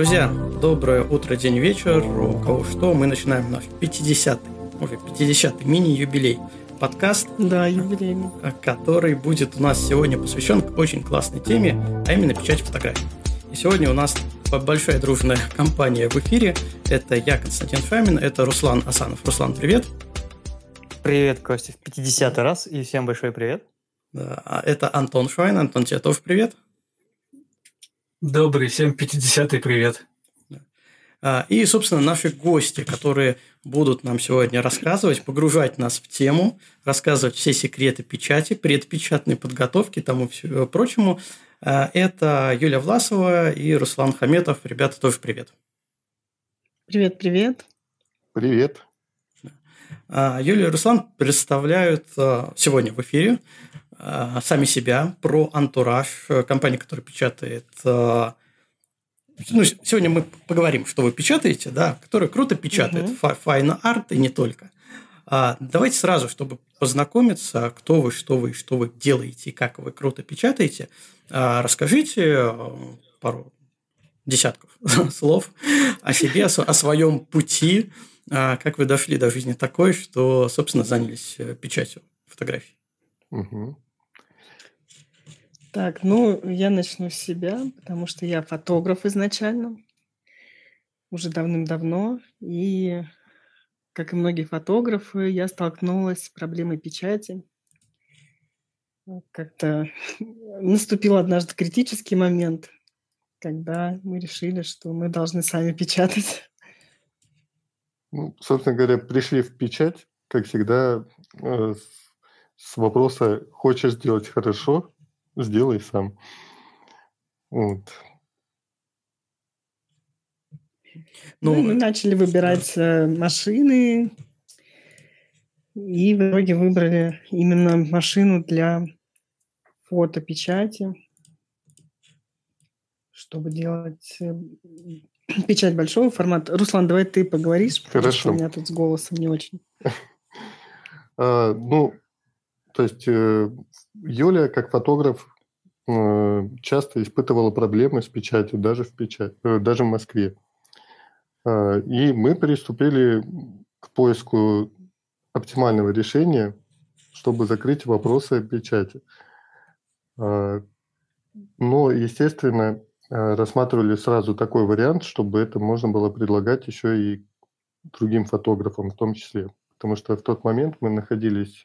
Друзья, доброе утро, день, вечер. У кого что, мы начинаем наш 50-й, уже 50-й мини-юбилей подкаст. Да, юбилейный. Который будет у нас сегодня посвящен очень классной теме, а именно печать фотографий. И сегодня у нас большая дружная компания в эфире. Это я, Константин Фамин, это Руслан Асанов. Руслан, привет. Привет, Костя, в 50 раз, и всем большой привет. Да, а это Антон Швайн. Антон, тебе тоже привет. Добрый, всем 50-й привет. А, и, собственно, наши гости, которые будут нам сегодня рассказывать, погружать нас в тему, рассказывать все секреты печати, предпечатной подготовки, тому всему прочему, а, это Юлия Власова и Руслан Хаметов. Ребята, тоже привет. Привет, привет. Привет. А, Юлия и Руслан представляют сегодня в эфире Э, сами себя, ПроАнтураж, э, компания, которая печатает... Э, ну, сегодня мы поговорим, что вы печатаете, да, которая круто печатает угу. fine art и не только. А, давайте сразу, чтобы познакомиться, кто вы, что вы, что вы делаете и как вы круто печатаете, расскажите пару десятков слов о себе, о своем пути, а, как вы дошли до жизни такой, что, собственно, занялись печатью фотографий. Угу. Так, ну, я начну с себя, потому что я фотограф изначально, уже давным-давно. И, как и многие фотографы, я столкнулась с проблемой печати. Как-то наступил однажды критический момент, когда мы решили, что мы должны сами печатать. Ну, собственно говоря, пришли в печать, как всегда, э, с вопроса «хочешь сделать хорошо?» Сделай сам. Вот. Ну, ну мы начали выбирать да. Э, машины, и в итоге выбрали именно машину для фотопечати, чтобы делать э, печать большого формата. Руслан, давай ты поговоришь, потому Хорошо. что у меня тут с голосом не очень. А, ну, то есть э, Юля, как фотограф, э, часто испытывала проблемы с печатью, даже в, печать, э, даже в Москве. И мы приступили к поиску оптимального решения, чтобы закрыть вопросы печати. Но, естественно, рассматривали сразу такой вариант, чтобы это можно было предлагать еще и другим фотографам в том числе. Потому что в тот момент мы находились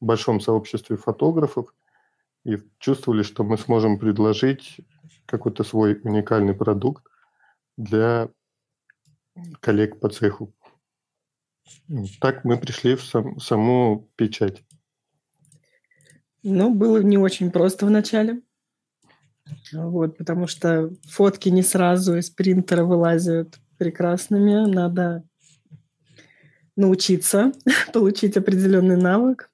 большом сообществе фотографов и чувствовали, что мы сможем предложить какой-то свой уникальный продукт для коллег по цеху. Так мы пришли в сам, саму печать. Ну, было не очень просто вначале. Вот, потому что фотки не сразу из принтера вылазят прекрасными. Надо научиться, получить определенный навык.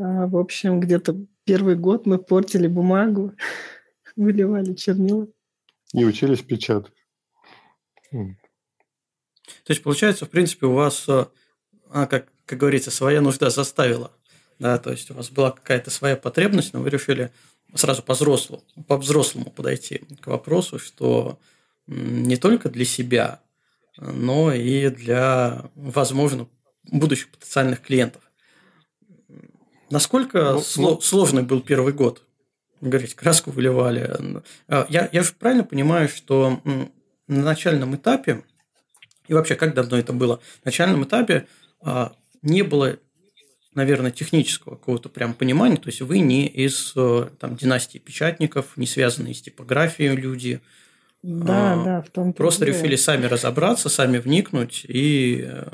А, в общем, где-то первый год мы портили бумагу, выливали чернила. И учились печатать. То есть, получается, в принципе, у вас, а, как, как говорится, своя нужда заставила. Да, то есть у вас была какая-то своя потребность, но вы решили сразу по-взрослому, по-взрослому подойти к вопросу, что не только для себя, но и для, возможно, будущих потенциальных клиентов. Насколько ну, сло- ну... сложный был первый год? Говорить, краску выливали. А, я, я же правильно понимаю, что на начальном этапе, и вообще, как давно это было, на начальном этапе а, не было, наверное, технического какого-то прям понимания, то есть вы не из э, там, династии печатников, не связанные с типографией люди, да, а, да, в том Просто решили сами разобраться, сами вникнуть и э,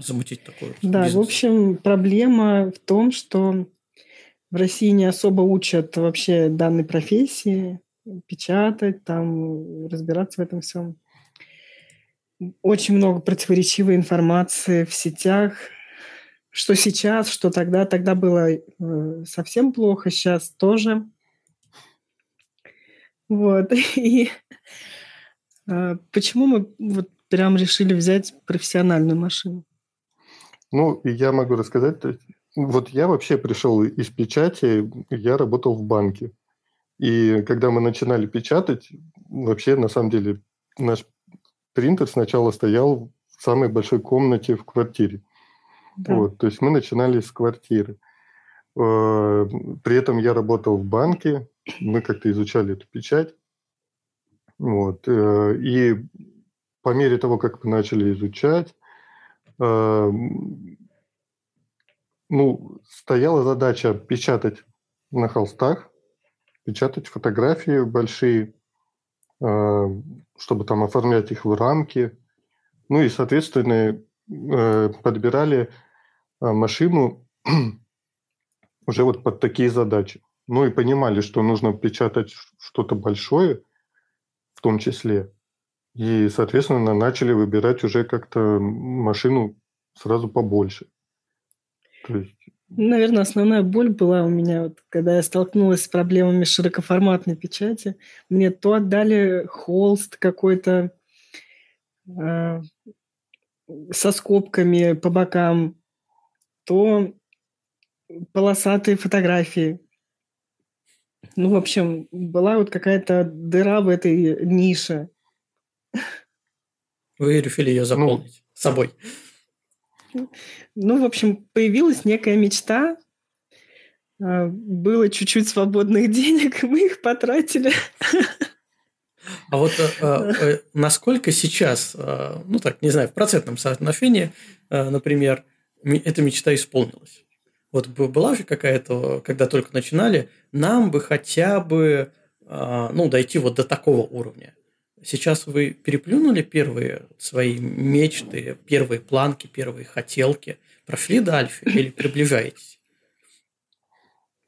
замутить такой Да, бизнес. в общем, проблема в том, что в России не особо учат вообще данной профессии, печатать, там, разбираться в этом всем. Очень много противоречивой информации в сетях, что сейчас, что тогда. Тогда было э, совсем плохо, сейчас тоже. Вот. И а, почему мы вот прям решили взять профессиональную машину? Ну, я могу рассказать. Вот я вообще пришел из печати, я работал в банке. И когда мы начинали печатать, вообще, на самом деле, наш принтер сначала стоял в самой большой комнате в квартире. Да. Вот, то есть мы начинали с квартиры. Э, при этом я работал в банке, мы как-то изучали эту печать. Вот, э, и по мере того, как мы начали изучать, э, ну, стояла задача печатать на холстах, печатать фотографии большие, чтобы там оформлять их в рамки. Ну и, соответственно, подбирали машину уже вот под такие задачи. Ну и понимали, что нужно печатать что-то большое, в том числе. И, соответственно, начали выбирать уже как-то машину сразу побольше. То есть... Наверное, основная боль была у меня, вот, когда я столкнулась с проблемами широкоформатной печати. Мне то отдали холст какой-то э, со скобками по бокам, то полосатые фотографии. Ну, в общем, была вот какая-то дыра в этой нише. Вы решили ее заполнить ну, собой. Ну, в общем, появилась некая мечта. А, было чуть-чуть свободных денег, мы их потратили. А вот э, э, насколько сейчас, э, ну так, не знаю, в процентном соотношении, например, эта мечта исполнилась? Вот была же какая-то, когда только начинали, нам бы хотя бы а, ну, дойти вот до такого уровня. Сейчас вы переплюнули первые свои мечты, первые планки, первые хотелки, прошли дальше или приближаетесь?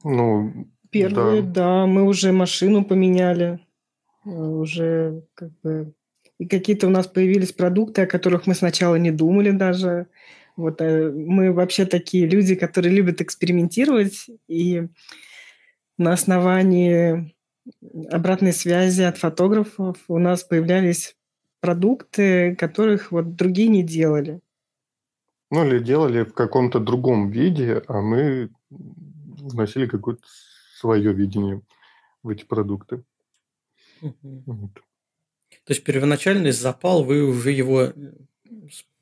Ну, первые, да. да, мы уже машину поменяли, э, уже как бы и какие-то у нас появились продукты, о которых мы сначала не думали даже. Вот э, мы вообще такие люди, которые любят экспериментировать, и на основании обратной связи от фотографов у нас появлялись продукты, которых вот другие не делали. Ну, или делали в каком-то другом виде, а мы вносили какое-то свое видение в эти продукты. Угу. Вот. То есть первоначальный запал, вы уже его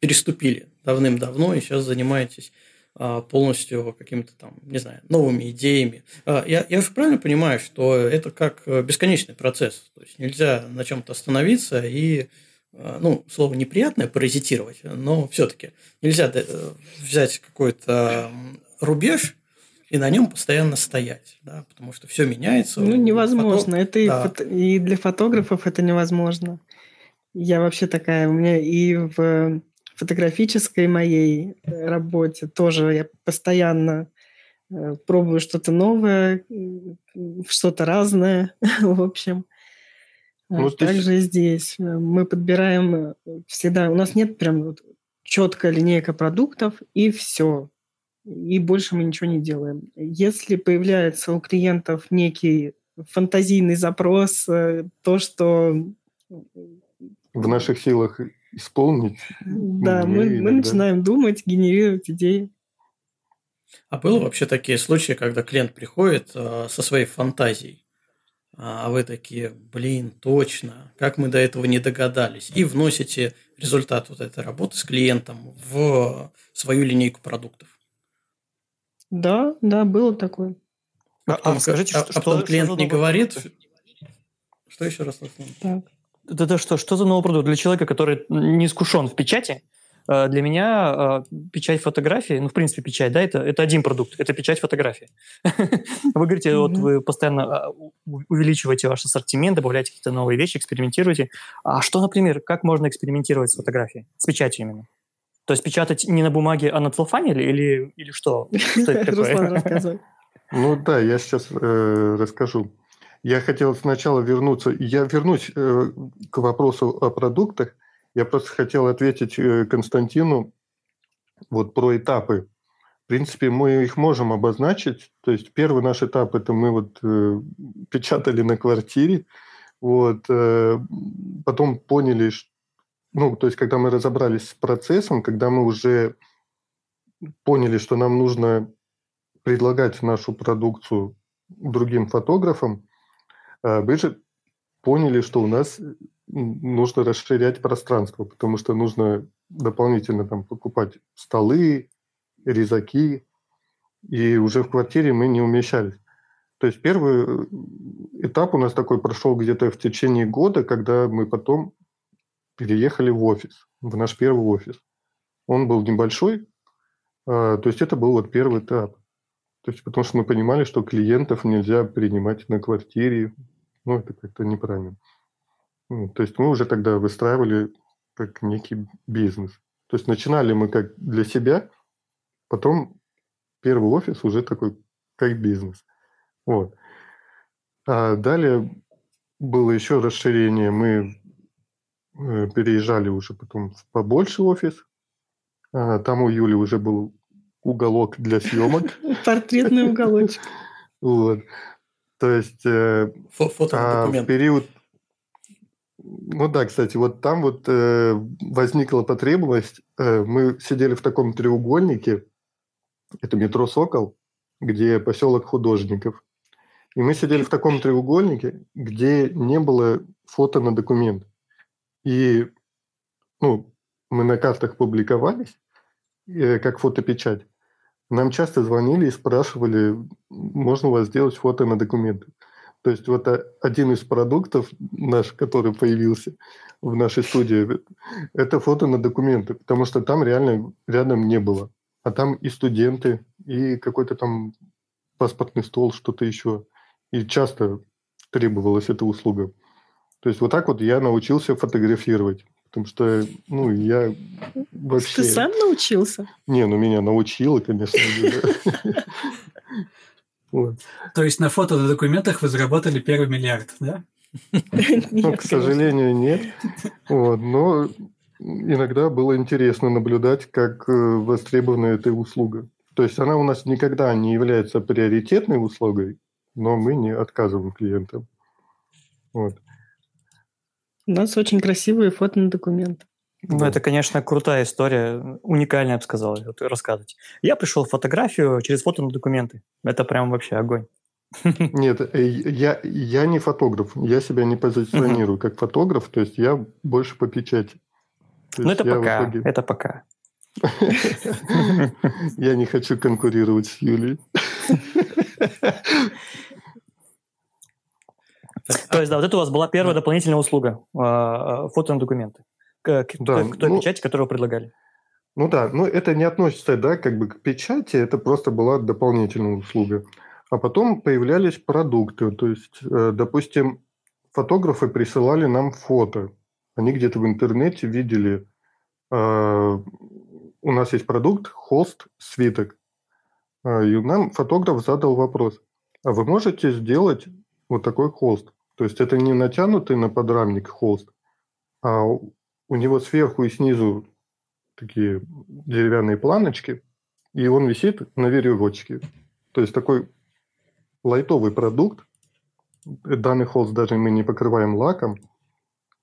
переступили давным-давно и сейчас занимаетесь полностью какими-то там, не знаю, новыми идеями. А, я, я же правильно понимаю, что это как э, бесконечный процесс. То есть нельзя на чем-то остановиться и, а, ну, слово неприятное паразитировать, но все-таки нельзя э, взять какой-то рубеж и на нем постоянно стоять, да, потому что все меняется. Ну, невозможно. Фото... Это и, да. фото... и для фотографов это невозможно. Я вообще такая, у меня и в фотографической моей э, работе тоже я постоянно э, пробую что-то новое, что-то разное, в общем. Ну, Также здесь... здесь мы подбираем всегда, у нас нет прям вот четкая линейка продуктов и все. И больше мы ничего не делаем. Если появляется у клиентов некий фантазийный запрос, э, то, что в наших силах исполнить. Да, мы, мы начинаем думать, генерировать идеи. А было вообще такие случаи, когда клиент приходит э, со своей фантазией, а вы такие, блин, точно, как мы до этого не догадались, и вносите результат вот этой работы с клиентом в свою линейку продуктов. Да, да, было такое. А, а, скажите, а, что, а потом что, клиент что не говорит. Что еще раз? Так это что, что за новый продукт для человека, который не искушен в печати? Э, для меня э, печать фотографии, ну, в принципе, печать, да, это, это один продукт, это печать фотографии. Вы говорите, вот вы постоянно э, увеличиваете ваш ассортимент, добавляете какие-то новые вещи, экспериментируете. А что, например, как можно экспериментировать с фотографией, с печатью именно? То есть печатать не на бумаге, а на целлофане или, или, что? Что это такое? Ну да, я сейчас расскажу. Я хотел сначала вернуться, я вернусь э, к вопросу о продуктах. Я просто хотел ответить э, Константину вот про этапы. В принципе, мы их можем обозначить. То есть первый наш этап это мы вот э, печатали на квартире, вот, э, потом поняли, что, ну, то есть когда мы разобрались с процессом, когда мы уже поняли, что нам нужно предлагать нашу продукцию другим фотографам, мы же поняли, что у нас нужно расширять пространство, потому что нужно дополнительно там покупать столы, резаки, и уже в квартире мы не умещались. То есть первый э, этап у нас такой прошел где-то в течение года, когда мы потом переехали в офис, в наш первый офис. Он был небольшой, а, то есть это был вот первый этап. То есть потому что мы понимали, что клиентов нельзя принимать на квартире, ну это как-то неправильно. Ну, то есть мы уже тогда выстраивали как некий бизнес. То есть начинали мы как для себя, потом первый офис уже такой как бизнес. Вот. А далее было еще расширение. Мы э, переезжали уже потом в побольше офис. А, там у Юли уже был уголок для съемок. Портретный уголочек. Вот. То есть э, а в период ну да, кстати, вот там вот э, возникла потребность. Э, мы сидели в таком треугольнике, это метро Сокол, где поселок художников. И мы сидели в таком треугольнике, где не было фото на документ. И ну, мы на картах публиковались, э, как фотопечать. Нам часто звонили и спрашивали, можно у вас сделать фото на документы. То есть вот один из продуктов наш, который появился в нашей студии, это фото на документы, потому что там реально рядом не было. А там и студенты, и какой-то там паспортный стол, что-то еще. И часто требовалась эта услуга. То есть вот так вот я научился фотографировать. Потому что, ну, я вообще... Ты сам научился? Не, ну меня научила, конечно. То есть на фото на документах вы заработали первый миллиард, да? Ну, к сожалению, нет. Вот, но иногда было интересно наблюдать, как э, востребована эта услуга. То есть она у нас никогда не является приоритетной услугой, но мы не отказываем клиентам. Вот. У нас очень красивые фото на документах. Ну, да. это, конечно, крутая история, уникальная, я бы сказал, вот, рассказывать. Я пришел в фотографию через фото на документы. Это прям вообще огонь. Нет, э, я, я не фотограф, я себя не позиционирую как фотограф, то есть я больше по печати. Ну, это пока, итоге... это пока. Я не хочу конкурировать с Юлей. То есть, да, вот это у вас была первая дополнительная услуга, а, а, фото на документы к, той ну, печати, которую предлагали. Ну да, но это не относится, да, как бы к печати, это просто была дополнительная услуга. А потом появлялись продукты, то есть, э, допустим, фотографы присылали нам фото. Они где-то в интернете видели, э, у нас есть продукт, холст, свиток. Э, и нам фотограф задал вопрос, а вы можете сделать вот такой холст? То есть это не натянутый на подрамник холст, а у него сверху и снизу такие деревянные планочки, и он висит на веревочке. То есть такой лайтовый продукт. Данный холст даже мы не покрываем лаком.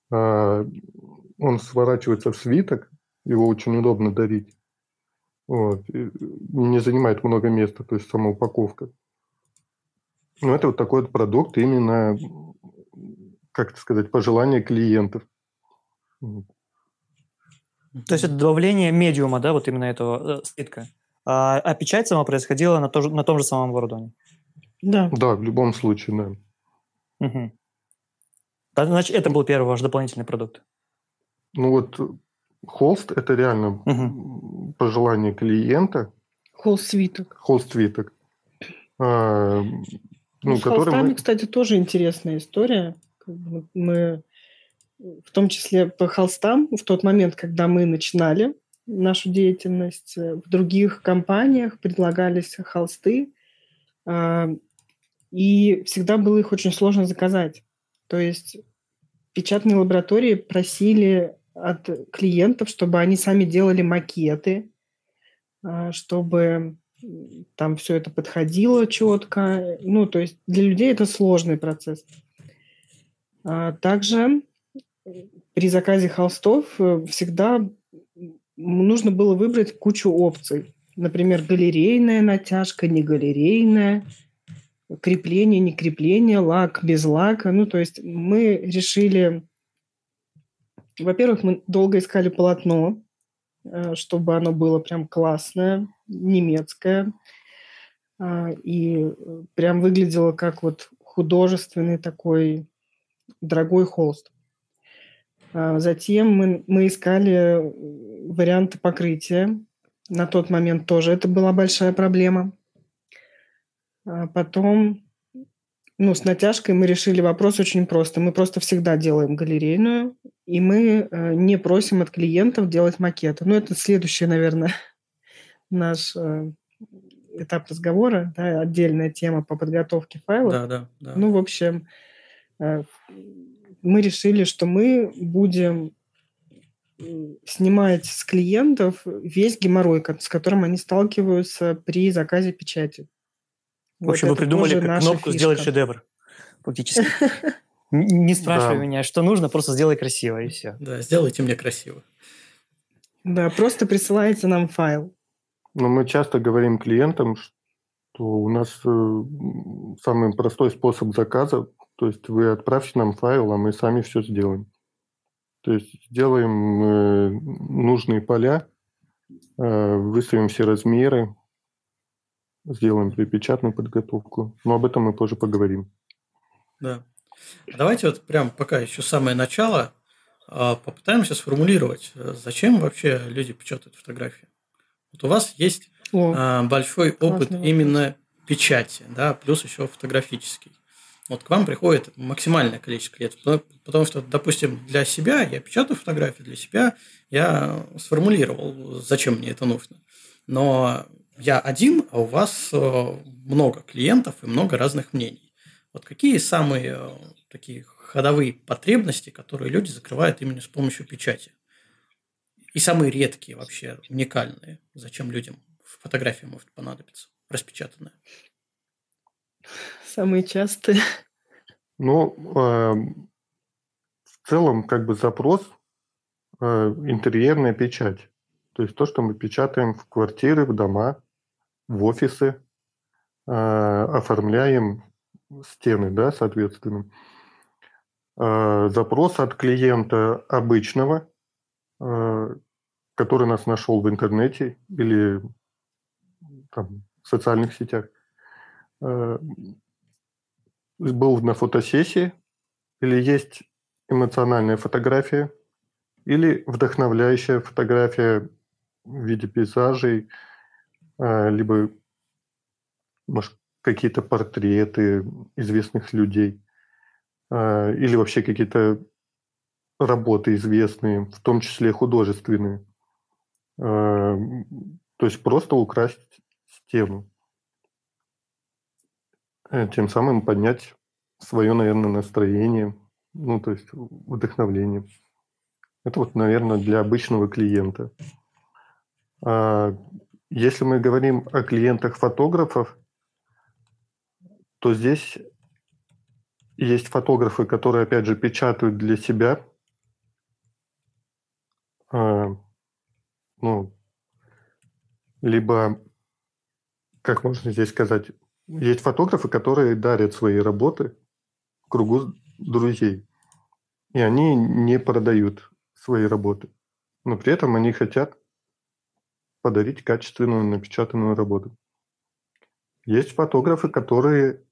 А, он сворачивается в свиток, его очень удобно дарить. Вот. Не занимает много места, то есть сама упаковка. Но это вот такой вот продукт именно, как это сказать, пожелания клиентов. То есть это добавление медиума, да, вот именно этого э, слитка. А, а печать сама происходила на, то, на том же самом оборудовании? Да. Да, в любом случае, да. Угу. Значит, это был первый ваш дополнительный продукт? Ну вот холст – это реально угу. пожелание клиента. Холст-свиток. Холст-свиток. А, ну, ну, с холстами, мы... кстати, тоже интересная история. Мы в том числе по холстам, в тот момент, когда мы начинали нашу деятельность, э, в других компаниях предлагались холсты, а, и всегда было их очень сложно заказать. То есть печатные лаборатории просили от клиентов, чтобы они сами делали макеты, а, чтобы там все это подходило четко. Ну, то есть для людей это сложный процесс. А также при заказе холстов э, всегда нужно было выбрать кучу опций. Например, галерейная натяжка, не галерейная. крепление, не крепление, лак без лака. Ну, то есть мы решили... Во-первых, мы долго искали полотно, э, чтобы оно было прям классное, немецкое, а, и прям выглядело как вот художественный такой дорогой холст. А, затем мы, мы искали варианты покрытия. На тот момент тоже это была большая проблема. А потом, ну, с натяжкой мы решили вопрос очень просто. Мы просто всегда делаем галерейную, и мы э, не просим от клиентов делать макеты. Ну, это следующий, наверное, наш э, этап разговора, да, отдельная тема по подготовке файлов. Да, да, да. Ну, в общем, э, мы решили, что мы будем снимать с клиентов весь геморрой, с которым они сталкиваются при заказе печати. В общем, вот вы придумали как кнопку фишка. «Сделать шедевр», фактически. Не спрашивай меня, что нужно, просто сделай красиво, и все. Да, сделайте мне красиво. Да, просто присылайте нам файл. Но мы часто говорим клиентам, что у нас э, самый простой способ заказа, то есть вы отправьте нам файл, а мы сами все сделаем. То есть сделаем э, нужные поля, э, выставим все размеры, сделаем припечатную подготовку. Но об этом мы позже поговорим. Да. Давайте вот прям пока еще самое начало а, попытаемся сформулировать, зачем вообще люди печатают фотографии. Вот у вас есть О, а, большой опыт именно печати, да, плюс еще фотографический. Вот к вам приходит максимальное количество клиентов, потому что, допустим, для себя я печатаю фотографии, для себя я сформулировал, зачем мне это нужно. Но я один, а у вас э, много клиентов и много разных мнений. Вот какие самые э, такие ходовые потребности, которые люди закрывают именно с помощью печати? И самые редкие вообще, уникальные, зачем людям фотография может понадобиться, распечатанная? Самые частые. Ну, э, в целом, как бы запрос э, интерьерная печать. То есть то, что мы печатаем в квартиры, в дома, в офисы, э, оформляем стены, да, соответственно. Э, запрос от клиента обычного, э, который нас нашел в интернете или там, в социальных сетях, был на фотосессии, или есть эмоциональная фотография, или вдохновляющая фотография в виде пейзажей, а, либо, может, какие-то портреты известных людей, а, или вообще какие-то работы известные, в том числе художественные. То есть просто украсть стену. Э, тем самым поднять свое, наверное, настроение, ну, то есть вдохновление. Это вот, наверное, для обычного клиента. А если мы говорим о клиентах фотографов, то здесь есть фотографы, которые, опять же, печатают для себя. А, ну, либо, как можно здесь сказать, есть фотографы, которые дарят свои работы в кругу друзей. И они не продают свои работы. Но при этом они хотят подарить качественную напечатанную работу. Есть фотографы, которые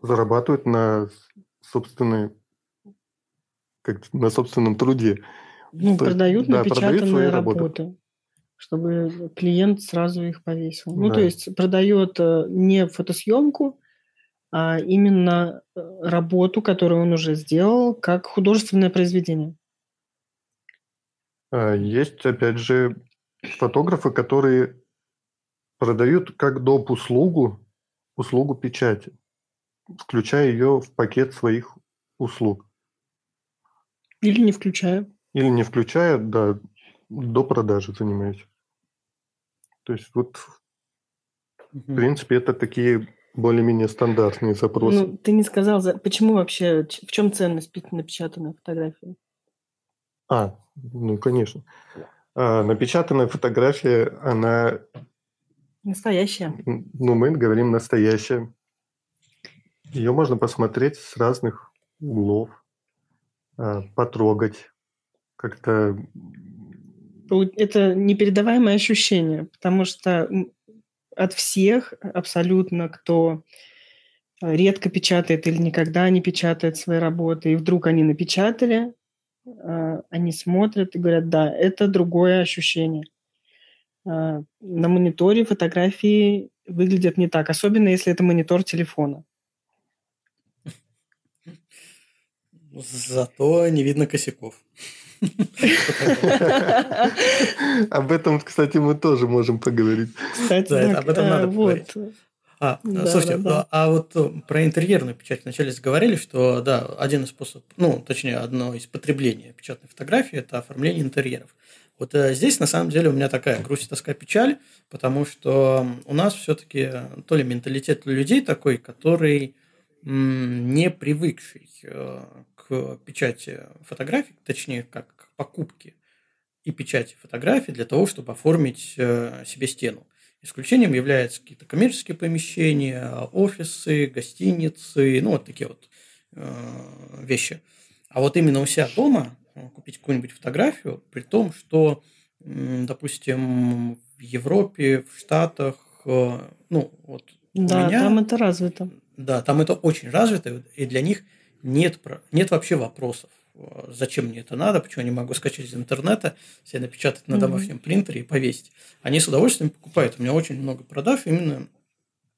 зарабатывают на собственной, как, на собственном труде. Ну, То продают есть, напечатанные да, работы. работы чтобы клиент сразу их повесил. Ну, то есть продает э, не фотосъемку, а именно э, работу, которую он уже сделал, как художественное произведение. А, есть, опять же, фотографы, которые продают как доп. услугу, услугу печати, включая ее в пакет своих услуг. Или не включая. Или не включая, да, до продажи занимаюсь. То есть вот, в принципе, это такие более-менее стандартные запросы. Ну, ты не сказал, почему вообще, в чем ценность напечатанной фотографии? А, ну, конечно. А, напечатанная фотография, она... Настоящая. Ну, мы говорим настоящая. Ее можно посмотреть с разных углов, а, потрогать, как-то... Это непередаваемое ощущение, потому что от всех абсолютно, кто а, редко печатает или никогда не печатает свои работы, и вдруг они напечатали, а, они смотрят и говорят, да, это другое ощущение. На мониторе фотографии выглядят не так, особенно если это монитор телефона. Зато не видно косяков. Об этом, кстати, мы тоже можем поговорить. Кстати, да, об этом надо э, поговорить. А, да, слушайте, да, да. а вот э, про интерьерную печать вначале говорили, что да, один из способов, ну, точнее, одно из потребления печатной фотографии – это оформление интерьеров. Вот э, здесь, на самом деле, у меня такая грусть, тоска, печаль, потому что у нас все-таки то ли менталитет людей такой, который не привыкший э, к печати фотографий, точнее, как к покупке и печати фотографий для того, чтобы оформить э, себе стену. Исключением являются какие-то коммерческие помещения, офисы, гостиницы, ну, вот такие вот э, вещи. А вот именно у себя дома купить какую-нибудь фотографию, при том, что, допустим, в Европе, в Штатах, ну, вот да, меня, там это развито. Да, там это очень развито, и для них нет, нет вообще вопросов. Зачем мне это надо, почему я не могу скачать из интернета, себе напечатать на домашнем принтере и повесить. Они с удовольствием покупают. У меня очень много продаж именно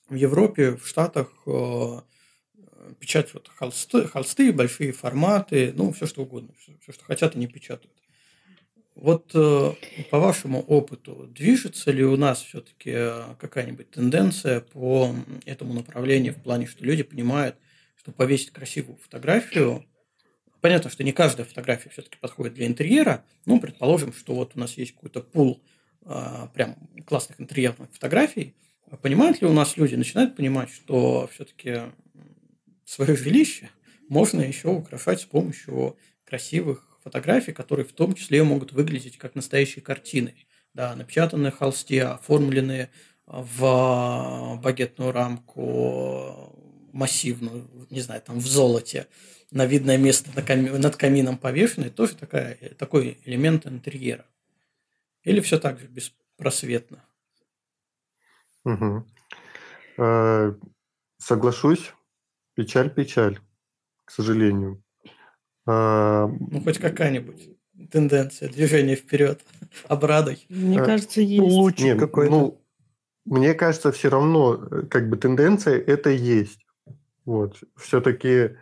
в Европе, в Штатах э, печатают вот холсты, холсты, большие форматы, ну, все что угодно, все, все что хотят, они печатают. Вот э, по вашему опыту, движется ли у нас все-таки э, какая-нибудь тенденция по этому направлению в плане, что люди понимают, что повесить красивую фотографию, понятно, что не каждая фотография все-таки подходит для интерьера, ну, предположим, что вот у нас есть какой-то пул э, прям классных интерьерных фотографий, понимают ли у нас люди, начинают понимать, что все-таки свое жилище можно еще украшать с помощью красивых фотографий, которые в том числе могут выглядеть как настоящие картины. Да, напечатанные холсте, оформленные в багетную рамку массивную, не знаю, там в золоте, на видное место над камином повешенный, тоже такая, такой элемент интерьера. Или все так же беспросветно? Угу. Соглашусь, печаль-печаль, к сожалению. А, ну, хоть какая-нибудь тенденция, движение вперед. Обрадуй. Мне а, кажется, есть. Лучик какой-то. Ну, мне кажется, все равно, э, как бы тенденция это есть. Вот. Все-таки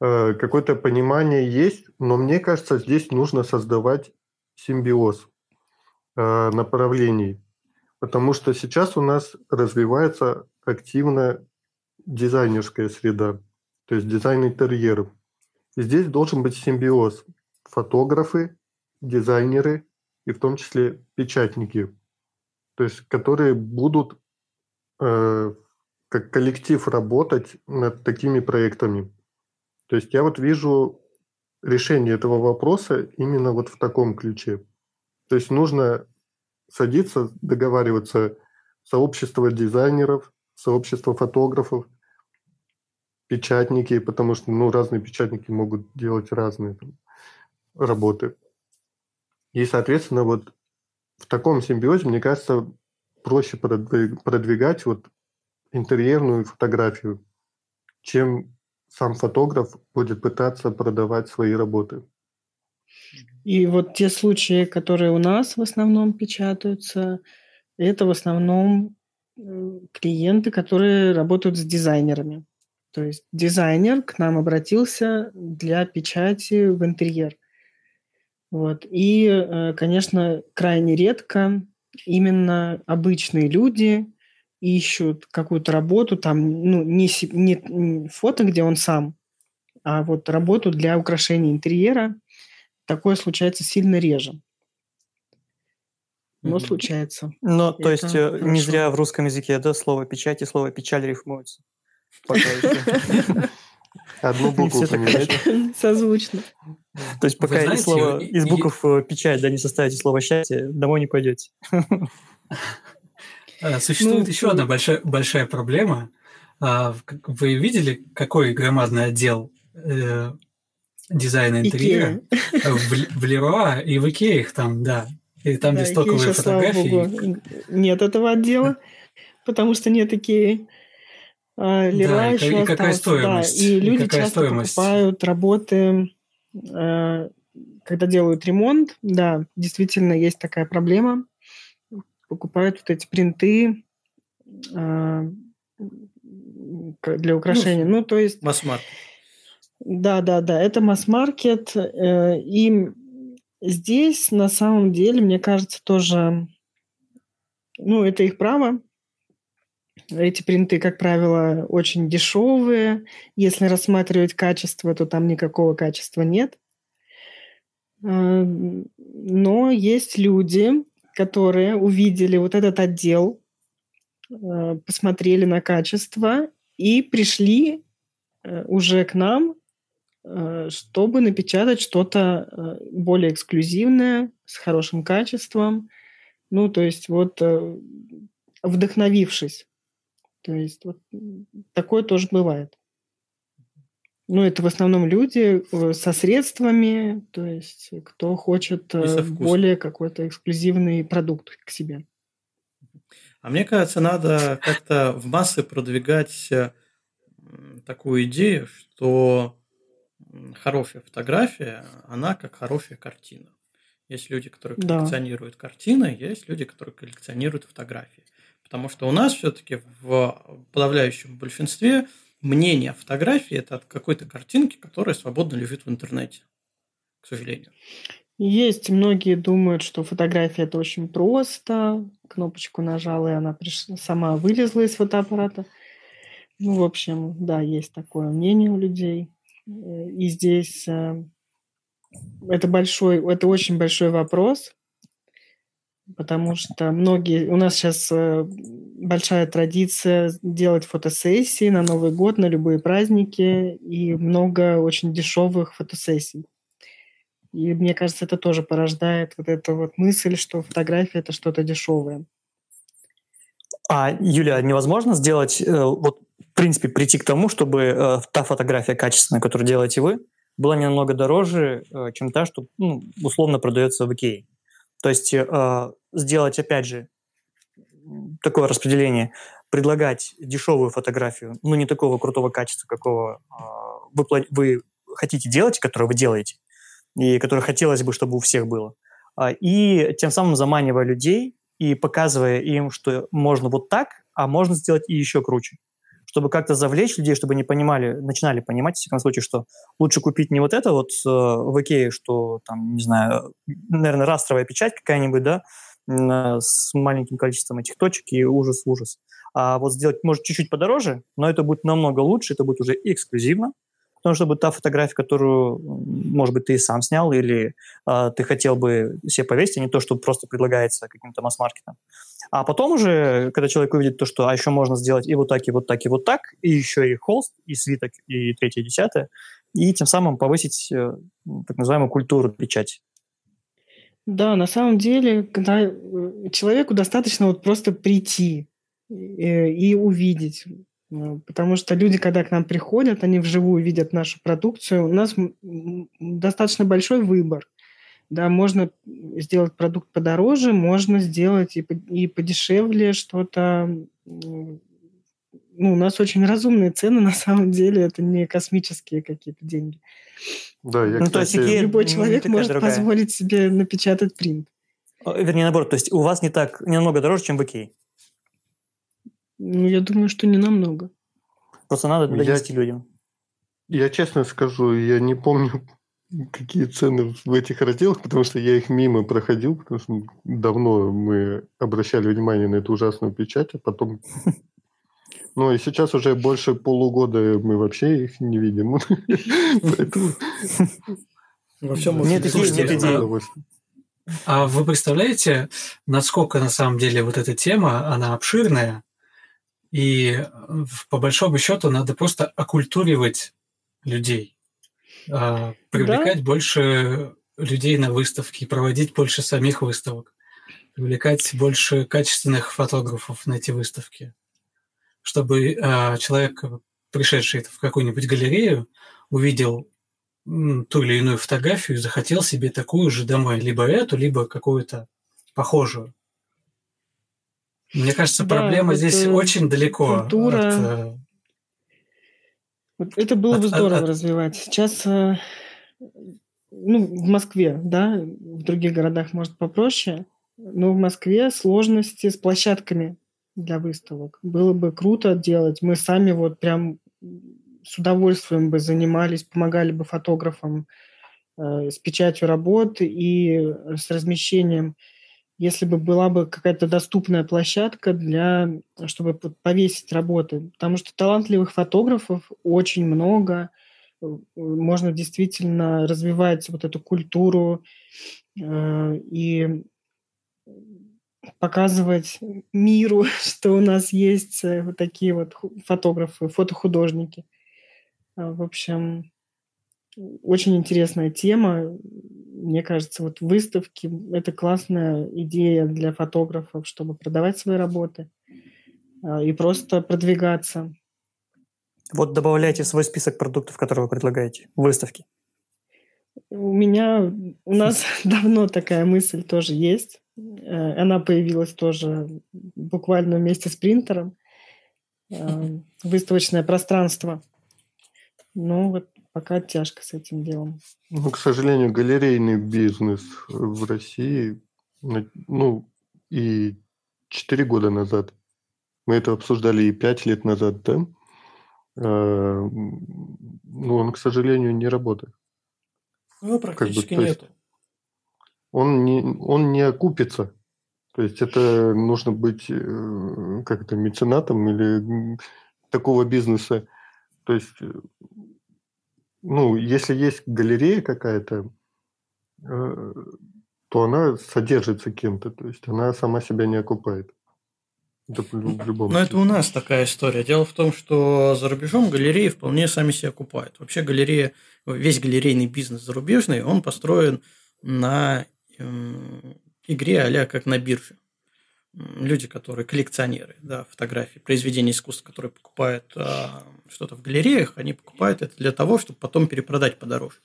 э, какое-то понимание есть, но мне кажется, здесь нужно создавать симбиоз э, направлений. Потому что сейчас у нас развивается активно дизайнерская среда, то есть дизайн интерьеров. И здесь должен быть симбиоз. Фотографы, дизайнеры и в том числе печатники, то есть которые будут э, как коллектив работать над такими проектами. То есть я вот вижу решение этого вопроса именно вот в таком ключе. То есть нужно садиться, договариваться сообщество дизайнеров, сообщество фотографов, печатники, потому что ну, разные печатники могут делать разные там, работы. И, соответственно, вот в таком симбиозе, мне кажется, проще продвигать вот интерьерную фотографию, чем сам фотограф будет пытаться продавать свои работы. И вот те случаи, которые у нас в основном печатаются, это в основном клиенты, которые работают с дизайнерами. То есть дизайнер к нам обратился для печати в интерьер. Вот. И, э, конечно, крайне редко именно обычные люди ищут какую-то работу, там, ну, не, не фото, где он сам, а вот работу для украшения интерьера. Такое случается сильно реже. Но случается. Но, то есть, э, хорошо. не зря в русском языке, да, слово печать и слово печаль рифмуются. Пока еще. Одну букву поменять. Созвучно. То есть пока знаете, слово из букв и... печать, да, не составите слово счастье, домой не пойдете. Существует ну, еще одна большая, большая проблема. А вы видели, какой громадный отдел э, дизайна интерьера в, в Леруа и в Икее их там, да. И там да, стоковые фотографии. Нет этого отдела, потому что нет Икеи. А, Леруа да, еще и, и какая стоимость? Да, и люди и часто стоимость? покупают работы, э, когда делают ремонт. Да, действительно есть такая проблема. Покупают вот эти принты э, для украшения. Ну, ну то есть... Масс-маркет. Да, да, да, это масс-маркет. Э, и здесь, на самом деле, мне кажется, тоже, ну, это их право. Эти принты, как правило, очень дешевые. Если рассматривать качество, то там никакого качества нет. Э, но есть люди, которые увидели вот этот отдел, э, посмотрели на качество и пришли уже к нам Э, чтобы напечатать что-то э, более эксклюзивное, с хорошим качеством. Ну, то есть вот э, вдохновившись. То есть вот такое тоже бывает. Ну, это в основном люди со средствами, то есть кто хочет более какой-то эксклюзивный продукт к себе. А мне кажется, надо как-то в массы продвигать такую идею, что хорошая фотография, она как хорошая картина. Есть люди, которые коллекционируют да. картины, есть люди, которые коллекционируют фотографии. Потому что у нас все-таки в подавляющем большинстве мнение о фотографии это от какой-то картинки, которая свободно лежит в интернете, к сожалению. Есть многие думают, что фотография это очень просто. Кнопочку нажала, и она пришла, сама вылезла из фотоаппарата. Ну, в общем, да, есть такое мнение у людей. И здесь э, это большой, это очень большой вопрос, потому что многие, у нас сейчас э, большая традиция делать фотосессии на Новый год, на любые праздники, и много очень дешевых фотосессий. И мне кажется, это тоже порождает вот эту вот мысль, что фотография это что-то дешевое. А, Юля, невозможно сделать э, вот в принципе, прийти к тому, чтобы э, та фотография качественная, которую делаете вы, была не намного дороже, чем та, что ну, условно продается в Икее. То есть сделать, опять же, такое распределение, предлагать дешевую фотографию, ну, не такого крутого качества, какого э, вы, вы хотите делать, которое вы делаете, и которое хотелось бы, чтобы у всех было. Э, и тем самым заманивая людей и показывая им, что можно вот так, а можно сделать и еще круче чтобы как-то завлечь людей, чтобы они понимали, начинали понимать, в всяком случае, что лучше купить не вот это вот э, в Икее, что там, не знаю, наверное, растровая печать какая-нибудь, да, с маленьким количеством этих точек и ужас-ужас. А вот сделать, может, чуть-чуть подороже, но это будет намного лучше, это будет уже эксклюзивно, потому что будет та фотография, которую, может быть, ты сам снял или э, ты хотел бы себе повесить, а не то, что просто предлагается каким-то масс-маркетом. А потом уже, когда человек увидит то, что а еще можно сделать и вот так, и вот так, и вот так, и еще и холст, и свиток, и третье, и десятое, и тем самым повысить э, так называемую культуру печати. Да, на самом деле, когда э, человеку достаточно вот просто прийти и, э, и увидеть, Э, потому что люди, когда к нам приходят, они вживую видят нашу продукцию. У нас достаточно большой выбор. Да, можно сделать продукт подороже, можно сделать и, и подешевле что-то. Ну, у нас очень разумные цены, на самом деле, это не космические какие-то деньги. Да, я, ну, кстати, то есть любой человек может другая. позволить себе напечатать принт. Вернее, наоборот, то есть у вас не так, не намного дороже, чем в Икее. Ну, я думаю, что не намного. Просто надо донести я, людям. Я честно скажу, я не помню, какие цены в этих разделах, потому что я их мимо проходил, потому что давно мы обращали внимание на эту ужасную печать, а потом... Ну, и сейчас уже больше полугода мы вообще их не видим. Во всем нет идеи. А вы представляете, насколько на самом деле вот эта тема, она обширная, и по большому счету надо просто оккультуривать людей, а, привлекать да? больше людей на выставки, проводить больше самих выставок, привлекать больше качественных фотографов на эти выставки. Чтобы э, человек, пришедший в какую-нибудь галерею, увидел ту или иную фотографию и захотел себе такую же домой, либо эту, либо какую-то похожую. Мне кажется, да, проблема здесь очень далеко культура... от... Э, это было бы здорово от, развивать. Сейчас, э, ну, в Москве, да, в других городах, может, попроще, но в Москве сложности с площадками для выставок. Было бы круто делать. Мы сами вот прям с удовольствием бы занимались, помогали бы фотографам э, с печатью работ и с размещением, если бы была бы какая-то доступная площадка для, чтобы повесить работы. Потому что талантливых фотографов очень много, можно действительно развивать вот эту культуру э, и показывать миру, что у нас есть э, вот такие вот фотографы, фотохудожники. А, в общем, очень интересная тема. Мне кажется, вот выставки – это классная идея для фотографов, чтобы продавать свои работы а, и просто продвигаться. Вот добавляйте в свой список продуктов, которые вы предлагаете в выставке. У меня, у нас давно такая мысль тоже есть. Э, она появилась тоже буквально вместе с принтером. Э, выставочное пространство. Ну, вот пока тяжко с этим делом. Ну, к сожалению, галерейный бизнес в России, ну, и 4 года назад, мы это обсуждали и 5 лет назад, да, э, ну, он, к сожалению, не работает. Ну, практически как бы, нету. Он не, он не окупится. То есть это нужно быть э, как то меценатом или такого бизнеса. То есть ну, если есть галерея какая-то, э, то она содержится кем-то, то есть она сама себя не окупает. Это в любом Но это у нас такая история. Дело в том, что за рубежом галереи вполне сами себя окупают. Вообще галерея, весь галерейный бизнес зарубежный, он построен на игре а как на бирже люди, которые коллекционеры да, фотографий, произведений искусства, которые покупают а, что-то в галереях, они покупают это для того, чтобы потом перепродать подороже.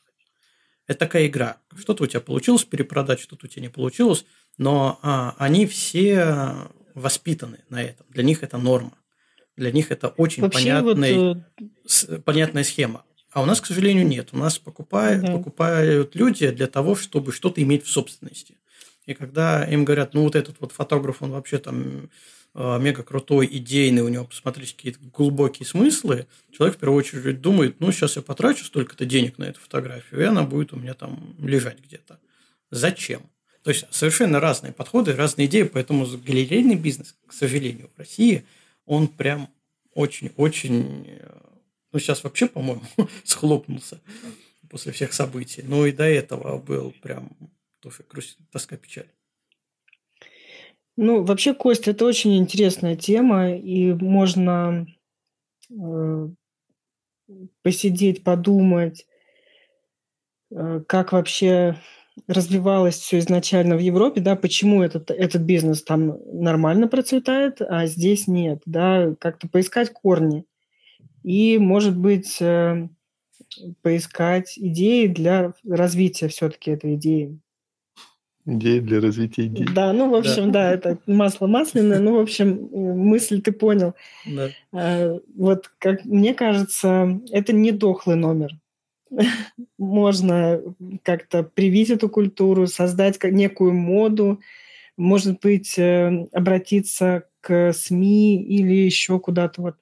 Это такая игра. Что-то у тебя получилось перепродать, что-то у тебя не получилось, но а, они все воспитаны на этом. Для них это норма. Для них это очень Вообще понятный, вот... Э, с, понятная схема. А у нас, к сожалению, нет. У нас покупают, да. покупают люди для того, чтобы что-то иметь в собственности. И когда им говорят, ну вот этот вот фотограф, он вообще там э, мега крутой, идейный, у него, посмотрите, какие-то глубокие смыслы, человек в первую очередь думает, ну, сейчас я потрачу столько-то денег на эту фотографию, и она будет у меня там лежать где-то. Зачем? То есть совершенно разные подходы, разные идеи, поэтому галерейный бизнес, к сожалению, в России, он прям очень-очень, э, ну, сейчас вообще, по-моему, схлопнулся после всех событий. Но и до этого был прям тоже грусть, тоска, печаль. Ну, вообще, Кость, это очень интересная тема, и можно э, посидеть, подумать, э, как вообще развивалось все изначально в Европе, да, почему этот, этот бизнес там нормально процветает, а здесь нет, да, как-то поискать корни. И, может быть, э, поискать идеи для развития все-таки этой идеи. Идеи для развития идей. Да, ну, в общем, да, да это масло масляное, ну, в общем, мысль ты понял. Да. А, вот, как мне кажется, это не дохлый номер. Можно как-то привить эту культуру, создать как некую моду, может быть, э, обратиться к СМИ или еще куда-то вот, э,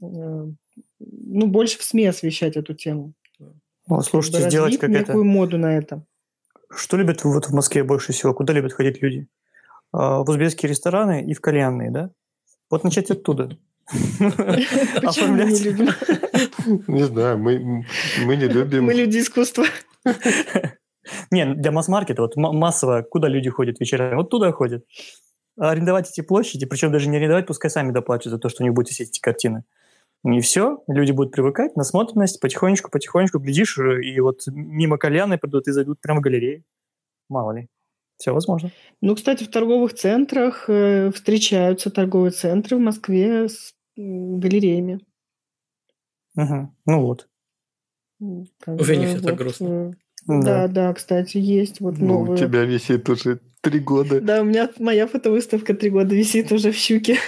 ну, больше в СМИ освещать эту тему. Ну, слушайте, сделать какую-то... некую моду на это. Что любят вот в Москве больше всего? Куда любят ходить люди? А, в узбекские рестораны и в кальянные, да? Вот начать оттуда. Почему мы не любим? Не знаю, мы, мы не любим. Мы люди искусства. Не, для масс-маркета, вот массово, куда люди ходят вечерами? Вот туда ходят. А арендовать эти площади, причем даже не арендовать, пускай сами доплачут за то, что у них будут висеть эти картины. И все, люди будут привыкать, насмотренность, потихонечку, потихонечку, глядишь, и вот мимо кальяны придут и зайдут прямо в галерею. Мало ли. Все возможно. Ну, кстати, в торговых центрах э, встречаются торговые центры в Москве с галереями. Угу. Ну вот. Как Уже не все вот, так грустно. Э, да, да, да, кстати, есть вот ну, новые. У тебя висит уже три года. Да, у меня моя фотовыставка три года висит уже в щуке.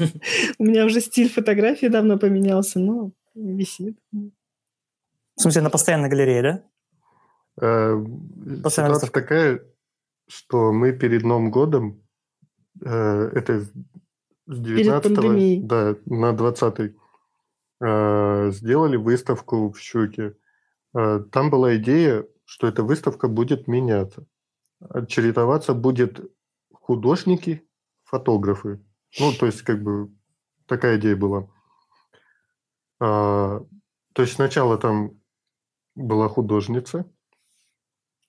У меня уже стиль фотографии давно поменялся, но висит. В смысле, на постоянной галерее, да? Э, ситуация такая, что мы перед Новым годом, э, это с 19 да, на 20 э, сделали выставку в Щуке. Там была идея, что эта выставка будет меняться. Чередоваться будет художники, фотографы. Ну, то есть, как бы, такая идея была. А, то есть, сначала там была художница,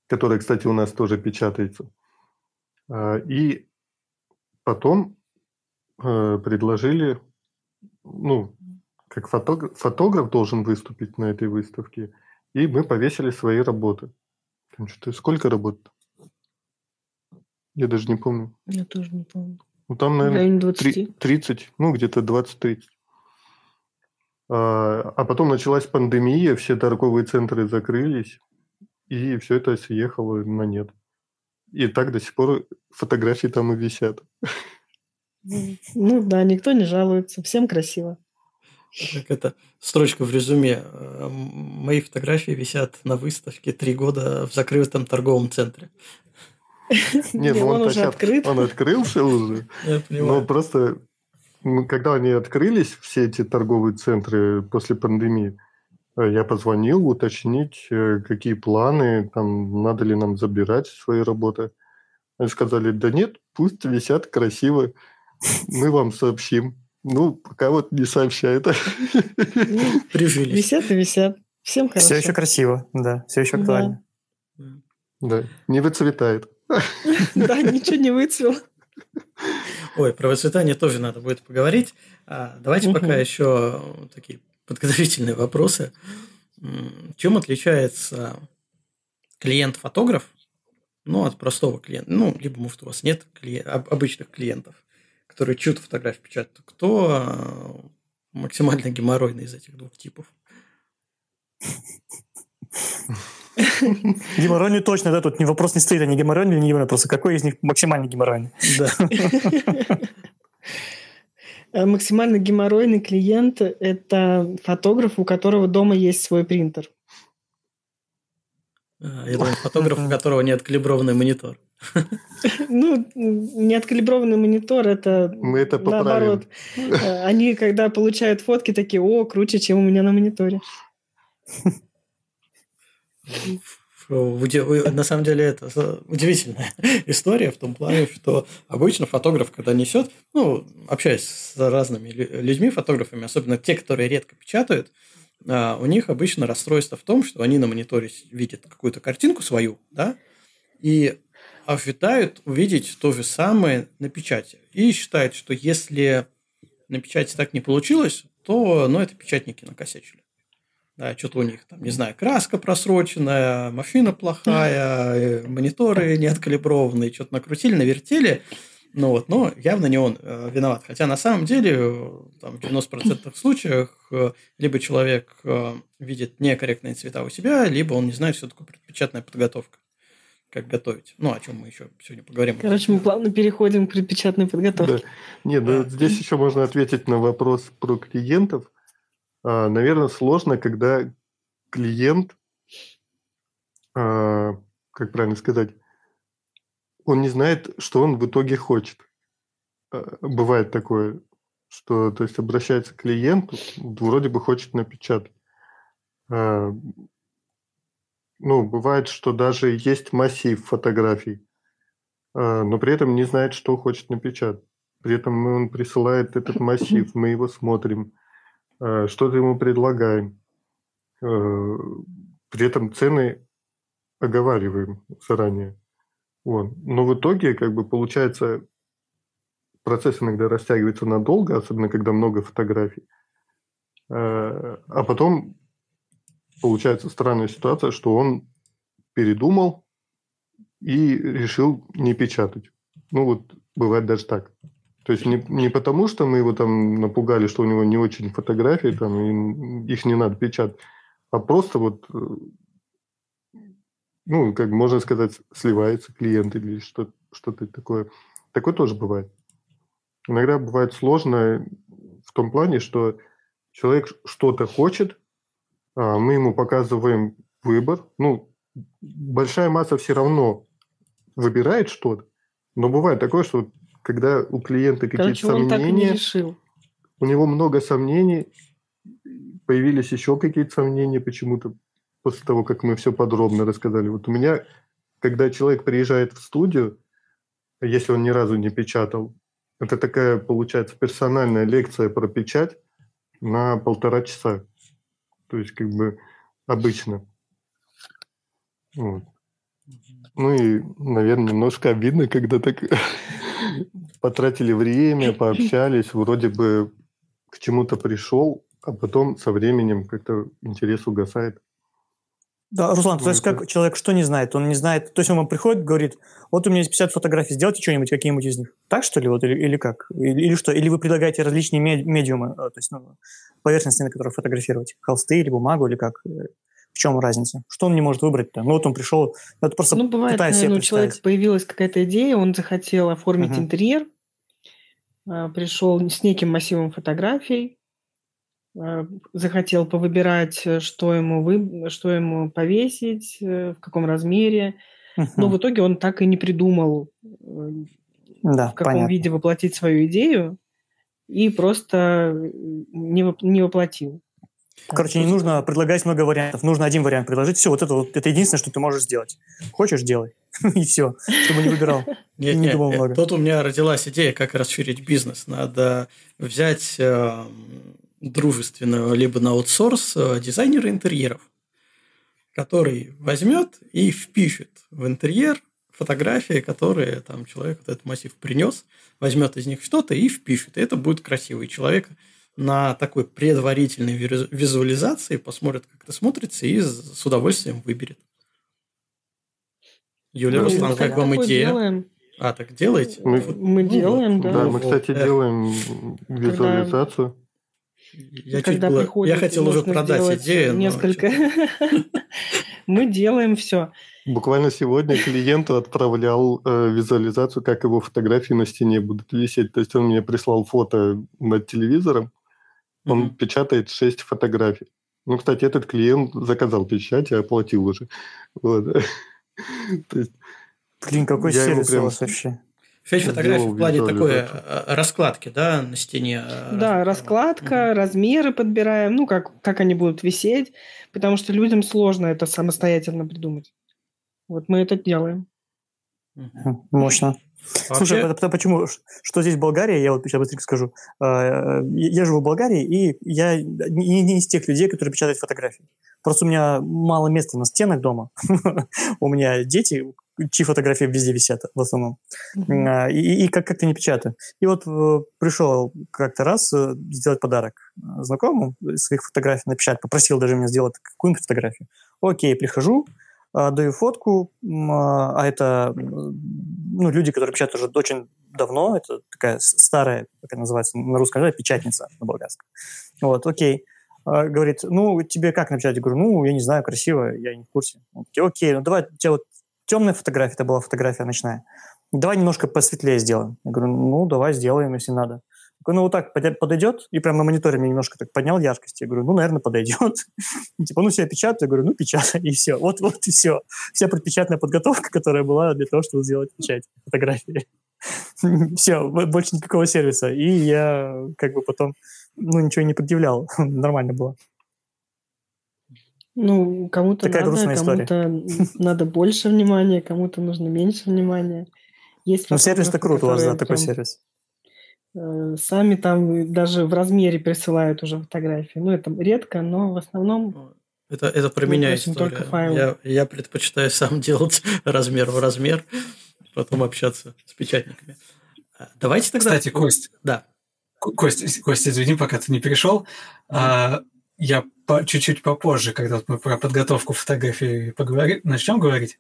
которая, кстати, у нас тоже печатается. А, и потом э, предложили, ну, как фотограф, фотограф должен выступить на этой выставке, и мы повесили свои работы. Там что-то сколько работ? Я даже не помню. Я тоже не помню. Ну, там, наверное, 20. 30, ну, где-то 20-30. А, а потом началась пандемия, все торговые центры закрылись, и все это съехало на нет. И так до сих пор фотографии там и висят. Ну да, никто не жалуется, всем красиво. Как это строчка в резюме. Э, мои фотографии висят на выставке три года в закрытом торговом центре. Нет, ну он, уже открыт. Он открылся уже. Но просто когда они открылись, все эти торговые центры после пандемии, э, я позвонил уточнить, э, какие планы, там, надо ли нам забирать свои работы. Они сказали, да нет, пусть висят красиво, мы вам сообщим. Ну, пока вот не сообщают. Прижились. Висят и висят. Всем хорошо. Все еще красиво, да, все еще актуально. Да, не выцветает. Да, ничего не выцвел. Ой, про воспитание тоже надо будет поговорить. А, давайте пока еще такие подготовительные вопросы. Чем отличается клиент-фотограф ну, от простого клиента? Ну, либо, может, у вас нет клиент, обычных клиентов, которые чью-то фотографию печатают. Кто а, максимально геморройный из этих двух типов? Геморройный точно, да, тут не вопрос не стоит, они геморройный или не геморройный, просто какой из них максимально геморройный. Да. Э, максимально геморройный клиент – это фотограф, у которого дома есть свой принтер. А, я думаю, фотограф, у которого не откалиброванный монитор. Ну, не откалиброванный монитор – это Мы это наоборот. Э, они, когда получают фотки, такие, о, круче, чем у меня на мониторе. На самом деле это удивительная история в том плане, что обычно фотограф, когда несет, ну, общаясь с разными людьми, фотографами, особенно те, которые редко печатают, а, у них обычно расстройство в том, что они на мониторе видят какую-то картинку свою, да, и ожидают увидеть то же самое на печати. И считают, что если на печати так не получилось, то, ну, это печатники накосячили. Да, что-то у них там, не знаю, краска просроченная, машина плохая, э, мониторы не откалиброванные, что-то накрутили, навертели. Ну вот, но явно не он э, виноват. Хотя на самом деле э, там, в 90% случаях э, либо человек э, видит некорректные цвета у себя, либо он не знает, что такое предпечатная подготовка как готовить. Ну, о чем мы еще сегодня поговорим. Короче, мы плавно переходим к предпечатной подготовке. Да. Нет, да. здесь еще можно ответить на вопрос про клиентов. А, наверное, сложно, когда клиент, а, как правильно сказать, он не знает, что он в итоге хочет. А, бывает такое, что то есть обращается к клиенту, вроде бы хочет напечатать. Ну, бывает, что даже есть массив фотографий, но при этом не знает, что хочет напечатать. При этом он присылает этот массив, мы его смотрим, что-то ему предлагаем. Э, при этом цены оговариваем заранее. Вот. Но в итоге, как бы, получается, процесс иногда растягивается надолго, особенно когда много фотографий. Э, а потом получается странная ситуация, что он передумал и решил не печатать. Ну вот бывает даже так. То есть не, не потому, что мы его там напугали, что у него не очень фотографии, там, и их не надо печатать, а просто вот, э, ну, как можно сказать, сливается клиент или что, что-то такое. Такое тоже бывает. Иногда бывает сложно в том плане, что человек что-то хочет, а мы ему показываем выбор. Ну, большая масса все равно выбирает что-то, но бывает такое, что когда у клиента какие-то сомнения... не. У него много сомнений, появились еще какие-то сомнения почему-то после того, как мы все подробно рассказали. Вот у меня, когда человек приезжает в студию, если он ни разу не печатал, это такая, получается, персональная лекция про печать на полтора часа. То есть, как бы, обычно. Вот. Ну и, наверное, немножко обидно, когда так потратили время, пообщались, вроде бы к чему-то пришел, а потом со временем как-то интерес угасает. Да, Руслан, то есть как человек что не знает? Он не знает, то есть он вам приходит, говорит, вот у меня есть 50 фотографий, сделайте что-нибудь, какие-нибудь из них. Так что ли, вот, или, или как? Или, или что? Или вы предлагаете различные медиумы, э, то есть ну, поверхности, на которых фотографировать? Холсты или бумагу, или как? В чем разница? Что он не может выбрать-то? Ну вот он пришел, это просто Ну бывает, наверное, у человека появилась какая-то идея, он захотел оформить uh-huh. интерьер, а, пришел с неким массивом фотографий, а, захотел повыбирать, э, что ему, вы... что ему повесить, э, в каком размере. Uh-huh. Но в итоге он так и не придумал, э, да, в каком понятно. виде воплотить свою идею, и просто не, не воплотил. Короче, не нужно предлагать много вариантов. Нужно один вариант предложить. Все, вот это вот это единственное, что ты можешь сделать. Хочешь, делай. И все, чтобы не выбирал. Нет, не думал много. Тут у меня родилась идея, как расширить бизнес. Надо взять э, дружественного либо на аутсорс э, дизайнера интерьеров, который возьмет и впишет в интерьер фотографии, которые там человек вот этот массив принес, возьмет из них что-то и впишет. И это будет красивый человек на такой предварительной визуализации, посмотрит, как это смотрится, и с удовольствием выберет. Юлия ну, Руслан, как вам идея? Делаем. А, так делаете? Мы, мы делаем, да. Да, мы, кстати, делаем визуализацию. Я, когда было, я хотел уже продать идею. Несколько. Мы делаем все. Буквально сегодня клиенту отправлял э, визуализацию, как его фотографии на стене будут висеть. То есть он мне прислал фото над телевизором, он mm-hmm. печатает 6 фотографий. Ну, кстати, этот клиент заказал печать и оплатил уже. Вот. То есть, Блин, какой сервис прям... у вас вообще? Шесть фотографий в плане такой э, раскладки, да, на стене. Э, да, раскладка, угу. размеры подбираем, ну, как, как они будут висеть, потому что людям сложно это самостоятельно придумать. Вот мы это делаем. Мощно. Вообще... Слушай, а почему? Что здесь Болгария? Я вот сейчас быстренько скажу. А, я живу в Болгарии, и я не, не из тех людей, которые печатают фотографии. Просто у меня мало места на стенах дома. у меня дети, чьи фотографии везде висят в основном. Mm-hmm. И, и как- как-то не печатаю. И вот э, пришел как-то раз э, сделать подарок знакомому, своих фотографий напечатать. Попросил даже меня сделать какую-нибудь фотографию. Окей, прихожу, а, даю фотку, а, а это ну, люди, которые печатают уже очень давно, это такая старая, как это называется на русском, да, печатница на болгарском. Вот, окей. А, говорит, ну, тебе как напечатать? Я говорю, ну, я не знаю, красиво, я не в курсе. Окей, окей, ну давай, у тебя вот темная фотография, это была фотография ночная. Давай немножко посветлее сделаем. Я говорю, ну, давай сделаем, если надо ну, вот так подойдет, и прям на мониторе мне немножко так поднял яркость. Я говорю, ну, наверное, подойдет. типа, ну, все, печатаю. Я говорю, ну, печатай, и все. Вот, вот и все. Вся предпечатная подготовка, которая была для того, чтобы сделать печать фотографии. все, больше никакого сервиса. И я как бы потом, ну, ничего не предъявлял. Нормально было. Ну, кому-то Такая надо, кому-то надо больше внимания, кому-то нужно меньше внимания. Есть ну, сервис-то круто у вас, да, такой сервис. Э, сами там даже в размере присылают уже фотографии. Ну, это редко, но в основном... Это, это про меня история. Только файл. Я, я предпочитаю сам делать размер в размер, потом общаться с печатниками. А, давайте тогда... Кстати, Кость. Да. Кость, Кость, извини, пока ты не перешел. Mm-hmm. А, я по, чуть-чуть попозже, когда мы про подготовку фотографии поговорим, начнем говорить,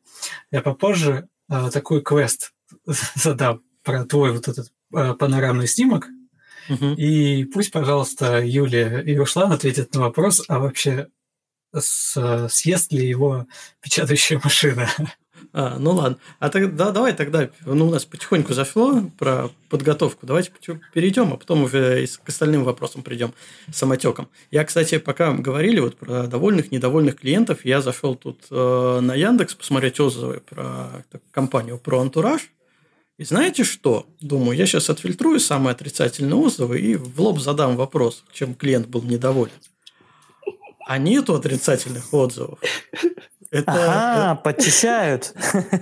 я попозже а, такой квест задам про твой вот этот панорамный снимок, угу. и пусть, пожалуйста, Юлия и Руслан ответят на вопрос, а вообще с, съест ли его печатающая машина? А, ну ладно. А тогда давай тогда, ну у нас потихоньку зашло про подготовку. Давайте перейдем, а потом уже к остальным вопросам придем самотеком. Я, кстати, пока говорили вот про довольных, недовольных клиентов, я зашел тут э, на Яндекс посмотреть отзывы про так, компанию про антураж. И знаете что? Думаю, я сейчас отфильтрую самые отрицательные отзывы и в лоб задам вопрос, чем клиент был недоволен. А нету отрицательных отзывов. Это, ага, это... подчищают.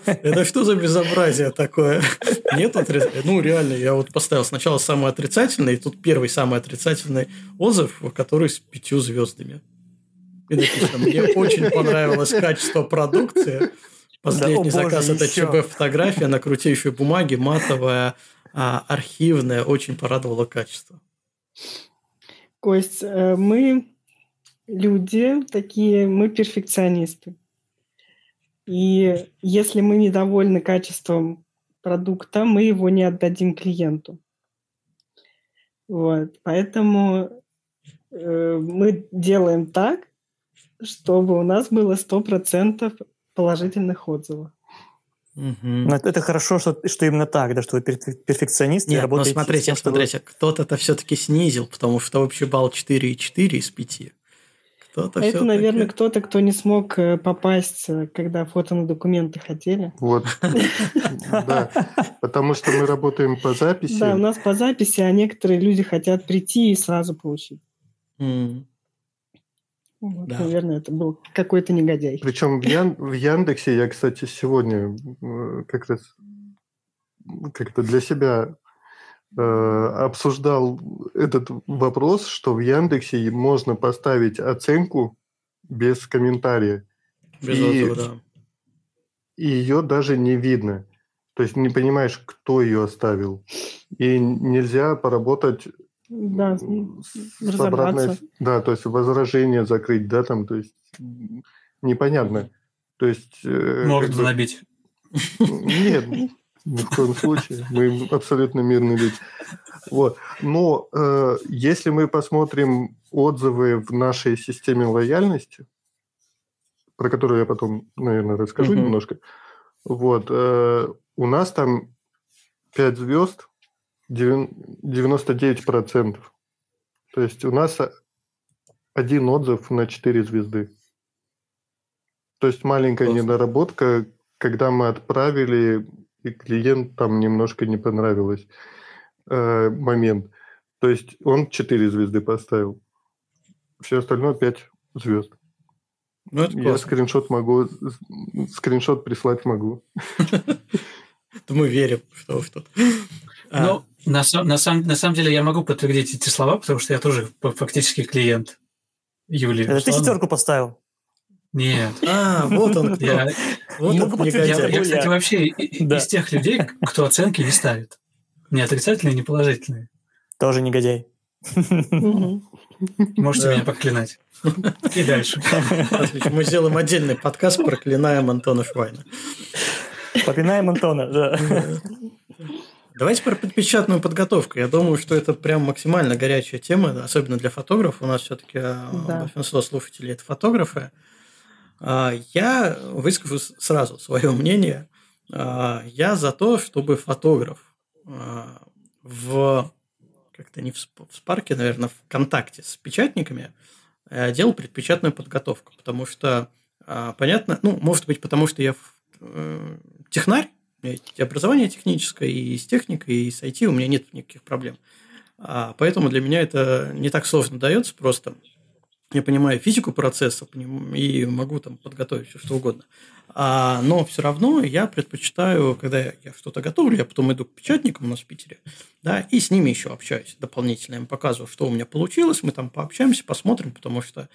Это что за безобразие такое? Нет отрицательного. Ну, реально, я вот поставил сначала самый отрицательный, и тут первый самый отрицательный отзыв, который с пятью звездами. И написано, мне очень понравилось качество продукции. Последний да, заказ – это ЧБ-фотография на крутейшей бумаге, матовая, а, архивная, очень порадовало качество. Кость, э, мы люди такие, мы перфекционисты. И если мы недовольны качеством продукта, мы его не отдадим клиенту. Вот. Поэтому э, мы делаем так, чтобы у нас было 100% положительных отзывов. Угу. Это, это хорошо, что, что именно так, да, что вы перфекционист Нет, но смотрите, тем, смотрите, кто-то это все-таки снизил, потому что общий балл 4,4 из 5. Кто-то Это, наверное, кто-то, кто не смог э, попасть, э, когда фото на документы хотели. Вот. Да. Потому что мы работаем по записи. Да, у нас по записи, а некоторые люди хотят прийти и сразу получить. Вот, да. Наверное, это был какой-то негодяй. Причем в, Ян... в Яндексе я, кстати, сегодня как раз как-то для себя Э, обсуждал этот вопрос, что в Яндексе можно поставить оценку без комментария. Без и, отзыва, да. И ее даже не видно. То есть не понимаешь, кто ее оставил. И нельзя поработать да, с обратной... Да, то есть возражение закрыть, да, там, то есть непонятно. То есть... Э, Морду бы... набить. Нет, ни в коем случае. Мы абсолютно мирные люди. Вот. Но э, если мы посмотрим отзывы в нашей системе лояльности, про которую я потом, наверное, расскажу uh-huh. немножко, вот, э, у нас там 5 звезд, 99%. То есть у нас один отзыв на 4 звезды. То есть маленькая Просто. недоработка, когда мы отправили и клиентам немножко не понравилось э, момент. То есть он 4 звезды поставил. Все остальное 5 звезд. Ну, это Я скриншот могу, скриншот прислать могу. Мы верим, что что. А. Ну, на, на, самом, на самом деле я могу подтвердить эти слова, потому что я тоже фактически клиент Юлии. Это ты четверку поставил? Нет. А, вот он кто. Я, вот он я, я, я, кстати, вообще да. из тех людей, кто оценки не ставит. Не отрицательные, не положительные. Тоже негодяй. Можете да. меня проклинать. И дальше. Мы сделаем отдельный подкаст «Проклинаем Антона Швайна». Проклинаем Антона, да. Давайте про предпечатную подготовку. Я думаю, что это прям максимально горячая тема, особенно для фотографов. У нас все-таки э, да. большинство слушателей – это фотографы. А, я выскажу сразу свое мнение. А, я за то, чтобы фотограф а, в как-то не в Спарке, наверное, в контакте с печатниками э, делал предпечатную подготовку, потому что понятно, ну, может быть, потому что я э, технарь, меня образование техническое, и с техникой, и с IT у меня нет никаких проблем. Поэтому для меня это не так сложно дается просто я понимаю физику процесса и могу там подготовить все что угодно. А, но все равно я предпочитаю, когда я что-то готовлю, я потом иду к печатникам у нас в Питере, да, и с ними еще общаюсь дополнительно. Я им показываю, что у меня получилось, мы там пообщаемся, посмотрим, потому что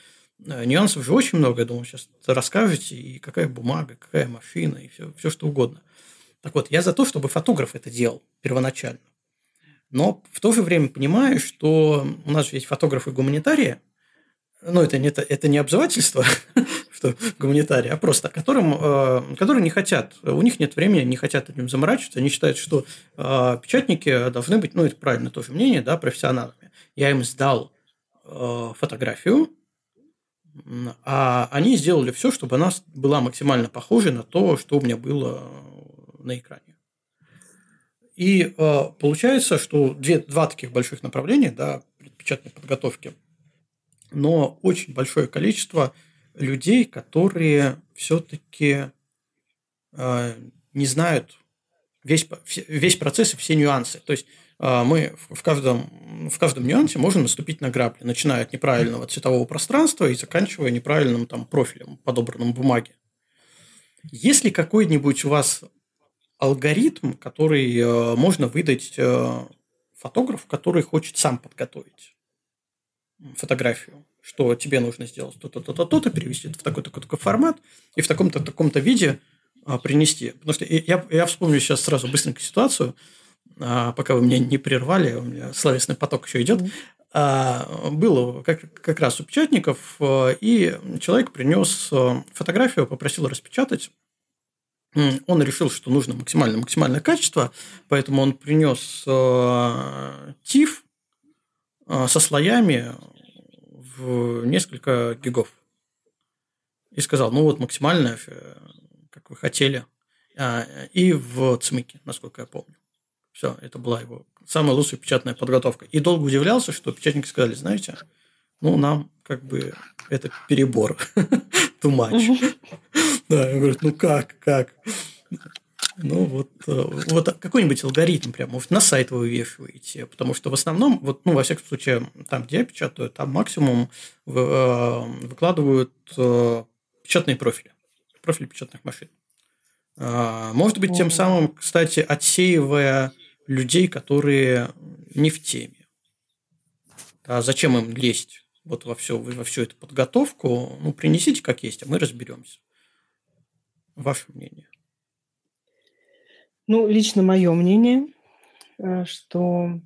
э, нюансов же очень много, я думаю, сейчас расскажете, и какая бумага, какая машина, и все, все что угодно. Так вот, я за то, чтобы фотограф это делал первоначально. Но в то же время понимаю, что у нас же есть фотографы-гуманитарии, ну, это не, это не обзывательство, что гуманитарии, а просто которым, э, которые не хотят, у них нет времени, не хотят этим заморачиваться, они считают, что э, печатники должны быть, ну, это правильно тоже мнение, да, профессионалами. Я им сдал э, фотографию, а они сделали все, чтобы она была максимально похожей на то, что у меня было на экране. И э, получается, что две, два таких больших направления, да, печатной подготовки, но очень большое количество людей, которые все-таки э, не знают весь, весь процесс и все нюансы. То есть э, мы в каждом, в каждом нюансе можем наступить на грабли, начиная от неправильного цветового пространства и заканчивая неправильным там, профилем, подобранным бумаге. Если какой-нибудь у вас алгоритм, который э, можно выдать э, фотографу, который хочет сам подготовить фотографию, что тебе нужно сделать то-то, то-то, то-то, перевести в такой-то такой формат и в таком-то таком-то виде а, принести. Потому что я, я вспомню сейчас сразу быстренько ситуацию, а, пока вы меня не прервали, у меня словесный поток еще идет. А, было как, как раз у печатников, и человек принес фотографию, попросил распечатать он решил, что нужно максимально максимальное качество, поэтому он принес э, TIFF э, со слоями в несколько гигов. И сказал, ну вот максимальное, э, как вы хотели. А, и в ЦМИКе, насколько я помню. Все, это была его самая лучшая печатная подготовка. И долго удивлялся, что печатники сказали, знаете, ну, нам как бы это перебор, too much. Да, он говорит, ну как, как? Ну, вот, э, вот какой-нибудь алгоритм прям, может, на сайт вы вывешиваете, потому что в основном, вот, ну, во всяком случае, там, где я печатаю, там максимум э, выкладывают э, печатные профили, профили печатных машин. Может быть, тем самым, кстати, отсеивая людей, которые не в теме. А зачем им лезть вот во, все, во всю эту подготовку? Ну, принесите как есть, а мы разберемся. Ваше мнение? Ну, лично мое мнение, э, что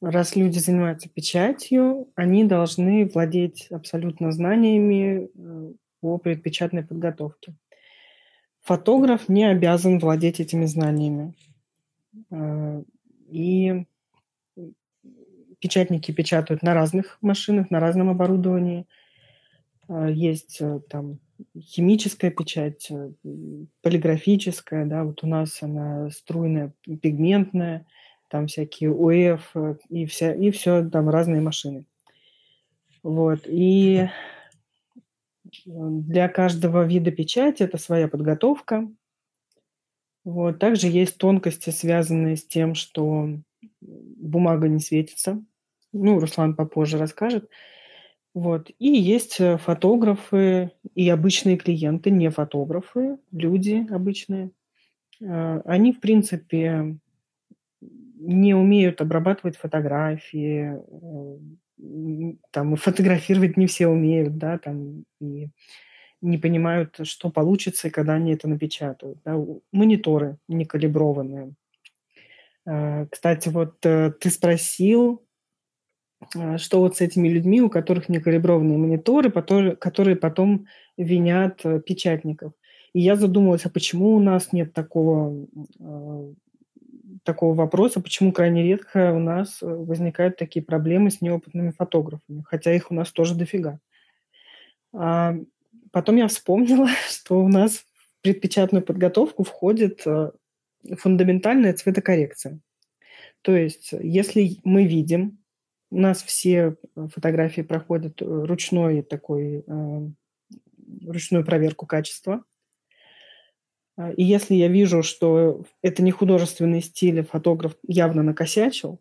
раз люди занимаются печатью, они должны владеть абсолютно знаниями э, по предпечатной подготовке. Фотограф не обязан владеть этими знаниями. Э, и печатники печатают на разных машинах, на разном оборудовании. Есть там химическая печать, э, полиграфическая, да, вот у нас она струйная, пигментная, там всякие УЭФ э, и, вся, и все, там разные машины. Вот, и для каждого вида печати это своя подготовка. Вот. Также есть тонкости, связанные с тем, что бумага не светится. Ну, Руслан попозже расскажет. Вот. И есть э, фотографы и обычные клиенты, не фотографы, люди обычные. А, они, в принципе, не умеют обрабатывать фотографии, э, там, фотографировать не все умеют, да, там, и не понимают, что получится, когда они это напечатают. Да. Мониторы не калиброванные. А, кстати, вот э, ты спросил, что вот с этими людьми, у которых некалиброванные мониторы, которые потом винят э, печатников. И я задумалась, а почему у нас нет такого, а, такого вопроса, почему крайне редко у нас э, возникают такие проблемы с неопытными фотографами, хотя их у нас тоже дофига. А потом я вспомнила, что у нас в предпечатную подготовку входит э, фундаментальная цветокоррекция. То есть, если мы видим у нас все э, фотографии проходят э, ручной такой, э, ручную проверку качества. А, и если я вижу, что это не художественный стиль, а фотограф явно накосячил,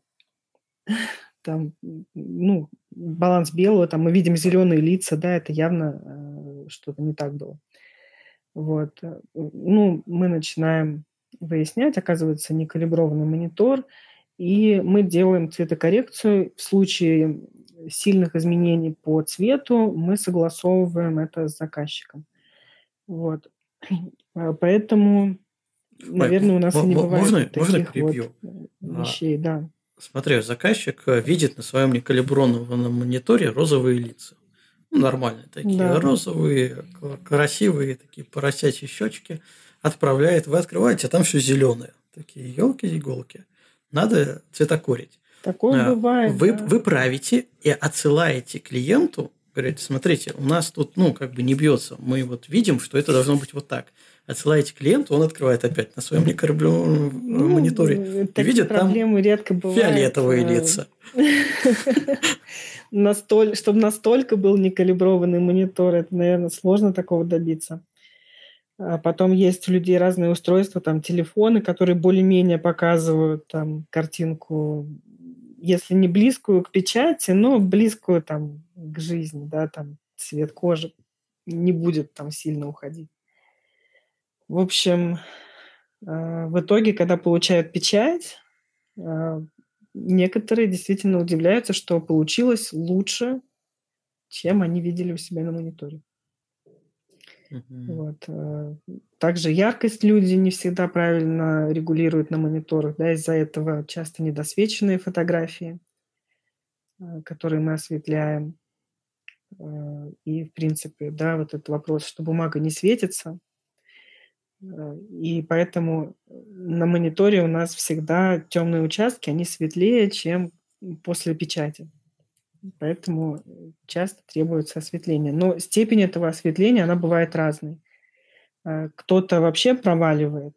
там, ну, баланс белого, там мы видим зеленые лица, да, это явно что-то не так было. Вот. Ну, мы начинаем выяснять, оказывается, некалиброванный монитор – и мы делаем цветокоррекцию. В случае сильных изменений по цвету мы согласовываем это с заказчиком. Вот. А, поэтому, наверное, у нас и не бывает можно, таких можно вот а, вещей, да. Смотри, заказчик э, видит на своем некалиброванном мониторе розовые лица. ну, нормальные такие, да. розовые, красивые, такие поросячьи щечки, отправляет, вы открываете, а там все зеленое. Такие елки-иголки. Надо цветокорить. Такое а, бывает. Вы, да. вы правите и отсылаете клиенту, говорите, смотрите, у нас тут, ну, как бы не бьется. Мы вот видим, что это должно быть вот так. Отсылаете клиенту, он открывает опять на своем некоррублевом ну, мониторе и видит там редко бывают. фиолетовые э, лица. Чтобы настолько был некалиброванный монитор, это, наверное, сложно такого добиться. А потом есть у людей разные устройства, там телефоны, которые более-менее показывают там картинку, если не близкую к печати, но близкую там к жизни, да, там цвет кожи не будет там сильно уходить. В общем, э, в итоге, когда получают печать, э, некоторые действительно удивляются, что получилось лучше, чем они видели у себя на мониторе. Mm-hmm. Вот. Э, также яркость люди не всегда правильно регулируют на мониторах, да, из-за этого часто недосвеченные фотографии, э, которые мы осветляем. Э, и, в принципе, да, вот этот вопрос, что бумага не светится, и поэтому на мониторе у нас всегда темные участки, они светлее, чем после печати. Поэтому часто требуется осветление. Но степень этого осветления, она бывает разной. А, кто-то вообще проваливает,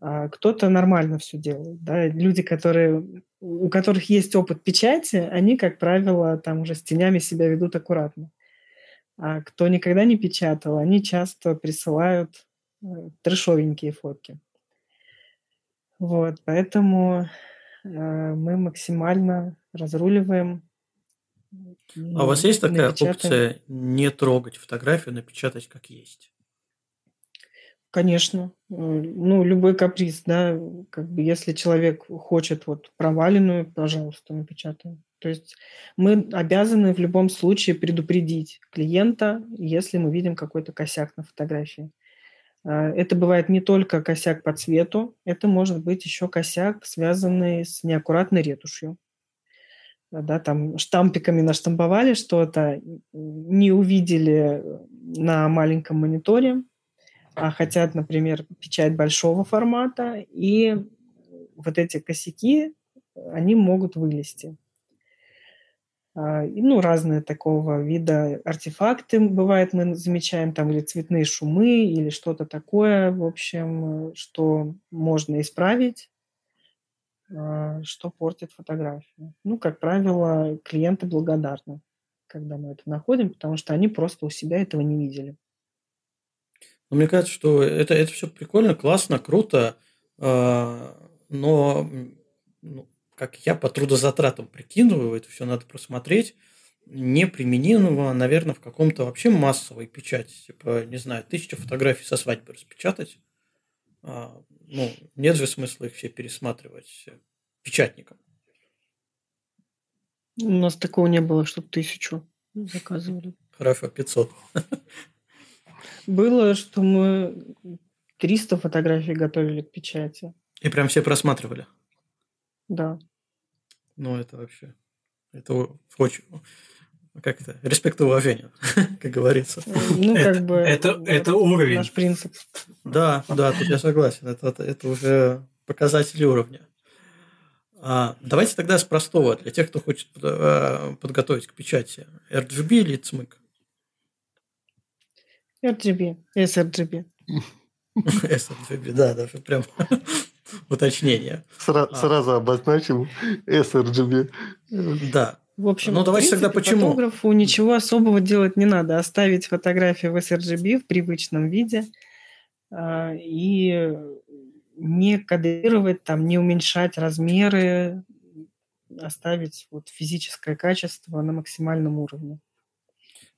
а кто-то нормально все делает. Да? Люди, которые, у которых есть опыт печати, они, как правило, там уже с тенями себя ведут аккуратно. А кто никогда не печатал, они часто присылают Э, трешовенькие фотки. Вот, поэтому э, мы максимально разруливаем. А у вас есть такая напечатаем. опция не трогать фотографию, напечатать как есть? Конечно. Ну, любой каприз, да, как бы если человек хочет вот проваленную, пожалуйста, напечатаем. То есть мы обязаны в любом случае предупредить клиента, если мы видим какой-то косяк на фотографии. А, это бывает не только косяк по цвету, это может быть еще косяк, связанный с неаккуратной ретушью. Да, там штампиками наштамповали что-то, не увидели на маленьком мониторе, а хотят, например, печать большого формата, и вот эти косяки, они могут вылезти. А, ну, разные такого вида артефакты, бывает, мы замечаем там или цветные шумы, или что-то такое, в общем, что можно исправить, что портит фотографию. Ну, как правило, клиенты благодарны, когда мы это находим, потому что они просто у себя этого не видели. Ну, мне кажется, что это, это все прикольно, классно, круто, а, но ну, как я по трудозатратам прикидываю, это все надо просмотреть, неприменимого, наверное, в каком-то вообще массовой печати. Типа, не знаю, тысячу фотографий со свадьбы распечатать. А, ну, нет же смысла их все пересматривать печатником. У нас такого не было, чтобы тысячу заказывали. Хорошо, 500. Было, что мы 300 фотографий готовили к печати. И прям все просматривали? Да. Ну, это вообще... Это очень... Как это? Респект и уважение, как говорится. Ну, как это, бы... Это, это уровень. Наш принцип. Да, да, тут я согласен. Это, это, это уже показатель уровня. А, давайте тогда с простого, для тех, кто хочет э, подготовить к печати. RGB или CMYK? RGB, sRGB. sRGB, да, даже прям уточнение. Сра- а. Сразу обозначим sRGB. Да. В общем, ну, давайте принципе, тогда почему? фотографу ничего особого делать не надо. Оставить фотографию в sRGB в привычном виде э, и не кадрировать, там, не уменьшать размеры, оставить вот физическое качество на максимальном уровне.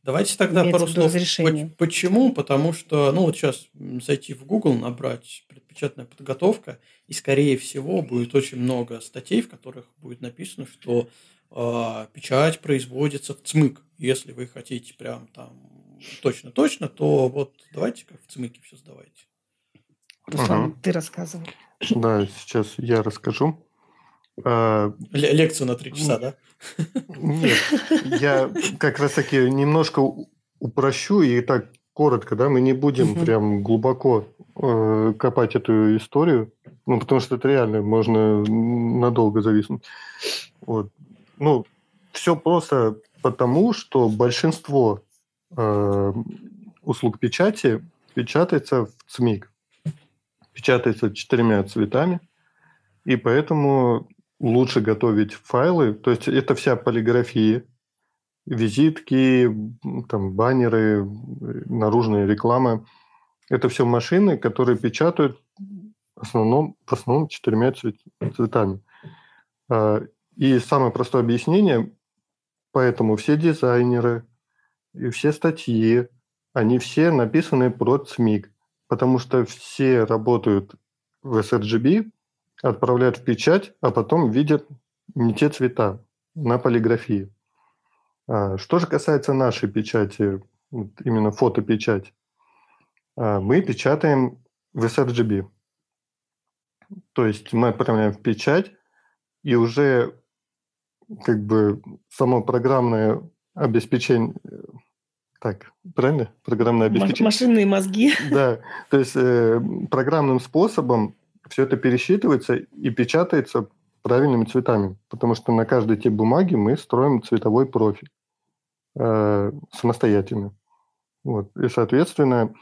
Давайте тогда пару слов. Почему? Потому что, ну вот сейчас зайти в Google, набрать предпечатная подготовка, и скорее всего будет очень много статей, в которых будет написано, что печать производится в ЦМЫК. Если вы хотите прям там точно-точно, то вот давайте как в ЦМИКе все сдавайте. Руслан, угу. ты рассказывай. Да, сейчас я расскажу. А, лекцию на три часа, да? Нет, я как раз таки немножко упрощу и так коротко, да, мы не будем прям глубоко э, копать эту историю, ну, потому что это реально можно надолго зависнуть. Вот. Ну, все просто потому, что большинство э, услуг печати печатается в ЦМИК. Печатается четырьмя цветами, и поэтому лучше готовить файлы. То есть это вся полиграфия, визитки, там, баннеры, наружная реклама. Это все машины, которые печатают в основном, в основном четырьмя цветами. И самое простое объяснение, поэтому все дизайнеры и все статьи, они все написаны про ЦМИК, потому что все работают в sRGB, отправляют в печать, а потом видят не те цвета на полиграфии. А, что же касается нашей печати, именно фотопечать, а, мы печатаем в sRGB. То есть мы отправляем в печать, и уже как бы само программное обеспечение, так, правильно? Программное обеспечение. Машинные мозги. Да, то есть э, программным способом все это пересчитывается и печатается правильными цветами, потому что на каждой тип бумаги мы строим цветовой профиль э, самостоятельно. Вот. И, соответственно,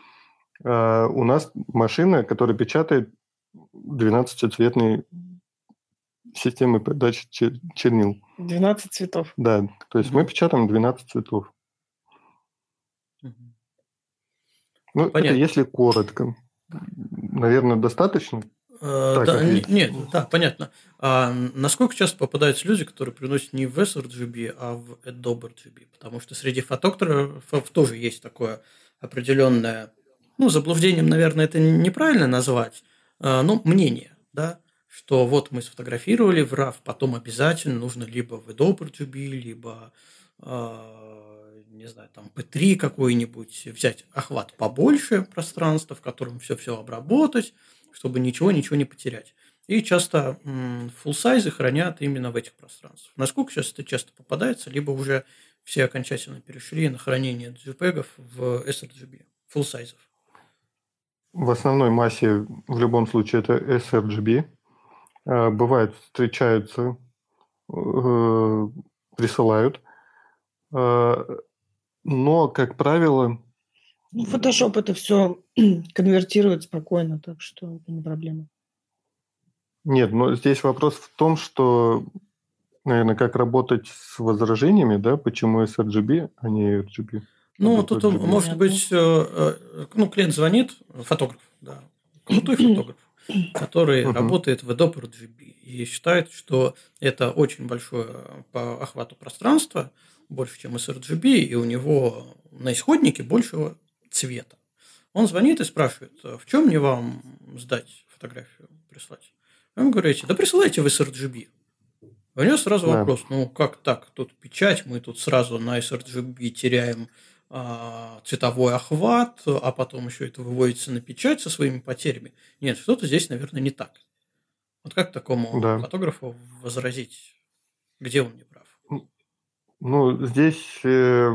э, у нас машина, которая печатает 12-цветные системы подачи чернил. 12 цветов. Да, то есть мы печатаем 12 цветов. Ну, Понятно. это если коротко. Наверное, достаточно. Э, так, да, не, нет, да, понятно. А насколько часто попадаются люди, которые приносят не в sRGB, а в Adobe RGB? Потому что среди фотографов тоже есть такое определенное, ну, заблуждением, наверное, это неправильно назвать, а, но мнение, да, что вот мы сфотографировали в RAW, потом обязательно нужно либо в Adobe RGB, либо а, не знаю, там P3 какой-нибудь, взять охват побольше пространства, в котором все-все обработать, чтобы ничего-ничего не потерять. И часто full сайзы хранят именно в этих пространствах. Насколько сейчас это часто попадается, либо уже все окончательно перешли на хранение JPEG в sRGB, full сайзов? В основной массе в любом случае это sRGB. А, бывает, встречаются, э, присылают. А, но, как правило, ну, Photoshop это все конвертирует спокойно, так что это не проблема. Нет, но здесь вопрос в том, что, наверное, как работать с возражениями, да, почему sRGB, а не RGB. Ну, тут RGB. может быть, э, э, ну, клиент звонит, фотограф, да, крутой фотограф, который uh-huh. работает в Adobe RGB и считает, что это очень большое по охвату пространства, больше, чем sRGB, и у него на исходнике большего цвета. Он звонит и спрашивает, «А в чем мне вам сдать фотографию, прислать? Вы говорите, да присылайте в sRGB. У него сразу да. вопрос, ну как так, тут печать, мы тут сразу на sRGB теряем цветовой охват, а потом еще это выводится на печать со своими потерями. Нет, что-то здесь, наверное, не так. Вот как такому да. фотографу возразить, где он не прав? Ну, здесь э,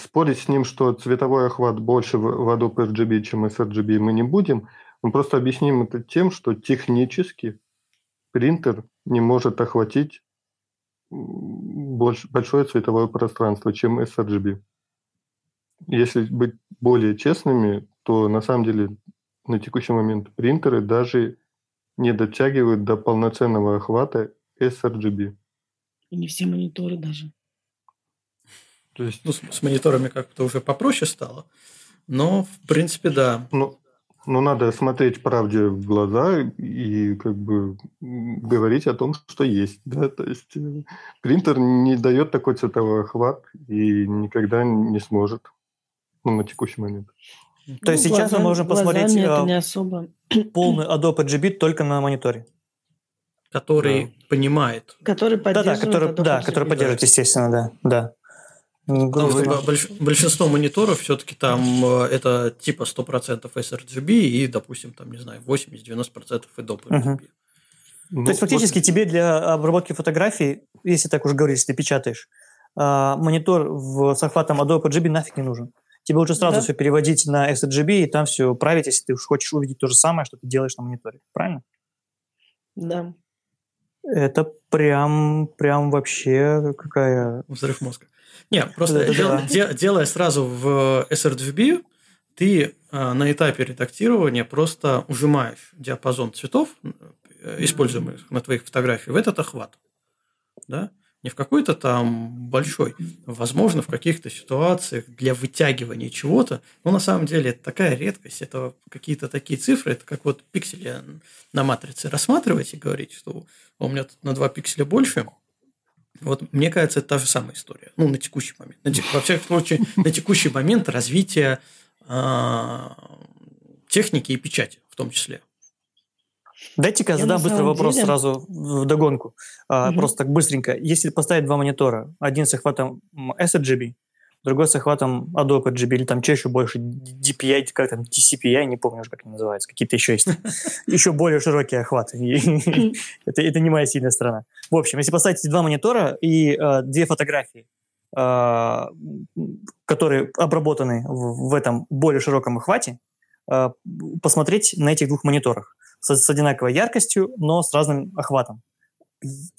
спорить с ним, что цветовой охват больше в, в Adobe RGB, чем sRGB, мы не будем. Мы просто объясним это тем, что технически принтер не может охватить больш, большое цветовое пространство, чем sRGB. Если быть более честными, то на самом деле на текущий момент принтеры даже не дотягивают до полноценного охвата sRGB. И не все мониторы даже. То есть, ну, с, с мониторами как-то уже попроще стало. Но, в принципе, да. Ну, ну, надо смотреть правде в глаза и как бы говорить о том, что есть. Да? То есть э, принтер не дает такой цветовой охват и никогда не сможет ну, на текущий момент. То есть ну, сейчас глаза, мы можем посмотреть это не особо. полный Adobe RGB только на мониторе который да. понимает. Который поддерживает. Да, да, который, да, который поддерживает, естественно, да. да. Больш, большинство мониторов все-таки там э, это типа 100% sRGB и, допустим, там, не знаю, 80-90% Adobe RGB. Ну, То есть фактически вот... тебе для обработки фотографий, если так уж говорить, если ты печатаешь, а, монитор в, с охватом Adobe RGB нафиг не нужен. Тебе лучше сразу да. все переводить на sRGB и там все править, если ты уж хочешь увидеть то же самое, что ты делаешь на мониторе. Правильно? Да. Это прям, прям вообще какая... Взрыв мозга. Не, просто дел, де, делая сразу в sRGB, ты э, на этапе редактирования просто ужимаешь диапазон цветов, э, используемых на твоих фотографиях, в этот охват. Да? Не в какой-то там большой, возможно, в каких-то ситуациях для вытягивания чего-то, но на самом деле это такая редкость, это какие-то такие цифры, это как вот пиксели на матрице рассматривать и говорить, что у меня тут на 2 пикселя больше, вот мне кажется, это та же самая история. Ну, на текущий момент. На, во всяком случае, на текущий момент развития э, техники и печати в том числе. Дайте-ка я задам быстрый вопрос деле... сразу в догонку. А, угу. Просто так быстренько. Если поставить два монитора, один с охватом sRGB, другой с охватом Adobe RGB, или там чаще больше DPI, как там, TCPI, не помню уже, как они называются, какие-то еще есть. Еще более широкие охваты. это, не моя сильная сторона. В общем, если поставить два монитора и э, две фотографии, э, которые обработаны в, этом более широком охвате, посмотреть на этих двух мониторах с, с одинаковой яркостью, но с разным охватом.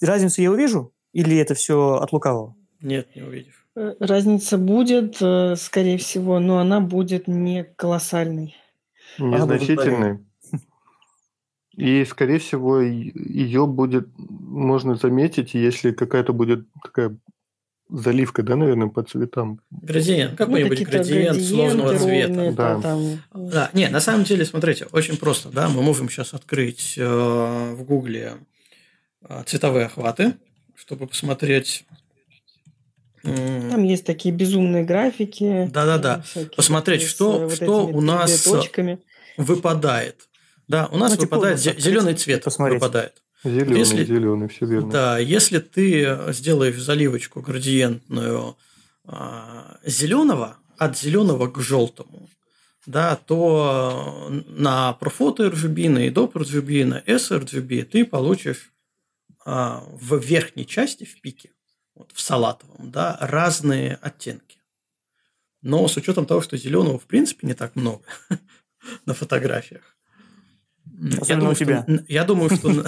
Разницу я увижу или это все от лукавого? Нет, не увидишь. Э, разница будет, э, скорее всего, но она будет не колоссальной. Незначительной. И, скорее всего, ее будет можно заметить, если какая-то будет такая заливка, да, наверное, по цветам. Градиент, какой-нибудь ну, градиент сложного цвета. Да. Там... да, не, на самом деле, смотрите, очень просто, да, мы можем сейчас открыть э, в Гугле э, цветовые охваты, чтобы посмотреть. Э, там есть такие безумные графики. Да-да-да. Посмотреть, что, вот что у нас точками. выпадает. Да, у нас ну, выпадает зеленый цвет посмотреть. выпадает. Зеленый, если, зеленый, все верно. Да, если ты сделаешь заливочку градиентную а, зеленого от зеленого к желтому, да, то на Profoto RGB, на Adobe RGB, на sRGB ты получишь а, в верхней части, в пике, вот, в салатовом, да, разные оттенки. Но с учетом того, что зеленого в принципе не так много на фотографиях, я думаю, у тебя. Что, я думаю, что...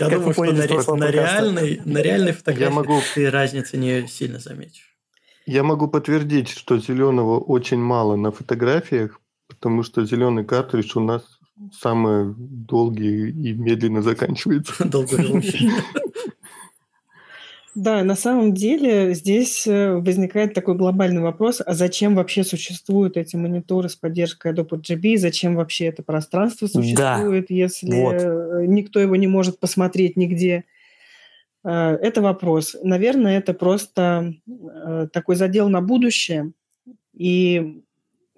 Я думаю, что на реальной, на реальной фотографии ты разницы не сильно заметишь. Я могу подтвердить, что зеленого очень мало на фотографиях, потому что зеленый картридж у нас самый долгий и медленно заканчивается. Долгоживущий. Да, на самом деле здесь э, возникает такой глобальный вопрос, а зачем вообще существуют эти мониторы с поддержкой Adobe RGB, зачем вообще это пространство существует, да. если вот. Э, никто его не может посмотреть нигде. Э, это вопрос. Наверное, это просто такой задел на будущее. И,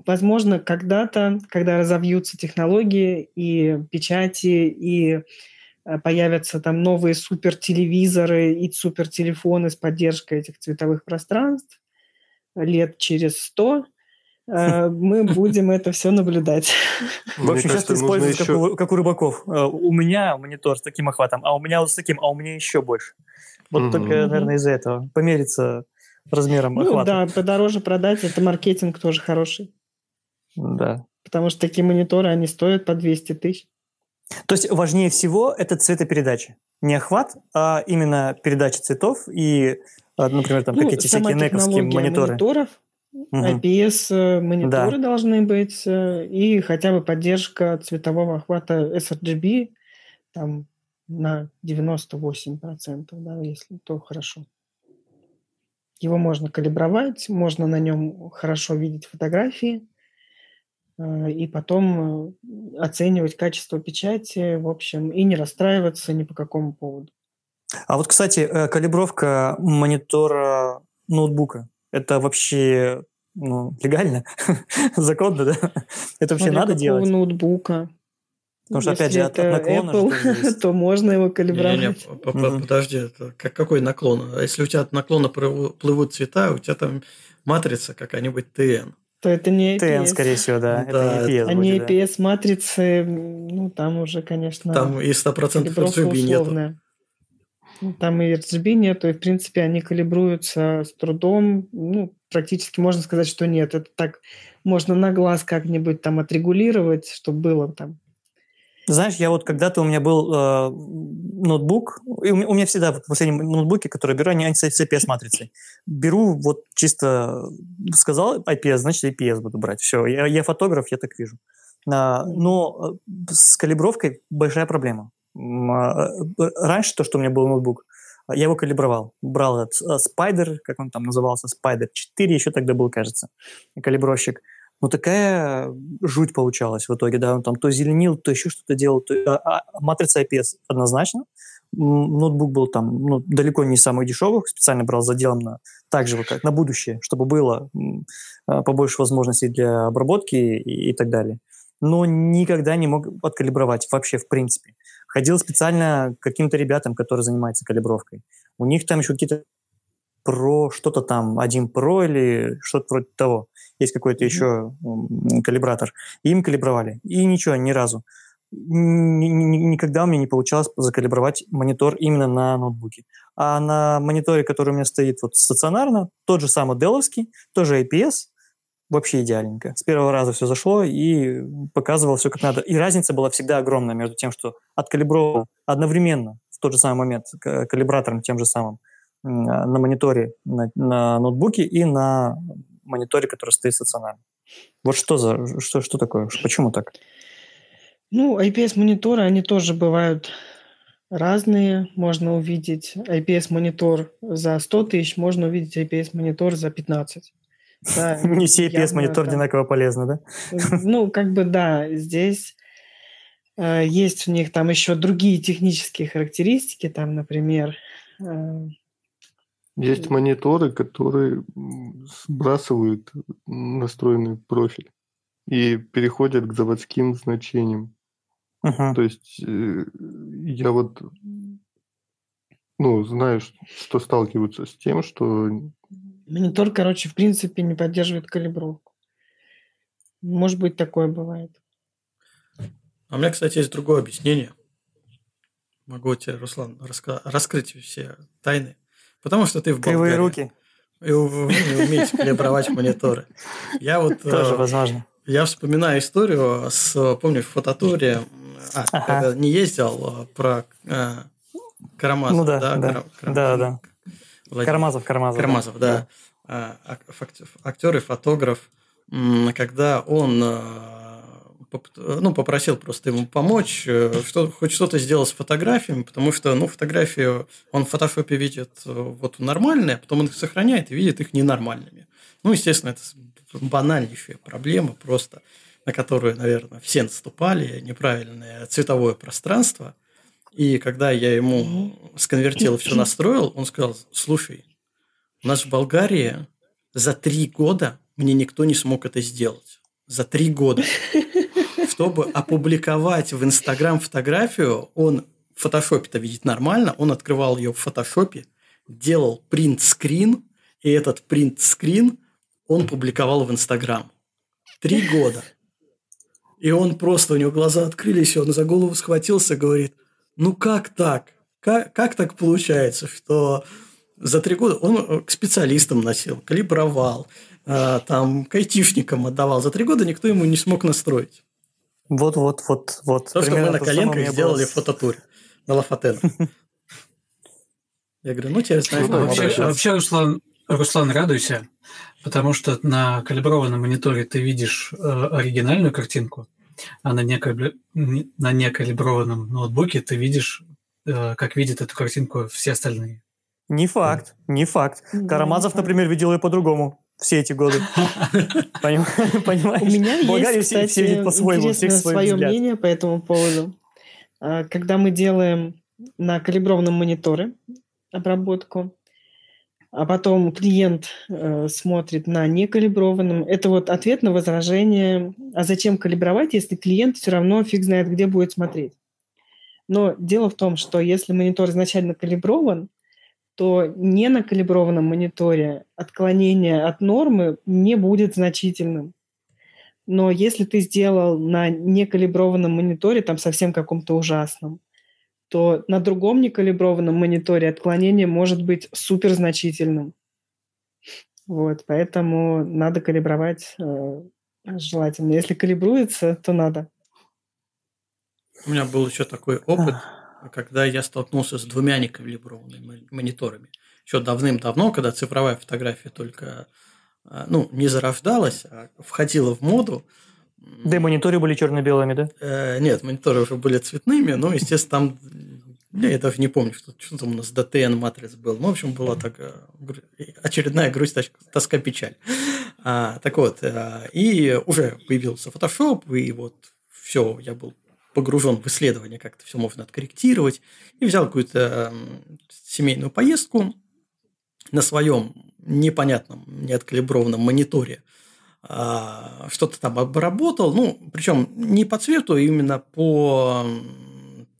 возможно, когда-то, когда разовьются технологии и печати, и появятся там новые супертелевизоры и супертелефоны с поддержкой этих цветовых пространств лет через сто, э, мы будем это все наблюдать. В общем, сейчас ты используешь, как, у, как у рыбаков. Э, у меня монитор с таким охватом, а у меня вот с таким, а у меня еще больше. Вот только, наверное, из-за этого. Помериться размером ну, охвата. Да, подороже продать, это маркетинг тоже хороший. Да. Потому что такие мониторы, они стоят по 200 тысяч. То есть важнее всего это цветопередача. Не охват, а именно передача цветов и, а, например, там ну, какие-то всякие нековские мониторы. мониторов, угу. IPS-мониторы да. должны быть, э, и хотя бы поддержка цветового охвата sRGB там, на 98%, да, если то хорошо. Его можно калибровать, можно на нем хорошо видеть фотографии, Э, и потом э, оценивать качество печати, в общем, и не расстраиваться ни по какому поводу. А вот, кстати, э, калибровка монитора ноутбука, это вообще ну, легально? Законно, да? Это вообще Смотря надо делать? ноутбука. Потому что, опять же, от, наклона Apple, то можно его калибровать. Не, не, подожди, как, какой наклон? А если у тебя от наклона плывут цвета, у тебя там матрица какая-нибудь ТН то это не IPS. TN, скорее всего, да. да. Это не IPS. А не IPS-матрицы, ну, там уже, конечно... Там и 100% RGB нету. Ну, там и RGB нету, и, в принципе, они калибруются с трудом. Ну, практически можно сказать, что нет. Это так можно на глаз как-нибудь там отрегулировать, чтобы было там знаешь, я вот когда-то у меня был э, ноутбук, и у меня, у меня всегда в последнем ноутбуке, который беру, они с IPS-матрицей. Беру вот чисто, сказал IPS, значит IPS буду брать. Все, я, я фотограф, я так вижу. А, но э, с калибровкой большая проблема. А, э, раньше то, что у меня был ноутбук, я его калибровал. Брал этот э, Spider, как он там назывался, Spider 4, еще тогда был, кажется, калибровщик. Ну, такая жуть получалась в итоге, да, он там то зеленил, то еще что-то делал, то... а, а матрица IPS однозначно, ноутбук был там ну, далеко не самый дешевый, специально брал заделом на так же, как на будущее, чтобы было а, побольше возможностей для обработки и, и так далее. Но никогда не мог откалибровать вообще в принципе. Ходил специально к каким-то ребятам, которые занимаются калибровкой. У них там еще какие-то про что-то там, один про или что-то вроде того. Есть какой-то еще калибратор. И им калибровали. И ничего, ни разу. Никогда у меня не получалось закалибровать монитор именно на ноутбуке. А на мониторе, который у меня стоит вот стационарно, тот же самый Dell, тоже IPS, вообще идеальненько. С первого раза все зашло и показывал все как надо. И разница была всегда огромная между тем, что откалибровал одновременно в тот же самый момент калибратором тем же самым на мониторе на, на ноутбуке и на мониторе, который стоит стационарно. Вот что за что, что такое? Почему так? Ну, IPS-мониторы, они тоже бывают разные. Можно увидеть IPS-монитор за 100 тысяч, можно увидеть IPS-монитор за 15. Да, Не все IPS-монитор одинаково полезны, да? Ну, как бы да, здесь э, есть у них там еще другие технические характеристики, там, например, э, есть мониторы, которые сбрасывают настроенный профиль и переходят к заводским значениям. Uh-huh. То есть э, я вот ну, знаю, что сталкиваются с тем, что... Монитор, короче, в принципе не поддерживает калибровку. Может быть, такое бывает. А у меня, кстати, есть другое объяснение. Могу тебе, Руслан, раска- раскрыть все тайны. Потому что ты в Кривые руки. И вы не умеете калибровать мониторы. Я вот... Тоже э, возможно. Я вспоминаю историю с, помню, в фототуре, а, ага. когда не ездил, э, про э, Карамазов. Ну да, да, да. Кар... да, да. Владимир. Карамазов, Карамазов. Карамазов, да. да. А, актер и фотограф, когда он ну, попросил просто ему помочь, э, что, хоть что-то сделать с фотографиями, потому что, ну, фотографии он в фотошопе видит э, вот нормальные, а потом он их сохраняет и видит их ненормальными. Ну, естественно, это банальнейшая проблема просто, на которую, наверное, все наступали, неправильное цветовое пространство. И когда я ему сконвертил, все настроил, он сказал, слушай, у нас в Болгарии за три года мне никто не смог это сделать. За три года чтобы опубликовать в Инстаграм фотографию, он в фотошопе-то видит нормально, он открывал ее в фотошопе, делал принт-скрин, и этот принт-скрин он публиковал в Инстаграм. Три года. И он просто, у него глаза открылись, и он за голову схватился, говорит, ну как так? Как, как так получается, что за три года он к специалистам носил, калибровал, э, там, к айтишникам отдавал. За три года никто ему не смог настроить. Вот, вот, вот, вот. То, что мы на коленках сделали было... фототуре на Лафатен. Я говорю, ну, тебе вообще, вообще, Руслан, Руслан, радуйся, потому что на калиброванном мониторе ты видишь э, оригинальную картинку, а на, некалибр... на некалиброванном ноутбуке ты видишь, э, как видят эту картинку все остальные. Не факт, не факт. Карамазов, например, видел ее по-другому все эти годы. Понимаешь? У меня есть, кстати, интересное свое мнение по этому поводу. А, когда мы делаем на калиброванном мониторе обработку, а потом клиент э, смотрит на некалиброванном. Это вот ответ на возражение, а зачем калибровать, если клиент все равно фиг знает, где будет смотреть. Но дело в том, что если монитор изначально калиброван, то не на калиброванном мониторе отклонение от нормы не будет значительным. Но если ты сделал на некалиброванном мониторе, там совсем каком-то ужасном, то на другом некалиброванном мониторе отклонение может быть супер значительным. Вот, поэтому надо калибровать э, желательно. Если калибруется, то надо. У меня был еще такой опыт, когда я столкнулся с двумя некалиброванными мониторами. Еще давным-давно, когда цифровая фотография только э, ну, не зарождалась, а входила в моду. Да и мониторы были черно-белыми, да? Э, нет, мониторы уже были цветными, но, естественно, там я даже не помню, что, что там у нас DTN матриц был. Ну, в общем, была такая очередная грусть, тоска, печаль. А, так вот, а, и уже появился Photoshop, и вот все, я был погружен в исследование, как это все можно откорректировать, и взял какую-то семейную поездку на своем непонятном, неоткалиброванном мониторе, а, что-то там обработал, ну, причем не по цвету, а именно по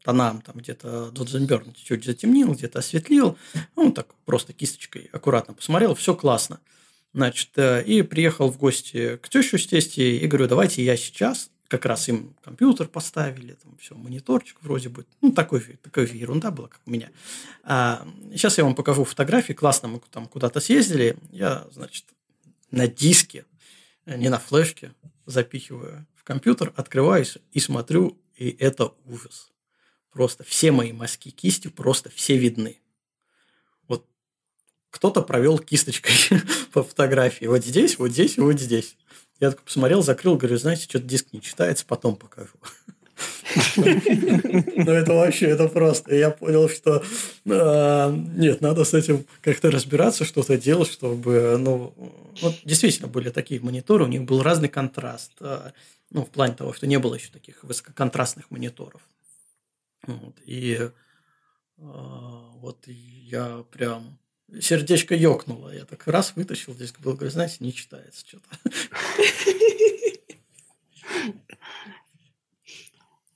тонам, там где-то Додзенберн чуть затемнил, где-то осветлил, ну, так просто кисточкой аккуратно посмотрел, все классно. Значит, э, и приехал в гости к тещу с тестей и говорю, давайте я сейчас, как раз им компьютер поставили, там все, мониторчик вроде бы, ну, такой, такая ерунда была, как у меня. А, сейчас я вам покажу фотографии, классно мы там куда-то съездили, я, значит, на диске, э, не на флешке, запихиваю в компьютер, открываюсь и смотрю, и это ужас. Просто все мои мазки кистью просто все видны. Кто-то провел кисточкой по фотографии. Вот здесь, вот здесь вот здесь. Я такой посмотрел, закрыл, говорю, знаете, что-то диск не читается, потом покажу. Ну, это вообще, это просто. Я понял, что а, нет, надо с этим как-то разбираться, что-то делать, чтобы, ну, вот действительно были такие мониторы, у них был разный контраст, а, ну, в плане того, что не было еще таких высококонтрастных мониторов. И э, вот я прям сердечко ёкнуло. Я так раз вытащил, здесь был, говорю, знаете, не читается что-то.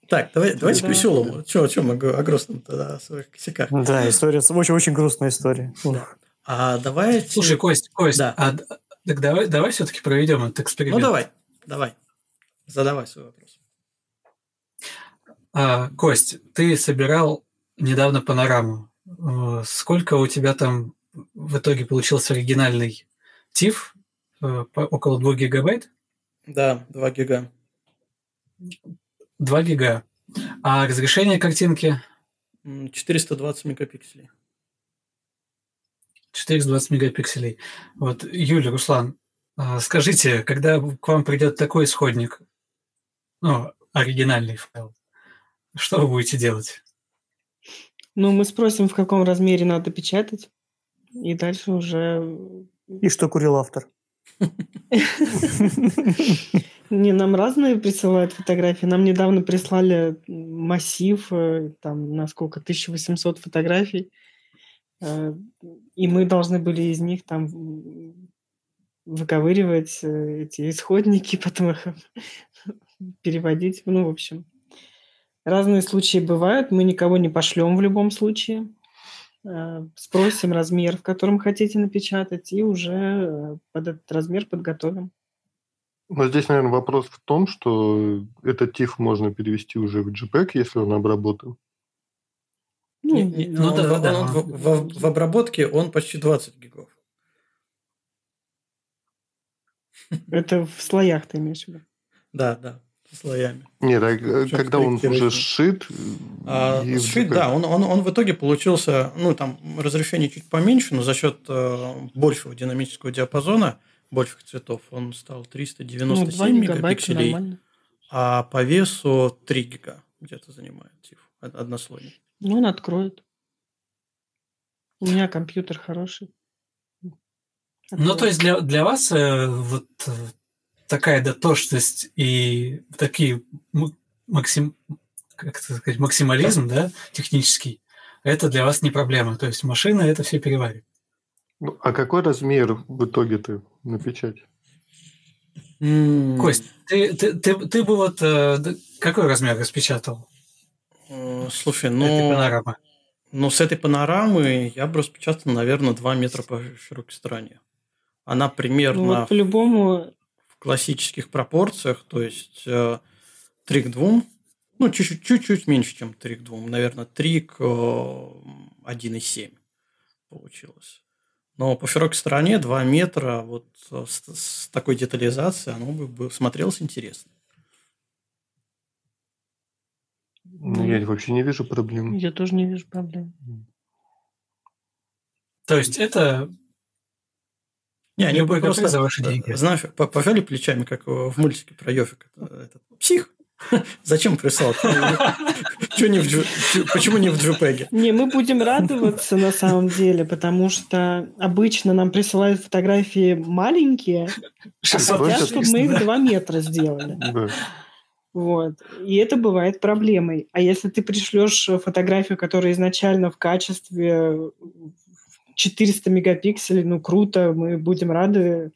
Так, давай, давайте да. к веселому. Че, че мы о грустном тогда, о своих косяках? Да, история, очень-очень грустная история. Да. А давайте... Слушай, Кость, Кость, да. а, так давай, давай все-таки проведем этот эксперимент. Ну, давай, давай. Задавай свой вопрос. А, Кость, ты собирал недавно панораму. Э, сколько у тебя там в итоге получился оригинальный TIFF? Э, около 2 гигабайт? Да, 2 гига. 2 гига. А разрешение картинки? 420 мегапикселей. 420 мегапикселей. Вот, Юля, Руслан, а скажите, когда к вам придет такой исходник, ну, оригинальный файл, что вы будете делать? Ну, мы спросим, в каком размере надо печатать, и дальше уже... И что курил автор? Не, нам разные присылают фотографии. Нам недавно прислали массив, э, там, на сколько, 1800 фотографий. Э, и мы должны были из них там выковыривать э, эти исходники, потом их переводить. Ну, в общем, Разные случаи бывают, мы никого не пошлем в любом случае. Э, спросим размер, в котором хотите напечатать, и уже э, под этот размер подготовим. Но здесь, наверное, вопрос в том, что этот TIFF можно перевести уже в JPEG, если он обработан. Ну, не, ну, ну, да, да. в, в, в обработке он почти 20 гигов. Это в слоях ты имеешь в виду? Да, да слоями. Нет, а когда он уже сшит... А, сшит, да, он, он, он в итоге получился, ну, там разрешение чуть поменьше, но за счет э, большего динамического диапазона, больших цветов, он стал 397 ну, мегапикселей, а по весу 3 гига где-то занимает тиф, однослойный. Ну, он откроет. У меня компьютер хороший. Откроет. Ну, то есть для, для вас э, вот такая дотошность и такие максим, как сказать, максимализм, да, технический, это для вас не проблема. То есть машина это все переварит. Ну, а какой размер в итоге ты на печать? Кость, ты, ты, ты, ты бы вот э, какой размер распечатал? Слушай, ну... Ну, с этой панорамы я бы распечатал, наверное, 2 метра по широкой стороне. Она примерно... Ну, вот по-любому... Классических пропорциях, то есть э, 3 к 2, ну, чуть-чуть, чуть-чуть меньше, чем 3 к 2, наверное, 3 к 1,7 э, получилось. Но по широкой стороне 2 метра вот э, с, с такой детализацией оно бы, бы смотрелось интересно. Ну, я вообще не вижу проблем. Я тоже не вижу проблем. То есть это не, они Любой просто за ваши деньги. Знаешь, пожали плечами, как в мультике про Йофик. Этот, псих. Зачем прислал? почему не в JPEG? Не, мы будем радоваться на самом деле, потому что обычно нам присылают фотографии маленькие, а хотят, чтобы мы их 2 метра сделали. Вот. И это бывает проблемой. А если ты пришлешь фотографию, которая изначально в качестве 400 мегапикселей, ну круто, мы будем рады,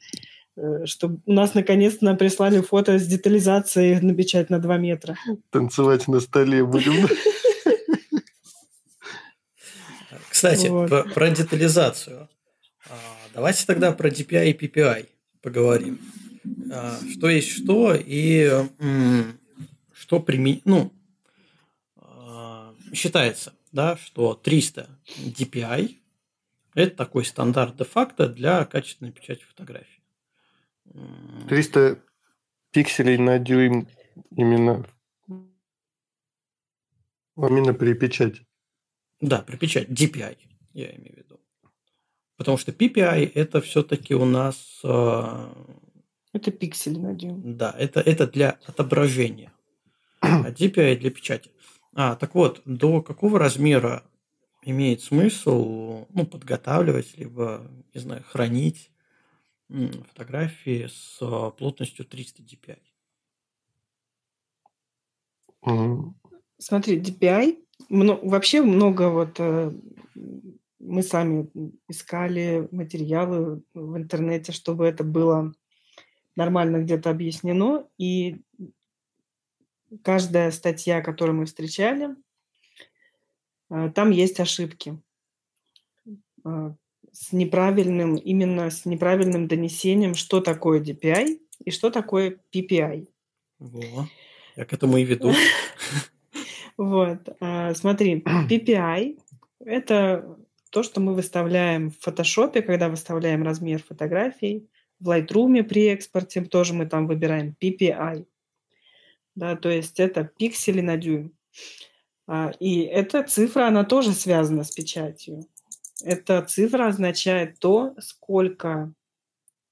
э, что у нас наконец-то нам прислали фото с детализацией на печать на 2 метра. Танцевать на столе будем. Кстати, вот. про, про детализацию. А, давайте тогда про DPI и PPI поговорим. А, что есть что и что применить, ну, а, считается, да, что 300 DPI – это такой стандарт де-факто для качественной печати фотографии. 300 пикселей на дюйм именно именно при печати. Да, при печати. DPI, я имею в виду. Потому что PPI – это все-таки у нас… А, это пиксель на дюйм. Да, это, это для отображения а DPI для печати. А, так вот, до какого размера имеет смысл ну, подготавливать, либо, не знаю, хранить фотографии с а, плотностью 300 DPI? Смотри, DPI, вообще много вот э, мы сами искали материалы в интернете, чтобы это было нормально где-то объяснено, и каждая статья, которую мы встречали, там есть ошибки э, с неправильным, именно с неправильным донесением, что такое DPI и что такое PPI. Во, я к этому и веду. Вот, э, смотри, PPI – это то, что мы выставляем в фотошопе, когда выставляем размер фотографий, в Lightroom при экспорте тоже мы там выбираем PPI да, то есть это пиксели на дюйм. А, и эта цифра, она тоже связана с печатью. Эта цифра означает то, сколько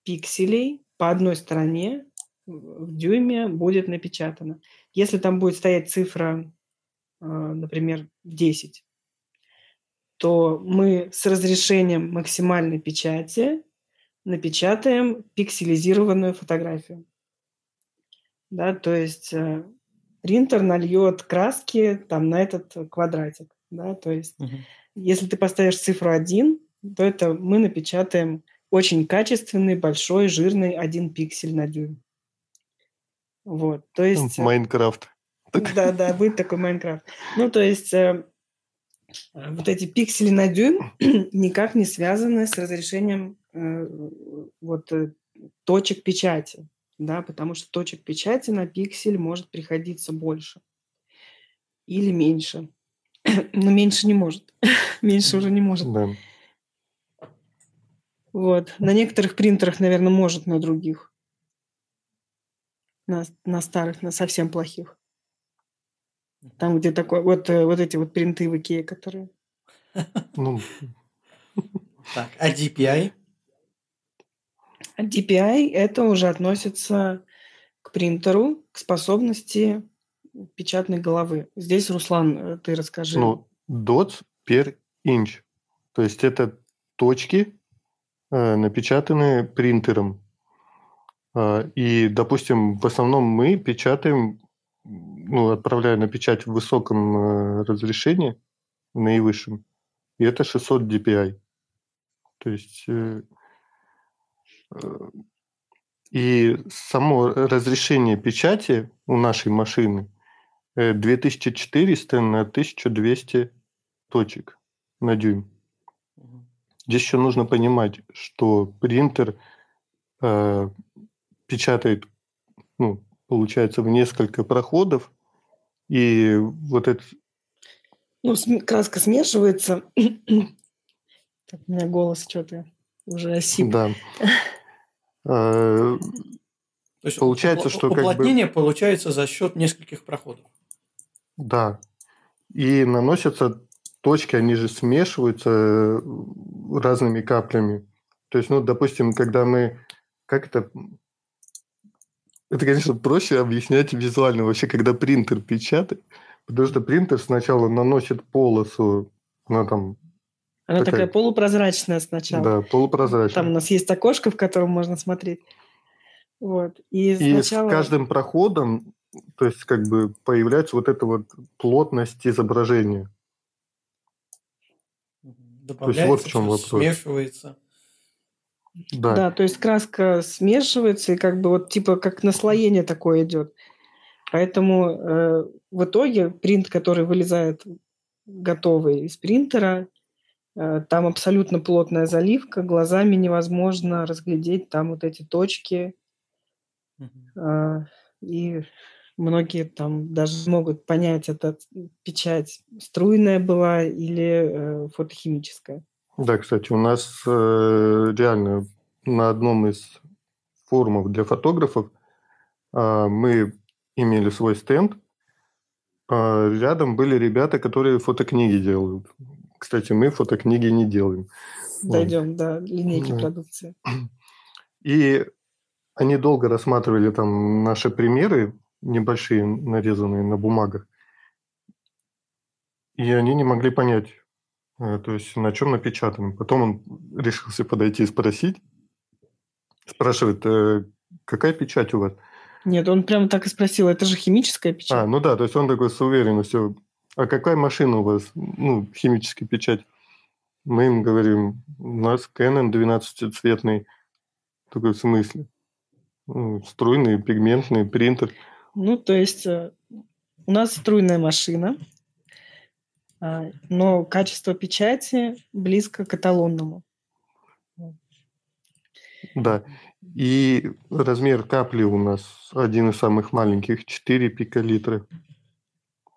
пикселей по одной стороне в дюйме будет напечатано. Если там будет стоять цифра, а, например, 10, то мы с разрешением максимальной печати напечатаем пикселизированную фотографию да, то есть э, принтер нальет краски там на этот квадратик, да, то есть угу. если ты поставишь цифру 1, то это мы напечатаем очень качественный, большой, жирный один пиксель на дюйм. Вот, то есть... Э, Майнкрафт. Да, да, будет такой Майнкрафт. Ну, то есть э, вот эти пиксели на дюйм никак не связаны с разрешением э, вот э, точек печати да, потому что точек печати на пиксель может приходиться больше или меньше. Но меньше не может. меньше уже не может. Да. Вот. На некоторых принтерах, наверное, может, на других. На, на старых, на совсем плохих. Там, где такой, вот, э, вот эти вот принты в Икее, которые... Ну. Так, а DPI? DPI это уже относится к принтеру, к способности печатной головы. Здесь, Руслан, э, ты расскажи. Ну, dots per inch. То есть это точки, э, напечатанные принтером. Э, и, допустим, в основном мы печатаем, ну, отправляя на печать в высоком разрешении, наивысшем, и это 600 dpi. То есть и само разрешение печати у нашей машины 2400 э, на 1200 точек. на дюйм. Здесь еще нужно понимать, что принтер э, печатает, ну, получается, в несколько проходов, и вот это... Ну, краска смешивается. так, у меня голос что-то уже осип. Да. То есть получается, что уплотнение как бы... получается за счет нескольких проходов. Да. И наносятся точки, они же смешиваются э, разными каплями. То есть, ну, допустим, когда мы... Как это... Это, конечно, проще объяснять визуально вообще, когда принтер печатает. Потому что принтер сначала наносит полосу, она там она такая, такая полупрозрачная сначала. Да, полупрозрачная. Там у нас есть окошко, в котором можно смотреть. Вот. И, и сначала... с каждым проходом, то есть как бы появляется вот эта вот плотность изображения. Добавляется, то есть вот в чем вопрос. смешивается. Да. да, то есть краска смешивается, и как бы вот типа как наслоение такое идет. Поэтому э, в итоге принт, который вылезает готовый из принтера, там абсолютно плотная заливка, глазами невозможно разглядеть там вот эти точки. Э, и многие там даже могут понять, это печать струйная была или э, фотохимическая. Да, кстати, у нас э, реально на одном из форумов для фотографов э, мы имели свой стенд. Э, рядом были ребята, которые фотокниги делают. Кстати, мы фотокниги не делаем. Дойдем вот. до линейки да. продукции. И они долго рассматривали там наши примеры, небольшие, нарезанные на бумагах. И они не могли понять, э, то есть на чем напечатано. Потом он решился подойти и спросить. Спрашивает, э, какая печать у вас? Нет, он прямо так и спросил, это же химическая печать. А, ну да, то есть он такой с уверенностью, а какая машина у вас, ну, химическая печать? Мы им говорим, у нас Canon 12-цветный. Такой в смысле? Ну, струйный, пигментный, принтер. Ну, то есть э, у нас струйная машина, а, но качество печати близко к эталонному. Да. И размер капли у нас один из самых маленьких, 4 пиколитра.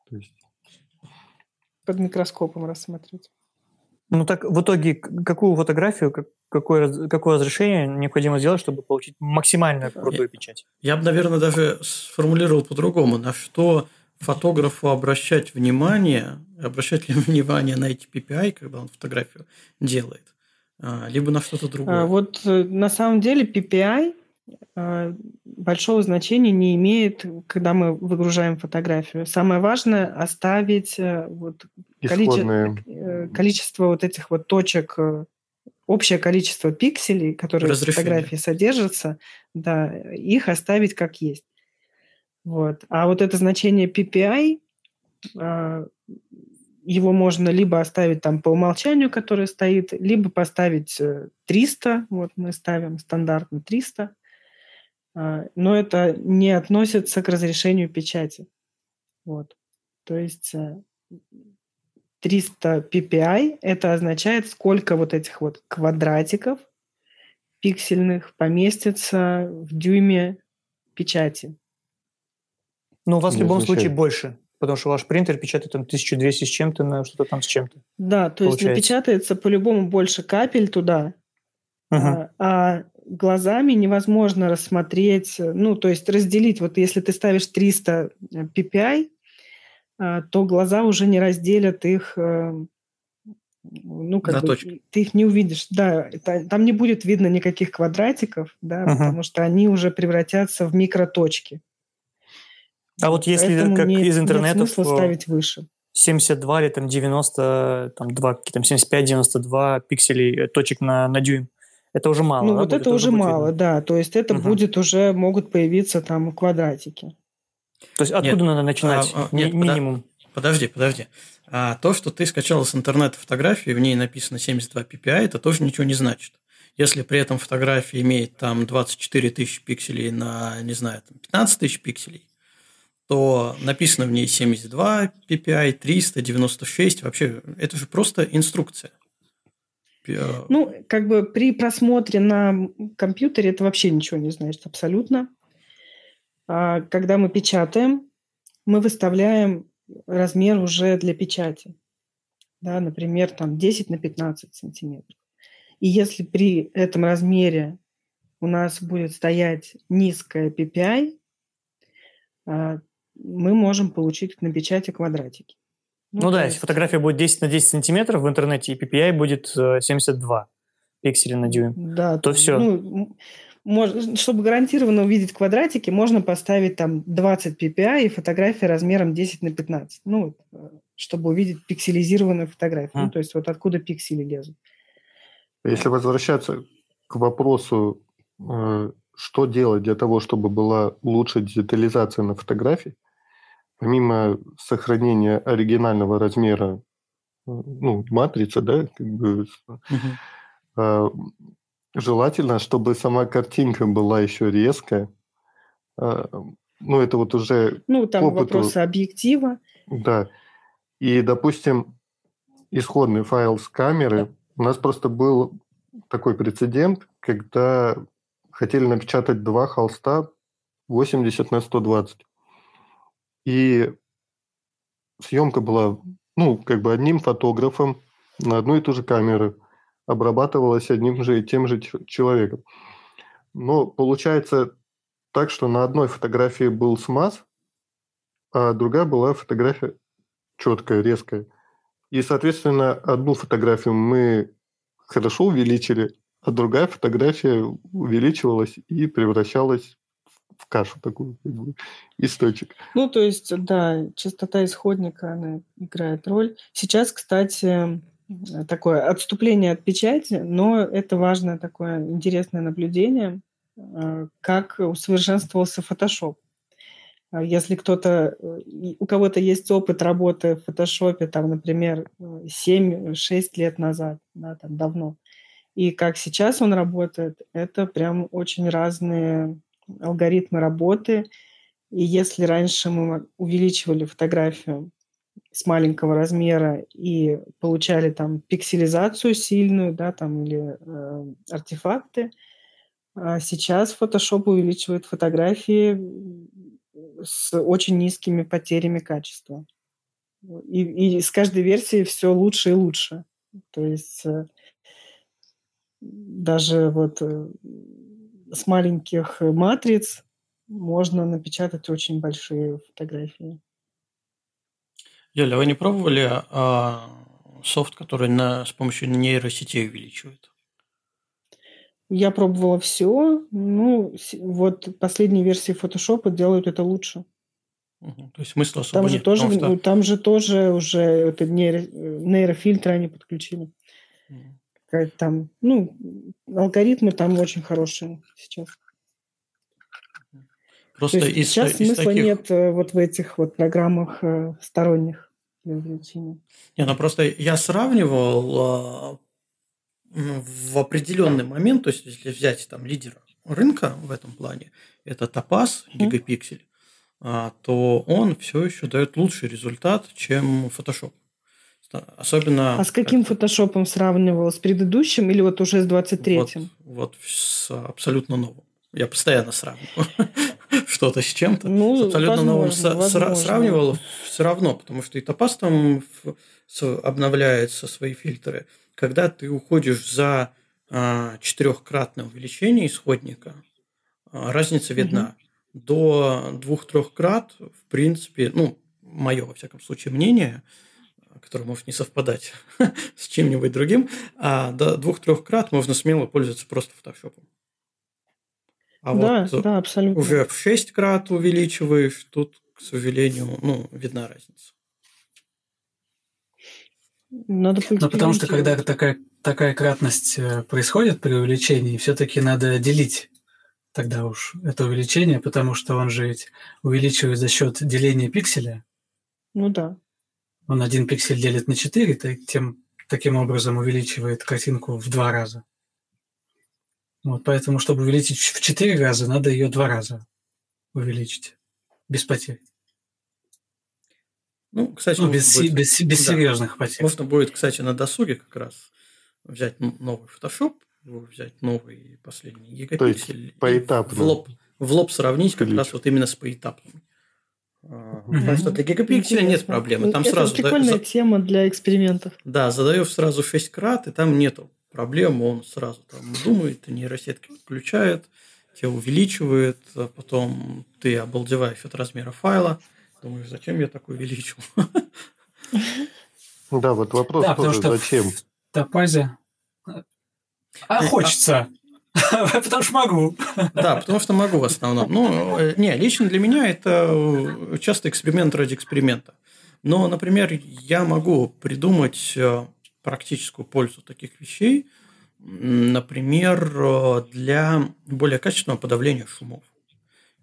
То есть... Под микроскопом рассмотреть. Ну так в итоге какую фотографию, какое, какое разрешение необходимо сделать, чтобы получить максимально крутую я, печать? Я бы, наверное, даже сформулировал по-другому, на что фотографу обращать внимание, обращать ли внимание на эти PPI, когда он фотографию делает, а, либо на что-то другое. А, вот э, на самом деле PPI большого значения не имеет, когда мы выгружаем фотографию. Самое важное оставить э, вот количество, э, количество вот этих вот точек, э, общее количество пикселей, которые в фотографии содержатся, да, их оставить как есть. Вот. А вот это значение PPI, а, его можно либо оставить там по умолчанию, которое стоит, либо поставить 300, вот мы ставим стандартно 300, а, но это не относится к разрешению печати. Вот. То есть 300 э, ppi это означает, сколько вот этих вот квадратиков пиксельных поместится в дюйме печати. Ну, у вас в любом случае больше, потому что ваш принтер печатает там 1200 с чем-то на что-то там с чем-то. Да, то получается. есть напечатается по-любому больше капель туда, угу. а, а глазами невозможно рассмотреть, ну, то есть разделить. Вот если ты ставишь 300 ppi, а, то глаза уже не разделят их, э, ну, как бы, ты их не увидишь. Да, там не будет видно никаких квадратиков, да, uh-huh. потому что они уже превратятся в микроточки. А вот если Поэтому как нет, из интернета... Нет смысла ставить выше. 72 или там 90, там 2, там 75-92 пикселей э, точек на, на дюйм. Это уже мало. Ну, да, вот это уже мало, видно? да. То есть это угу. будет уже, могут появиться там квадратики. То есть откуда нет, надо начинать? А, а, нет, минимум. Подожди, подожди. А то, что ты скачал с интернета фотографию, в ней написано 72 ppi, это тоже ничего не значит. Если при этом фотография имеет там 24 тысячи пикселей на, не знаю, там 15 тысяч пикселей, то написано в ней 72 ppi, 396, вообще это же просто инструкция. Ну, как бы при просмотре на компьютере это вообще ничего не значит абсолютно. А когда мы печатаем, мы выставляем размер уже для печати. Да, например, там 10 на 15 сантиметров. И если при этом размере у нас будет стоять низкая PPI, а, мы можем получить на печати квадратики. Ну, ну да, есть... если фотография будет 10 на 10 сантиметров в интернете, и PPI будет 72 э, пикселя на дюйм, да, то все. Ну, можно, чтобы гарантированно увидеть квадратики, можно поставить там 20 ppi и фотография размером 10 на 15. Ну, э, чтобы увидеть пикселизированную фотографию. А. Ну, то есть вот откуда пиксели лезут. Если возвращаться к вопросу, э, что делать для того, чтобы была лучшая детализация на фотографии, помимо сохранения оригинального размера ну, матрицы, да, как бы, угу. Желательно, чтобы сама картинка была еще резкая. А, ну, это вот уже... Ну, там опыту... вопросы объектива. Да. И, допустим, исходный файл с камеры. У нас просто был такой прецедент, когда хотели напечатать два холста 80 на 120. И съемка была, ну, как бы одним фотографом на одну и ту же камеру – обрабатывалась одним же и тем же человеком. Но получается так, что на одной фотографии был смаз, а другая была фотография четкая, резкая. И, соответственно, одну фотографию мы хорошо увеличили, а другая фотография увеличивалась и превращалась в кашу такую, как бы, источник. Ну, то есть, да, частота исходника, она играет роль. Сейчас, кстати, такое отступление от печати, но это важное такое интересное наблюдение, э, как усовершенствовался Photoshop. А если кто-то, э, у кого-то есть опыт работы в фотошопе, там, например, 7-6 лет назад, да, там давно, и как сейчас он работает, это прям очень разные алгоритмы работы. И если раньше мы увеличивали фотографию с маленького размера и получали там пикселизацию сильную, да, там или э, артефакты. А сейчас Photoshop увеличивает фотографии с очень низкими потерями качества. И, и с каждой версией все лучше и лучше. То есть э, даже вот э, с маленьких матриц можно напечатать очень большие фотографии. Юля, вы не пробовали а, софт, который на, с помощью нейросетей увеличивает? Я пробовала все. Ну, вот последние версии Photoshop делают это лучше. Угу. То есть смысла особо там нет. Же тоже, что... ну, там же тоже уже это нейро, нейрофильтры они подключили. Угу. Там, ну, алгоритмы там очень хорошие сейчас. Просто из, сейчас из смысла таких... нет э, вот в этих вот программах э, сторонних для увеличения. Не, ну просто я сравнивал а, в определенный момент, то есть если взять там лидера рынка в этом плане, это Topaz, гигапиксель, mm. то он все еще дает лучший результат, чем Photoshop. Особенно... А с каким фотошопом сравнивал? С предыдущим или вот уже с 23-м? Вот, вот с абсолютно новым. Я постоянно сравниваю что-то с чем-то. Ну, с абсолютно возможно, новым возможно. сравнивал все равно, потому что и топаз там обновляется свои фильтры. Когда ты уходишь за а, четырехкратное увеличение исходника, а, разница видна. Угу. До двух-трех крат, в принципе, ну, мое, во всяком случае, мнение, которое может не совпадать с чем-нибудь другим, а до двух-трех крат можно смело пользоваться просто фотошопом. А да, вот да, абсолютно. уже в 6 крат увеличиваешь, тут, к сожалению, ну, видна разница. Надо ну, потому что когда такая, такая кратность э, происходит при увеличении, все-таки надо делить тогда уж это увеличение, потому что он же ведь увеличивает за счет деления пикселя. Ну да. Он один пиксель делит на 4, тем, таким образом увеличивает картинку в два раза. Вот, поэтому, чтобы увеличить в 4 раза, надо ее два раза увеличить без потерь. Ну, кстати, ну, без, будет, без, без да, серьезных потерь. Можно будет, кстати, на досуге как раз взять новый Photoshop, взять новый последний гигапиксель. поэтапно. В лоб, в лоб сравнить как раз вот именно с поэтапным. Потому что для гигапикселя нет проблемы. Там Это сразу прикольная тема для экспериментов. Да, задаешь сразу 6 крат, и там нету проблем. Он сразу там думает, нейросетки включает, тебя увеличивает, а потом ты обалдеваешь от размера файла. Думаешь, зачем я так увеличил? Да, вот вопрос да, тоже, что зачем? В топазе... А хочется. Потому что могу. Да, потому что могу в основном. Ну, э, не, лично для меня это э, часто эксперимент ради эксперимента. Но, например, я могу придумать э, практическую пользу таких вещей, например, для более качественного подавления шумов.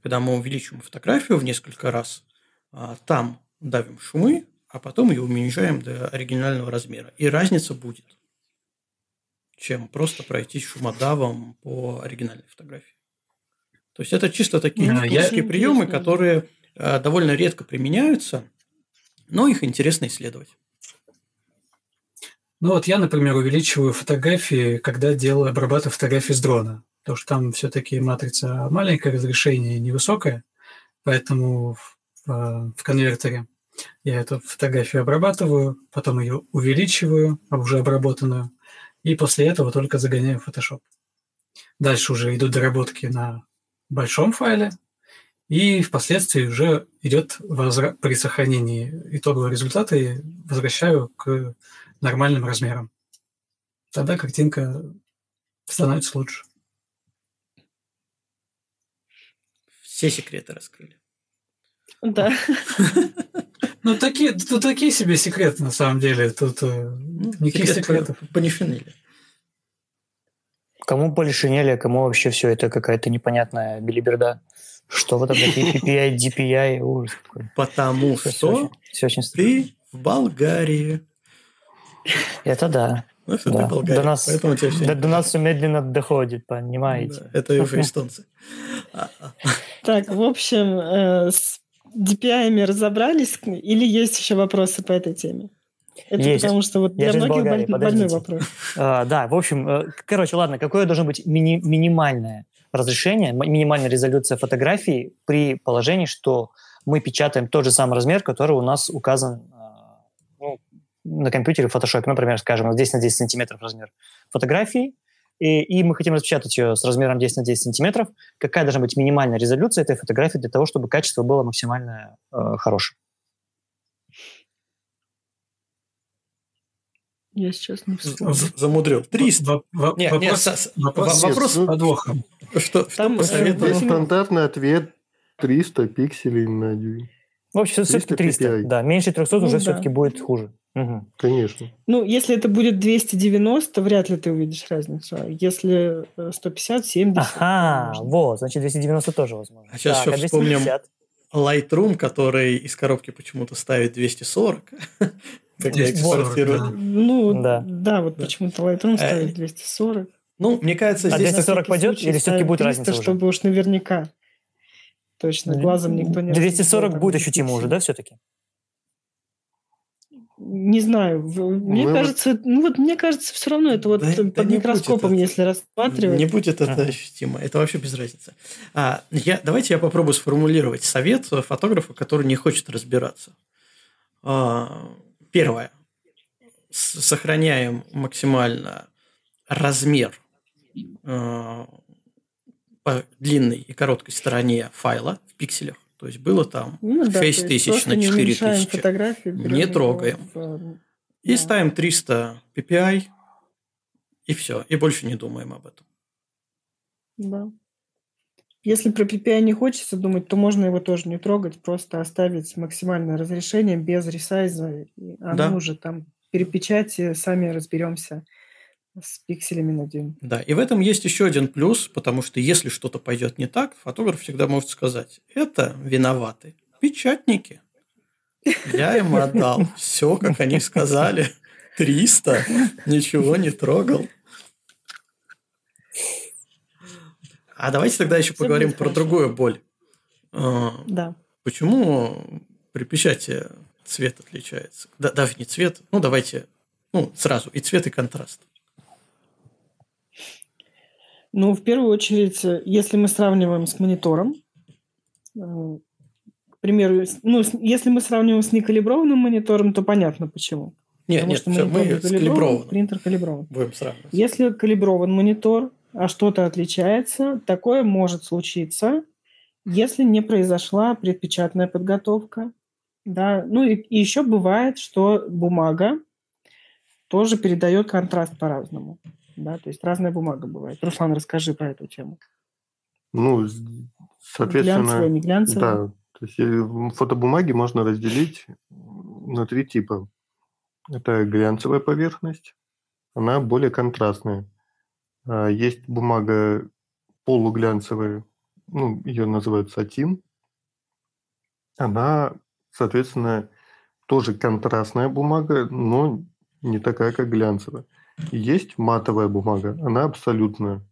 Когда мы увеличиваем фотографию в несколько раз, а, там давим шумы, а потом ее уменьшаем до оригинального размера. И разница будет чем просто пройтись шумодавом по оригинальной фотографии. То есть это чисто такие а, технические я... приемы, которые э, довольно редко применяются, но их интересно исследовать. Ну вот я, например, увеличиваю фотографии, когда делаю, обрабатываю фотографии с дрона. Потому что там все-таки матрица маленькое, разрешение невысокое, поэтому в, э, в конвертере я эту фотографию обрабатываю, потом ее увеличиваю, уже обработанную, и после этого только загоняю в Photoshop. Дальше уже идут доработки на большом файле, и впоследствии уже идет возра... при сохранении итогового результата и возвращаю к нормальным размерам. Тогда картинка становится лучше. Все секреты раскрыли. Да. Ну, такие, тут такие себе секреты, на самом деле. Тут э, ну, никаких секрет секретов. По, по Нишинели. Кому по Лишинели, а кому вообще все это какая-то непонятная билиберда. Что вот такие PPI, DPI, ужас какой. Потому все, что очень, все очень ты в Болгарии. Это да. Ну, это да. Болгария, до нас, поэтому тебя все до, до нас все медленно доходит, понимаете? Да, это уже эстонцы. Так, в общем, э, с DPI разобрались или есть еще вопросы по этой теме? Это есть. потому что вот для многих Болгарии, больной вопрос. А, да, в общем, э, короче, ладно, какое должно быть мини- минимальное разрешение, минимальная резолюция фотографии при положении, что мы печатаем тот же самый размер, который у нас указан а, ну, на компьютере в Photoshop. Например, скажем, здесь на 10 сантиметров размер фотографии, и, и мы хотим распечатать ее с размером 10 на 10 сантиметров. Какая должна быть минимальная резолюция этой фотографии для того, чтобы качество было максимально э, хорошим? Я сейчас не вспомню. Замудрил. 300. Нет, вопрос, вопрос, вопрос с подвохом. Что, что Там посоветовал? Стандартный ответ 300 пикселей на дюйм. В общем, все-таки 300. PPI. Да, меньше 300 ну, уже да. все-таки будет хуже. Угу. Конечно. Ну, если это будет 290, вряд ли ты увидишь разницу. А если 150, 70... Ага, вот, значит, 290 тоже возможно. А сейчас так, еще а вспомним Lightroom, который из коробки почему-то ставит 240. Как я экспортирую. Ну, да, да вот почему-то Lightroom ставит 240. Ну, мне кажется, здесь... А 240 пойдет или все-таки будет разница уже? чтобы уж наверняка. Точно, глазом никто не 240 будет ощутимо уже, да, все-таки? Не знаю, мне Мы кажется, вот... ну вот мне кажется, все равно это вот да, под да микроскопом, если это, рассматривать. Не будет это ага. ощутимо, это вообще без разницы. А, я, давайте я попробую сформулировать совет фотографу, который не хочет разбираться. А, первое. Сохраняем максимально размер а, по длинной и короткой стороне файла в пикселях. То есть было там ну, да, 6 тысяч на 4 тысячи. Не трогаем. В... И да. ставим 300 PPI, и все. И больше не думаем об этом. Да. Если про PPI не хочется думать, то можно его тоже не трогать, просто оставить максимальное разрешение без ресайза. Оно да. уже там перепечати, сами разберемся с пикселями на дюйм. Да, и в этом есть еще один плюс, потому что если что-то пойдет не так, фотограф всегда может сказать, это виноваты печатники. Я им отдал все, как они сказали. 300, ничего не трогал. А давайте тогда еще все поговорим про другую боль. А, да. Почему при печати цвет отличается? Да, даже не цвет, ну давайте, ну сразу и цвет, и контраст. Ну, в первую очередь, если мы сравниваем с монитором, э, к примеру, ну, если мы сравниваем с некалиброванным монитором, то понятно почему. Нет, Потому нет, что все, мы с калиброван. Принтер калиброван. Будем сравнивать. Если калиброван монитор, а что-то отличается, такое может случиться, если не произошла предпечатная подготовка. Да. Ну и, и еще бывает, что бумага тоже передает контраст по-разному. Да, то есть разная бумага бывает. Руслан, расскажи про эту тему. Ну, соответственно... Глянцевая, не глянцевая. Да, то есть э, фотобумаги можно разделить на три типа. Это глянцевая поверхность, она более контрастная. А, есть бумага полуглянцевая, ну, ее называют сатин. Она, соответственно, тоже контрастная бумага, но не такая, как глянцевая. Есть матовая бумага, она абсолютно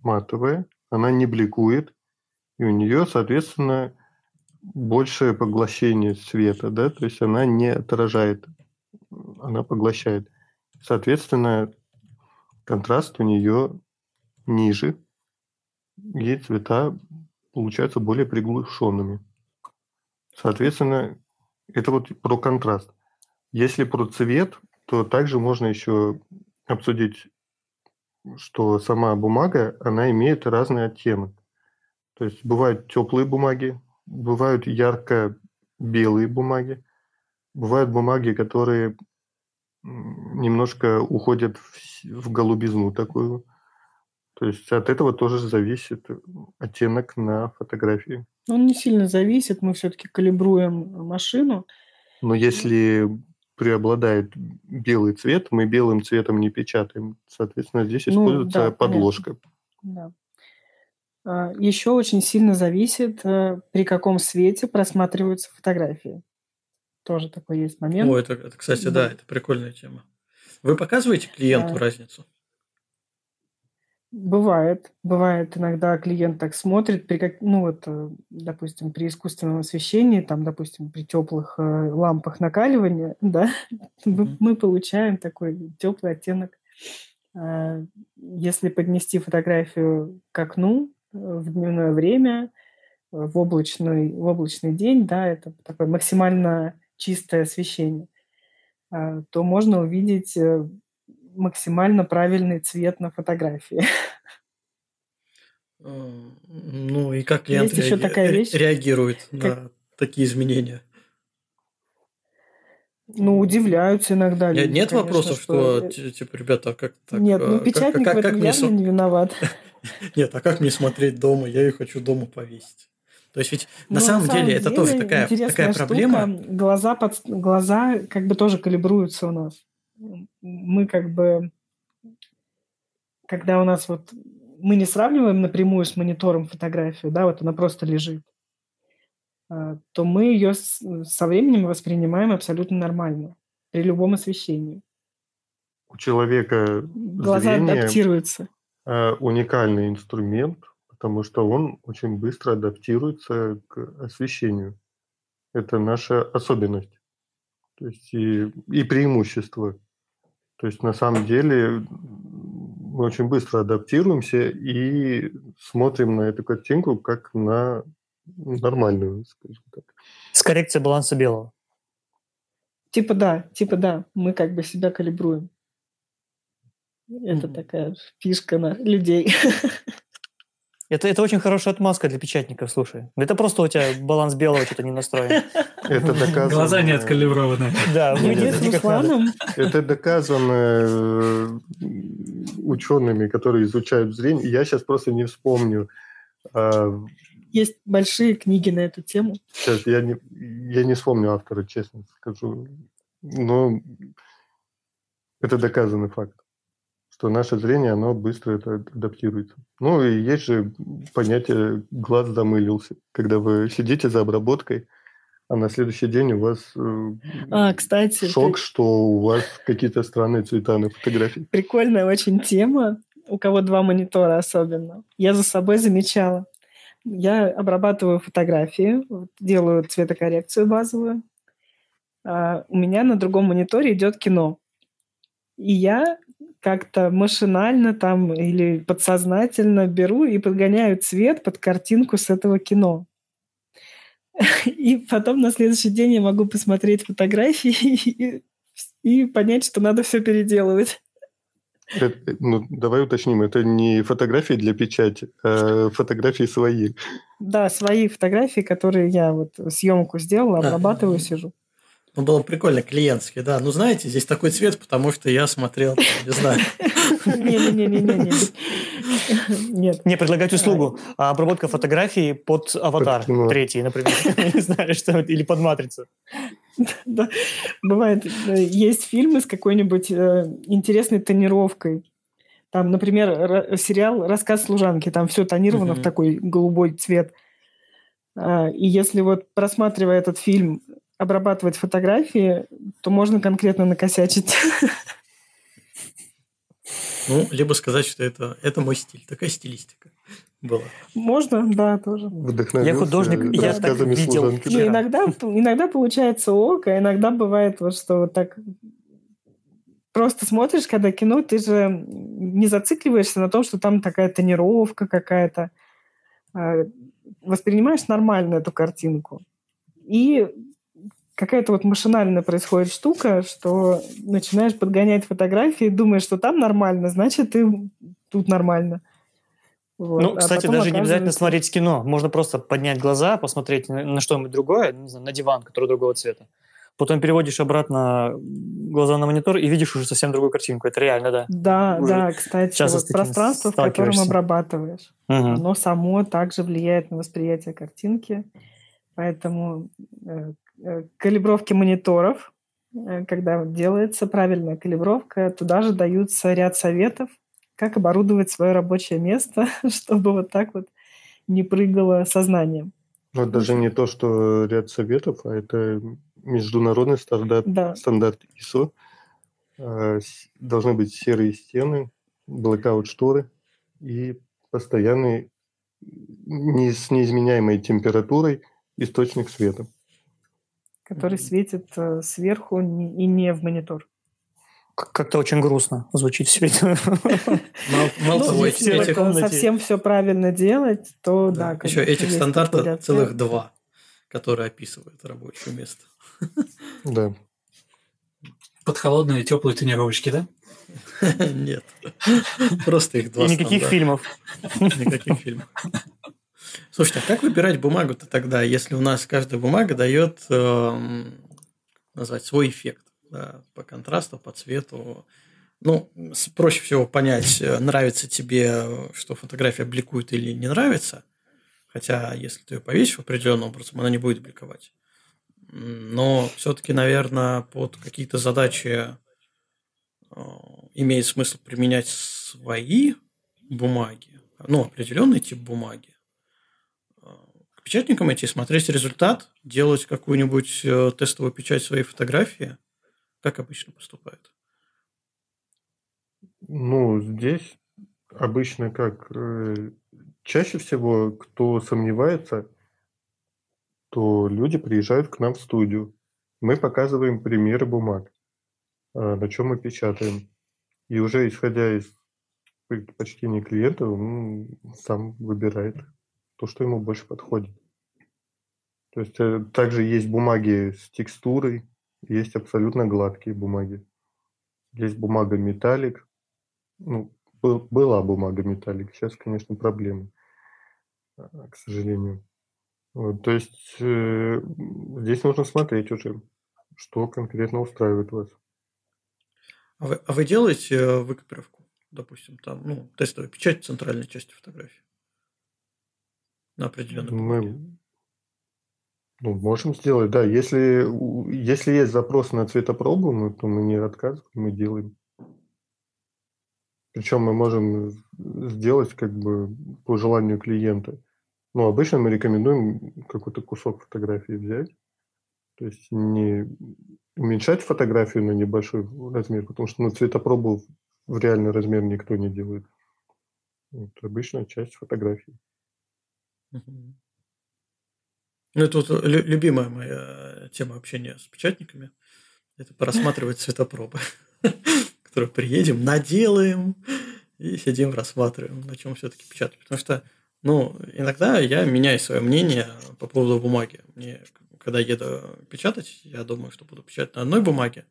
матовая, она не бликует, и у нее, соответственно, большее поглощение света, да, то есть она не отражает, она поглощает. Соответственно, контраст у нее ниже, и цвета получаются более приглушенными. Соответственно, это вот про контраст. Если про цвет, то также можно еще обсудить, что сама бумага, она имеет разный оттенок. То есть бывают теплые бумаги, бывают ярко-белые бумаги, бывают бумаги, которые немножко уходят в, в голубизну такую. То есть от этого тоже зависит оттенок на фотографии. Он не сильно зависит, мы все-таки калибруем машину. Но если преобладает белый цвет, мы белым цветом не печатаем. Соответственно, здесь ну, используется да, подложка. Да. А, Еще очень сильно зависит, э, при каком свете просматриваются фотографии. Тоже такой есть момент. О, это, это кстати, да. да, это прикольная тема. Вы показываете клиенту а... разницу? Бывает, бывает иногда клиент так смотрит, при как, ну вот, э, допустим, при искусственном освещении, там, допустим, при теплых э, лампах накаливания, да, мы, мы получаем такой теплый оттенок. Э, если поднести фотографию к окну э, в дневное время, в облачный, в облачный день, да, это такое максимально чистое освещение, э, то можно увидеть максимально правильный цвет на фотографии. Ну и как клиент Есть реаги... еще такая вещь, реагирует как... на такие изменения? Ну, удивляются иногда люди. Нет, нет конечно, вопросов, что, что, типа, ребята, а как так? Нет, ну, печатник как, как, в этом явно не виноват. Нет, а как мне смотреть дома? Я ее хочу дома повесить. То есть ведь на, ну, самом, на самом деле, деле это тоже такая, такая штука. проблема. Глаза, под, глаза как бы тоже калибруются у нас мы как бы, когда у нас вот, мы не сравниваем напрямую с монитором фотографию, да, вот она просто лежит, а, то мы ее со временем воспринимаем абсолютно нормально при любом освещении. У человека глаза зрение, адаптируются. А, уникальный инструмент, потому что он очень быстро адаптируется к освещению. Это наша особенность. То есть и, и преимущество. То есть на самом деле мы очень быстро адаптируемся и смотрим на эту картинку как на нормальную, скажем так. С коррекцией баланса белого. Типа да, типа да, мы как бы себя калибруем. Это mm-hmm. такая фишка на людей. Это, это очень хорошая отмазка для печатников, слушай. Это просто у тебя баланс белого что-то не настроен. Это доказано. Глаза не откалиброваны. Да. Это доказано э, учеными, которые изучают зрение. Я сейчас просто не вспомню. А, Есть большие книги на эту тему. Сейчас я не, я не вспомню автора, честно скажу. Но это доказанный факт что наше зрение, оно быстро это адаптируется. Ну и есть же понятие «глаз замылился», когда вы сидите за обработкой, а на следующий день у вас э, а, кстати, шок, ты... что у вас какие-то странные цвета на фотографии. Прикольная очень тема, у кого два монитора особенно. Я за собой замечала. я обрабатываю фотографии, делаю цветокоррекцию базовую. А у меня на другом мониторе идет кино. И я как-то машинально там или подсознательно беру и подгоняю цвет под картинку с этого кино. И потом на следующий день я могу посмотреть фотографии и, и понять, что надо все переделывать. Это, ну, давай уточним, это не фотографии для печати, а фотографии свои. Да, свои фотографии, которые я вот съемку сделала, обрабатываю, сижу. Ну, было прикольно, клиентский, да. Ну, знаете, здесь такой цвет, потому что я смотрел, не знаю. Не-не-не-не-не. Нет. Не, предлагать услугу. А обработка фотографий под аватар третий, например. Не знаю, что или под матрицу. Да. Бывает, э, есть фильмы с какой-нибудь э, интересной тонировкой. Там, например, сериал «Рассказ служанки», там все тонировано в такой голубой цвет. А, и если вот просматривая этот фильм обрабатывать фотографии, то можно конкретно накосячить. Ну, либо сказать, что это, это мой стиль, такая стилистика была. Можно, да, тоже. Я художник, я так видел. Не, иногда, иногда получается ок, а иногда бывает вот, что вот так просто смотришь, когда кино, ты же не зацикливаешься на том, что там такая тонировка какая-то. А воспринимаешь нормально эту картинку. И какая-то вот машинально происходит штука, что начинаешь подгонять фотографии, думаешь, что там нормально, значит, ты тут нормально. Вот. Ну, а кстати, даже оказывается... не обязательно смотреть кино. Можно просто поднять глаза, посмотреть на, на что-нибудь другое, не знаю, на диван, который другого цвета. Потом переводишь обратно глаза на монитор и видишь уже совсем другую картинку. Это реально, да. Да, уже да, кстати, вот пространство, в котором обрабатываешь, угу. оно само также влияет на восприятие картинки. Поэтому Э, калибровки мониторов, э, когда делается правильная калибровка, туда же даются ряд советов, как оборудовать свое рабочее место, чтобы вот так вот не прыгало сознание. Ну, даже не то, что ряд советов, а это международный стандарт, да. стандарт ISO. А, должны быть серые стены, blackout шторы и постоянный не, с неизменяемой температурой источник света который светит э, сверху и не в монитор. Как-то очень грустно звучит все это. Мало того, если совсем все правильно делать, то да. Еще этих стандартов целых два, которые описывают рабочее место. Да. Под холодные теплые тренировочки, да? Нет. Просто их два. И никаких фильмов. Никаких фильмов. Слушайте, а как выбирать бумагу-то тогда, если у нас каждая бумага дает э, назвать свой эффект да, по контрасту, по цвету? Ну, проще всего понять, э, нравится тебе, что фотография бликует или не нравится. Хотя, если ты ее повесишь определенным образом, она не будет бликовать. Но все-таки, наверное, под какие-то задачи э, имеет смысл применять свои бумаги, ну, определенный тип бумаги печатникам идти, смотреть результат, делать какую-нибудь э, тестовую печать своей фотографии, как обычно поступают? Ну, здесь обычно как э, чаще всего, кто сомневается, то люди приезжают к нам в студию. Мы показываем примеры бумаг, э, на чем мы печатаем. И уже исходя из предпочтений клиента, он сам выбирает то, что ему больше подходит. То есть э, также есть бумаги с текстурой, есть абсолютно гладкие бумаги. Есть бумага металлик. Ну, был, была бумага металлик, сейчас, конечно, проблемы, а, к сожалению. Вот, то есть э, здесь нужно смотреть уже, что конкретно устраивает вас. А вы, а вы делаете э, выкопировку, допустим, там, ну, тестовую печать центральной части фотографии? На определенной Мы ну, можем сделать, да. Если, если есть запрос на цветопробу, мы, то мы не отказываем, мы делаем. Причем мы можем сделать как бы по желанию клиента. Ну, обычно мы рекомендуем какой-то кусок фотографии взять. То есть не уменьшать фотографию на небольшой размер, потому что ну, цветопробу в реальный размер никто не делает. Вот, обычно часть фотографии. Ну, это вот любимая моя тема общения с печатниками. Это просматривать цветопробы, которые приедем, наделаем и сидим, рассматриваем, на чем все-таки печатать. Потому что, ну, иногда я меняю свое мнение по поводу бумаги. Мне, когда еду печатать, я думаю, что буду печатать на одной бумаге,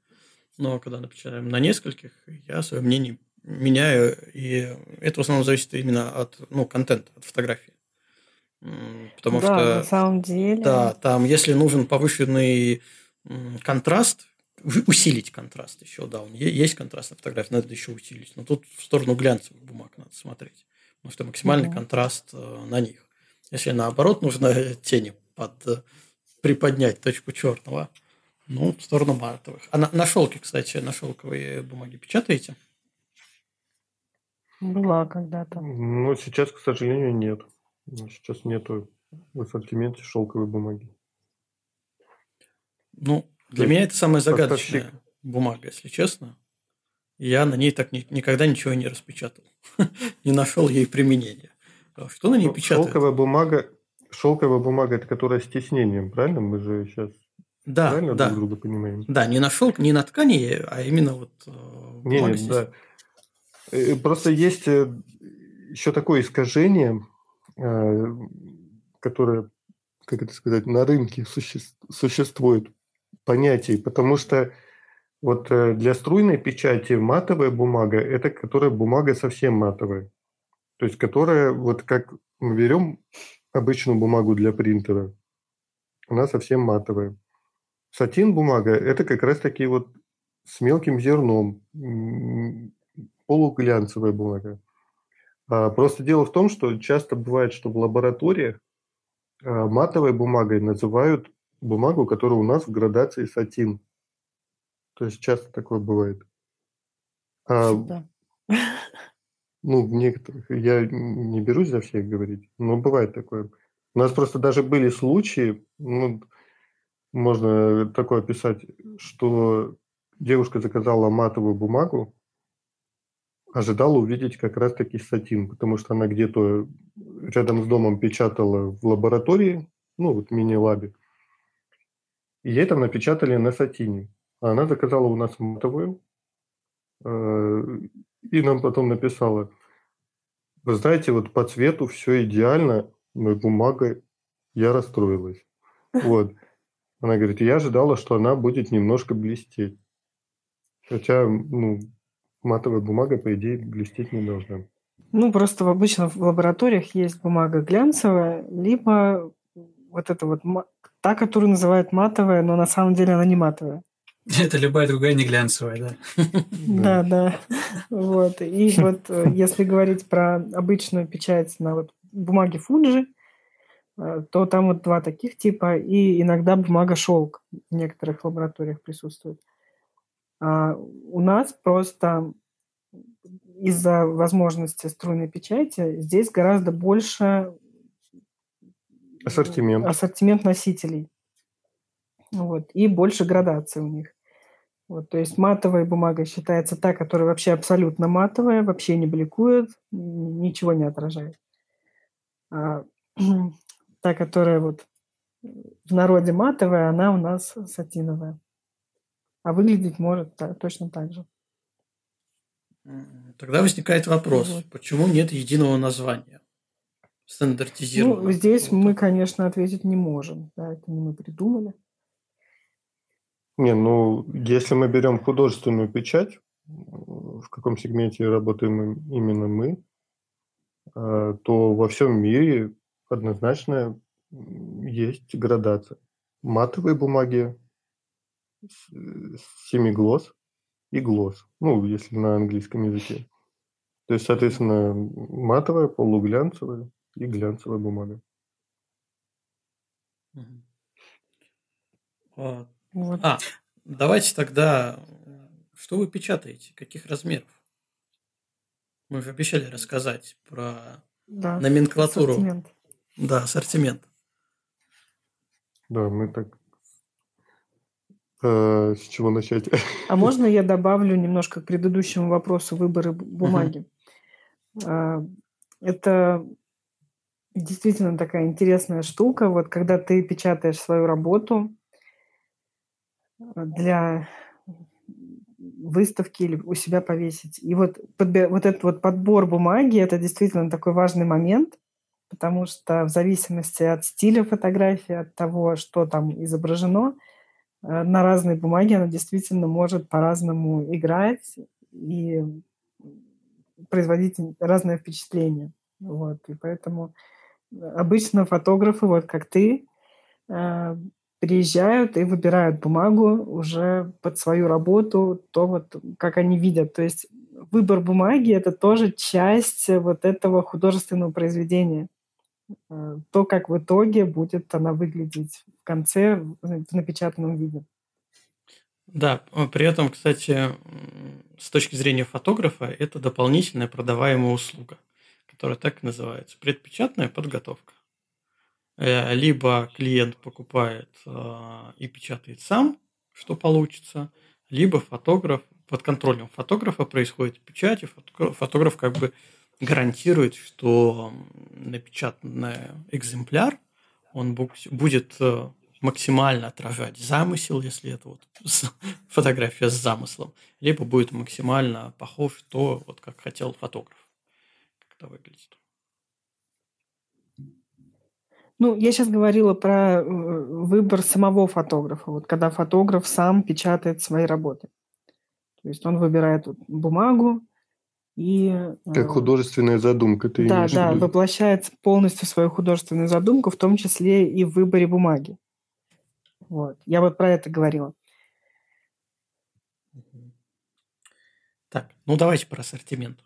но когда напечатаем на нескольких, я свое мнение меняю, и это в основном зависит именно от ну, контента, от фотографии. Потому да, что... на самом деле. Да, там, если нужен повышенный контраст, усилить контраст еще, да, он есть контраст на фотографии, надо еще усилить. Но тут в сторону глянцевых бумаг надо смотреть, потому что максимальный угу. контраст э, на них. Если наоборот нужно тени под э, приподнять точку черного, ну, в сторону матовых. А на, на шелке, кстати, на шелковые бумаги печатаете? Была когда-то. Ну, сейчас, к сожалению, нет. Сейчас нету в ассортименте шелковой бумаги. Ну, для меня это самая загадочная поставщик. бумага, если честно. Я на ней так ни, никогда ничего не распечатал. не нашел ей применения. А что на ней ну, печатают? Шелковая бумага, шелковая бумага, это которая с тиснением, правильно? Мы же сейчас да, правильно да. друг друга понимаем? Да, не на шелк, не на ткани, а именно вот э, не, не, да. Э, просто есть э, еще такое искажение, которое, как это сказать, на рынке существует понятий, потому что вот для струйной печати матовая бумага – это которая бумага совсем матовая. То есть которая, вот как мы берем обычную бумагу для принтера, она совсем матовая. Сатин бумага – это как раз таки вот с мелким зерном, полуглянцевая бумага. А просто дело в том, что часто бывает, что в лабораториях а, матовой бумагой называют бумагу, которая у нас в градации сатин. То есть часто такое бывает. А, ну, в некоторых, я не берусь за всех говорить, но бывает такое. У нас просто даже были случаи, ну, можно такое описать, что девушка заказала матовую бумагу, ожидала увидеть как раз-таки сатин, потому что она где-то рядом с домом печатала в лаборатории, ну, вот мини-лабе, и ей там напечатали на сатине. А она заказала у нас матовую, э, и нам потом написала, вы знаете, вот по цвету все идеально, но бумага, я расстроилась. Вот. Она говорит, я ожидала, что она будет немножко блестеть. Хотя, ну, матовая бумага, по идее, блестеть не должна. Ну, просто в обычно в лабораториях есть бумага глянцевая, либо вот это вот та, которую называют матовая, но на самом деле она не матовая. Это любая другая не глянцевая, да? Да, да. Вот. И вот э, если говорить про обычную печать на вот бумаге Фуджи, Э, то там вот два таких типа, и иногда бумага шелк в некоторых лабораториях присутствует. А у нас просто из-за возможности струйной печати здесь гораздо больше ассортимент, ассортимент носителей. Вот, и больше градаций у них. Вот, то есть матовая бумага считается та, которая вообще абсолютно матовая, вообще не бликует, ничего не отражает. А та, которая вот в народе матовая, она у нас сатиновая. А выглядеть может так, точно так же. Тогда возникает вопрос, вот. почему нет единого названия? Стандартизированного. Ну, здесь мы, конечно, ответить не можем. Да, это не мы придумали. Не, ну, если мы берем художественную печать, в каком сегменте работаем именно мы, э, то во всем мире однозначно есть градация. Матовые бумаги, семиглосс и глосс. Ну, если на английском языке. То есть, соответственно, матовая, полуглянцевая и глянцевая бумага. А, вот. а, давайте тогда, что вы печатаете, каких размеров? Мы же обещали рассказать про да, номенклатуру. Ассортимент. Да, ассортимент. Да, мы так... Э, с чего начать? А можно я добавлю немножко к предыдущему вопросу выбора бумаги? Угу. Это действительно такая интересная штука. Вот когда ты печатаешь свою работу для выставки или у себя повесить. И вот, подбер, вот этот вот подбор бумаги – это действительно такой важный момент, потому что в зависимости от стиля фотографии, от того, что там изображено, э, на разной бумаге она действительно может по-разному играть и производить разное впечатление. Вот. И поэтому обычно фотографы, вот как ты, э, приезжают и выбирают бумагу уже под свою работу, то вот как они видят. То есть выбор бумаги – это тоже часть вот этого художественного произведения. Э, то, как в итоге будет она выглядеть в конце в напечатанном виде. Да, при этом, кстати, с точки зрения фотографа, это дополнительная продаваемая услуга, которая так и называется – предпечатная подготовка. Э, либо клиент покупает э, и печатает сам, что получится, либо фотограф, под контролем фотографа происходит печать, и фотограф как бы гарантирует, что напечатанный экземпляр, он будет э, максимально отражать замысел, если это вот фотография с замыслом, либо будет максимально похож то, вот как хотел фотограф, как это выглядит. Ну, я сейчас говорила про э, выбор самого фотографа. Вот когда фотограф сам печатает свои работы. То есть он выбирает бумагу и... Как э, художественная задумка, ты Да, да, воплощает полностью свою художественную задумку, в том числе и в выборе бумаги. Вот. Я вот про это говорила. Так, ну давайте про ассортимент.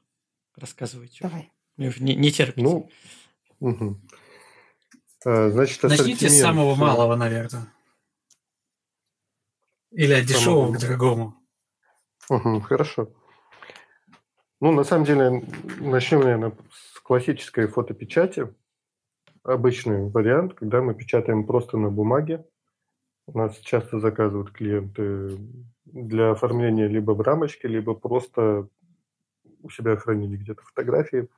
Рассказывайте. Давай. Мне уже не, не терпится. Ну, угу. А, значит, Начните с самого малого, наверное. Или от дешевого к дорогому. Угу, хорошо. Ну, на самом деле, начнем, наверное, с классической фотопечати. Обычный вариант, когда мы печатаем просто на бумаге. У нас часто заказывают клиенты для оформления либо в рамочке, либо просто у себя хранили где-то фотографии –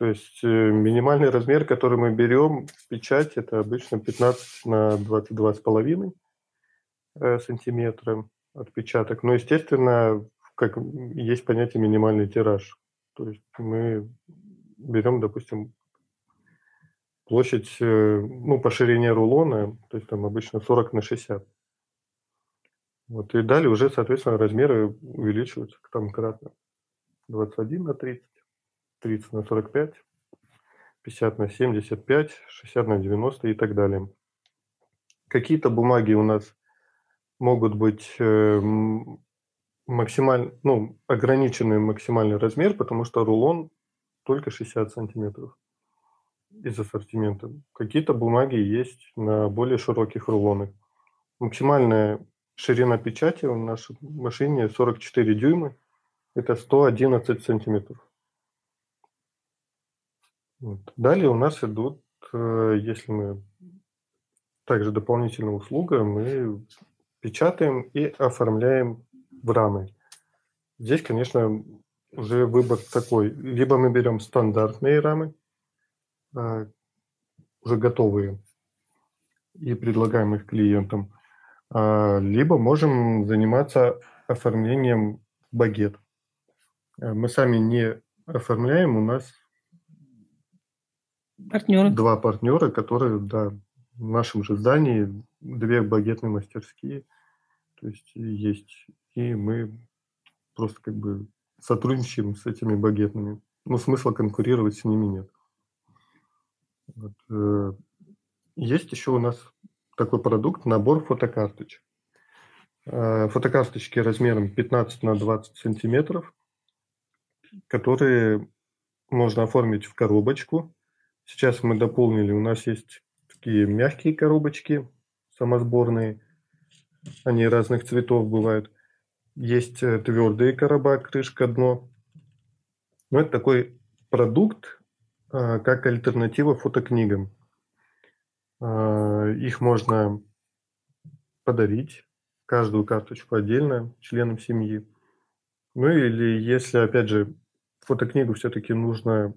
то есть э, минимальный размер, который мы берем в печать, это обычно 15 на 22,5 э, сантиметра отпечаток. Но, естественно, как есть понятие минимальный тираж. То есть мы берем, допустим, площадь, э, ну, по ширине рулона, то есть там обычно 40 на 60. Вот, и далее уже, соответственно, размеры увеличиваются там кратно. 21 на 30. 30 на 45, 50 на 75, 60 на 90 и так далее. Какие-то бумаги у нас могут быть э, максимально, ну, ограниченный максимальный размер, потому что рулон только 60 сантиметров из ассортимента. Какие-то бумаги есть на более широких рулонах. Максимальная ширина печати в нашей машине 44 дюйма, это 111 сантиметров. Вот. Далее у нас идут, э, если мы также дополнительная услуга, мы печатаем и оформляем в рамы. Здесь, конечно, уже выбор такой. Либо мы берем стандартные рамы, э, уже готовые, и предлагаем их клиентам, а, либо можем заниматься оформлением багет. Э, мы сами не оформляем, у нас Партнеры. Два партнера, которые, да, в нашем же здании две багетные мастерские, то есть есть, и мы просто как бы сотрудничаем с этими багетными. Ну, смысла конкурировать с ними нет. Вот. Э, есть еще у нас такой продукт, набор фотокарточек. Э, фотокарточки размером 15 на 20 сантиметров, которые можно оформить в коробочку, Сейчас мы дополнили, у нас есть такие мягкие коробочки самосборные, они разных цветов бывают. Есть э, твердые короба, крышка, дно. Но это такой продукт, а, как альтернатива фотокнигам. А, их можно подарить, каждую карточку отдельно членам семьи. Ну или если, опять же, фотокнигу все-таки нужно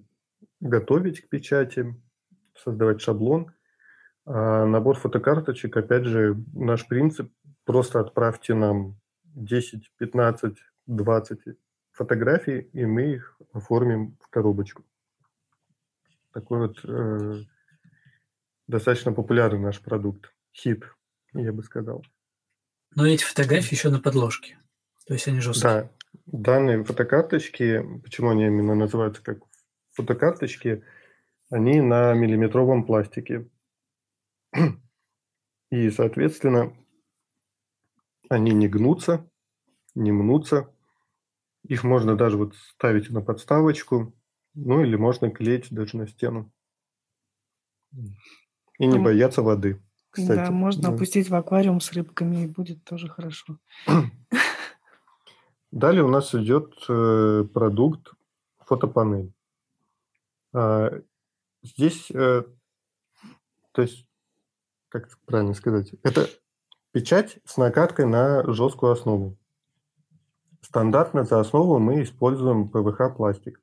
готовить к печати, создавать шаблон. А набор фотокарточек, опять же, наш принцип – просто отправьте нам 10, 15, 20 фотографий, и мы их оформим в коробочку. Такой вот э, достаточно популярный наш продукт. Хит, я бы сказал. Но эти фотографии еще на подложке. То есть они жесткие. Да. Данные фотокарточки, почему они именно называются как фотокарточки, они на миллиметровом пластике. И, соответственно, они не гнутся, не мнутся. Их можно даже вот ставить на подставочку, ну или можно клеить даже на стену. И не бояться воды. Кстати. Да, можно да. опустить в аквариум с рыбками, и будет тоже хорошо. Далее у нас идет э, продукт фотопанель. А, здесь, э, то есть, как правильно сказать, это печать с накаткой на жесткую основу. Стандартно за основу мы используем ПВХ-пластик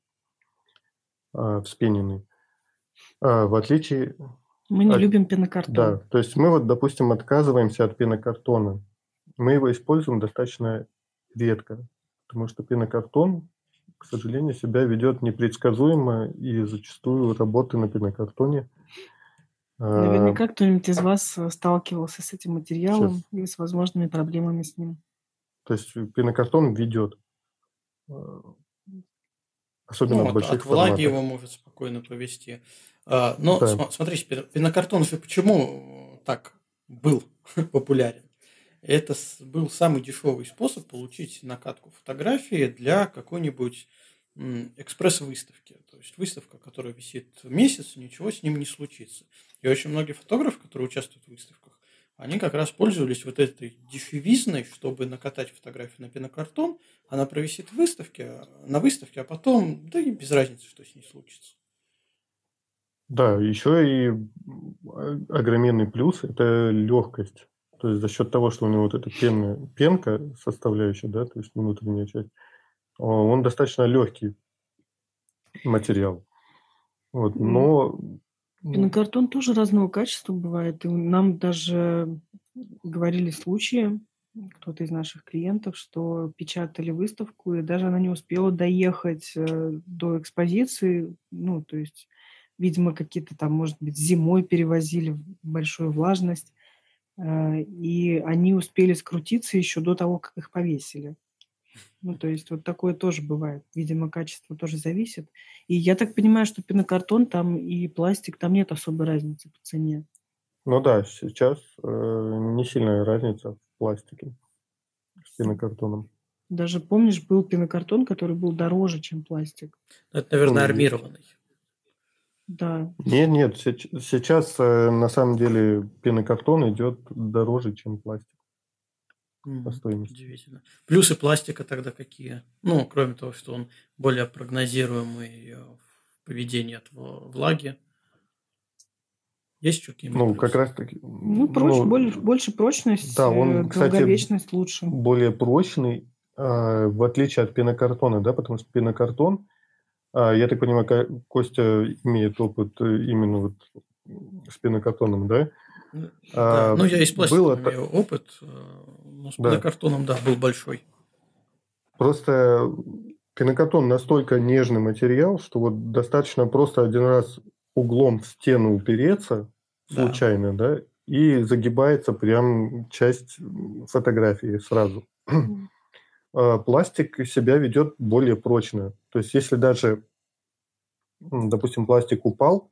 а, вспененный. А, в отличие мы не а, любим пенокартон. Да, то есть мы вот, допустим, отказываемся от пенокартона. Мы его используем достаточно редко, потому что пенокартон, к сожалению, себя ведет непредсказуемо, и зачастую работы на пенокартоне Наверняка кто-нибудь из вас сталкивался с этим материалом Сейчас. и с возможными проблемами с ним. То есть пенокартон ведет. А, особенно ну, в больших от влаги его может спокойно повести. А, но да. смотрите, пенокартон же почему так был популярен? Это был самый дешевый способ получить накатку фотографии для какой-нибудь экспресс-выставки. То есть выставка, которая висит месяц, ничего с ним не случится. И очень многие фотографы, которые участвуют в выставках, они как раз пользовались вот этой дешевизной, чтобы накатать фотографию на пенокартон, она провисит в выставке, на выставке, а потом, да и без разницы, что с ней случится. Да, еще и огроменный плюс – это легкость. То есть за счет того, что у него вот эта пенная, пенка составляющая, да, то есть внутренняя часть, он достаточно легкий материал. Вот, но... Пенокартон тоже разного качества бывает. И нам даже говорили случаи, кто-то из наших клиентов, что печатали выставку, и даже она не успела доехать э, до экспозиции. Ну, то есть видимо, какие-то там, может быть, зимой перевозили большую влажность, э, и они успели скрутиться еще до того, как их повесили. Ну, то есть вот такое тоже бывает. Видимо, качество тоже зависит. И я так понимаю, что пенокартон там и пластик, там нет особой разницы по цене. Ну да, сейчас э, не сильная разница в пластике с пенокартоном. Даже помнишь, был пенокартон, который был дороже, чем пластик. Это, наверное, армированный. Да. Нет, нет, сейчас э, на самом деле пенокартон идет дороже, чем пластик по стоимости. Удивительно. Плюсы пластика тогда какие? Ну, кроме того, что он более прогнозируемый э, в поведении от влаги. Есть еще какие-нибудь Ну, как раз таки... Ну, проч, ну, больше, больше прочность, да, он, долговечность кстати, лучше. более прочный, э, в отличие от пенокартона, да, потому что пенокартон – а, я так понимаю, Костя имеет опыт э, именно вот с пенокартоном, да? Да, а, ну я из пластика было... имею опыт, э, но с да. да, был большой. Просто пенокартон настолько нежный материал, что вот достаточно просто один раз углом в стену упереться да. случайно, да, и загибается прям часть фотографии сразу. А, пластик себя ведет более прочно. То есть если даже, допустим, пластик упал,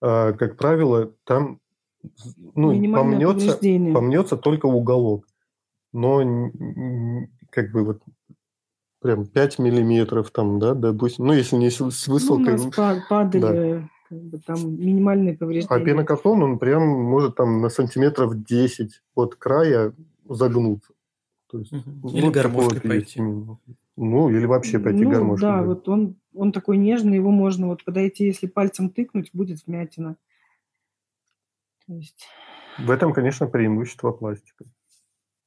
а, как правило, там ну, помнется, помнется только уголок. Но как бы вот прям 5 миллиметров там, да, допустим, ну, если не с высокой... Ну, у нас падали да. как бы, там минимальные а повреждения. А пенокартон, он прям может там на сантиметров 10 от края загнуться. То есть, угу. Или гармошкой пойти. Ну, или вообще пойти ну, гармошкой. Да, вот он, он такой нежный, его можно вот подойти, если пальцем тыкнуть, будет вмятина. То есть... В этом, конечно, преимущество пластика.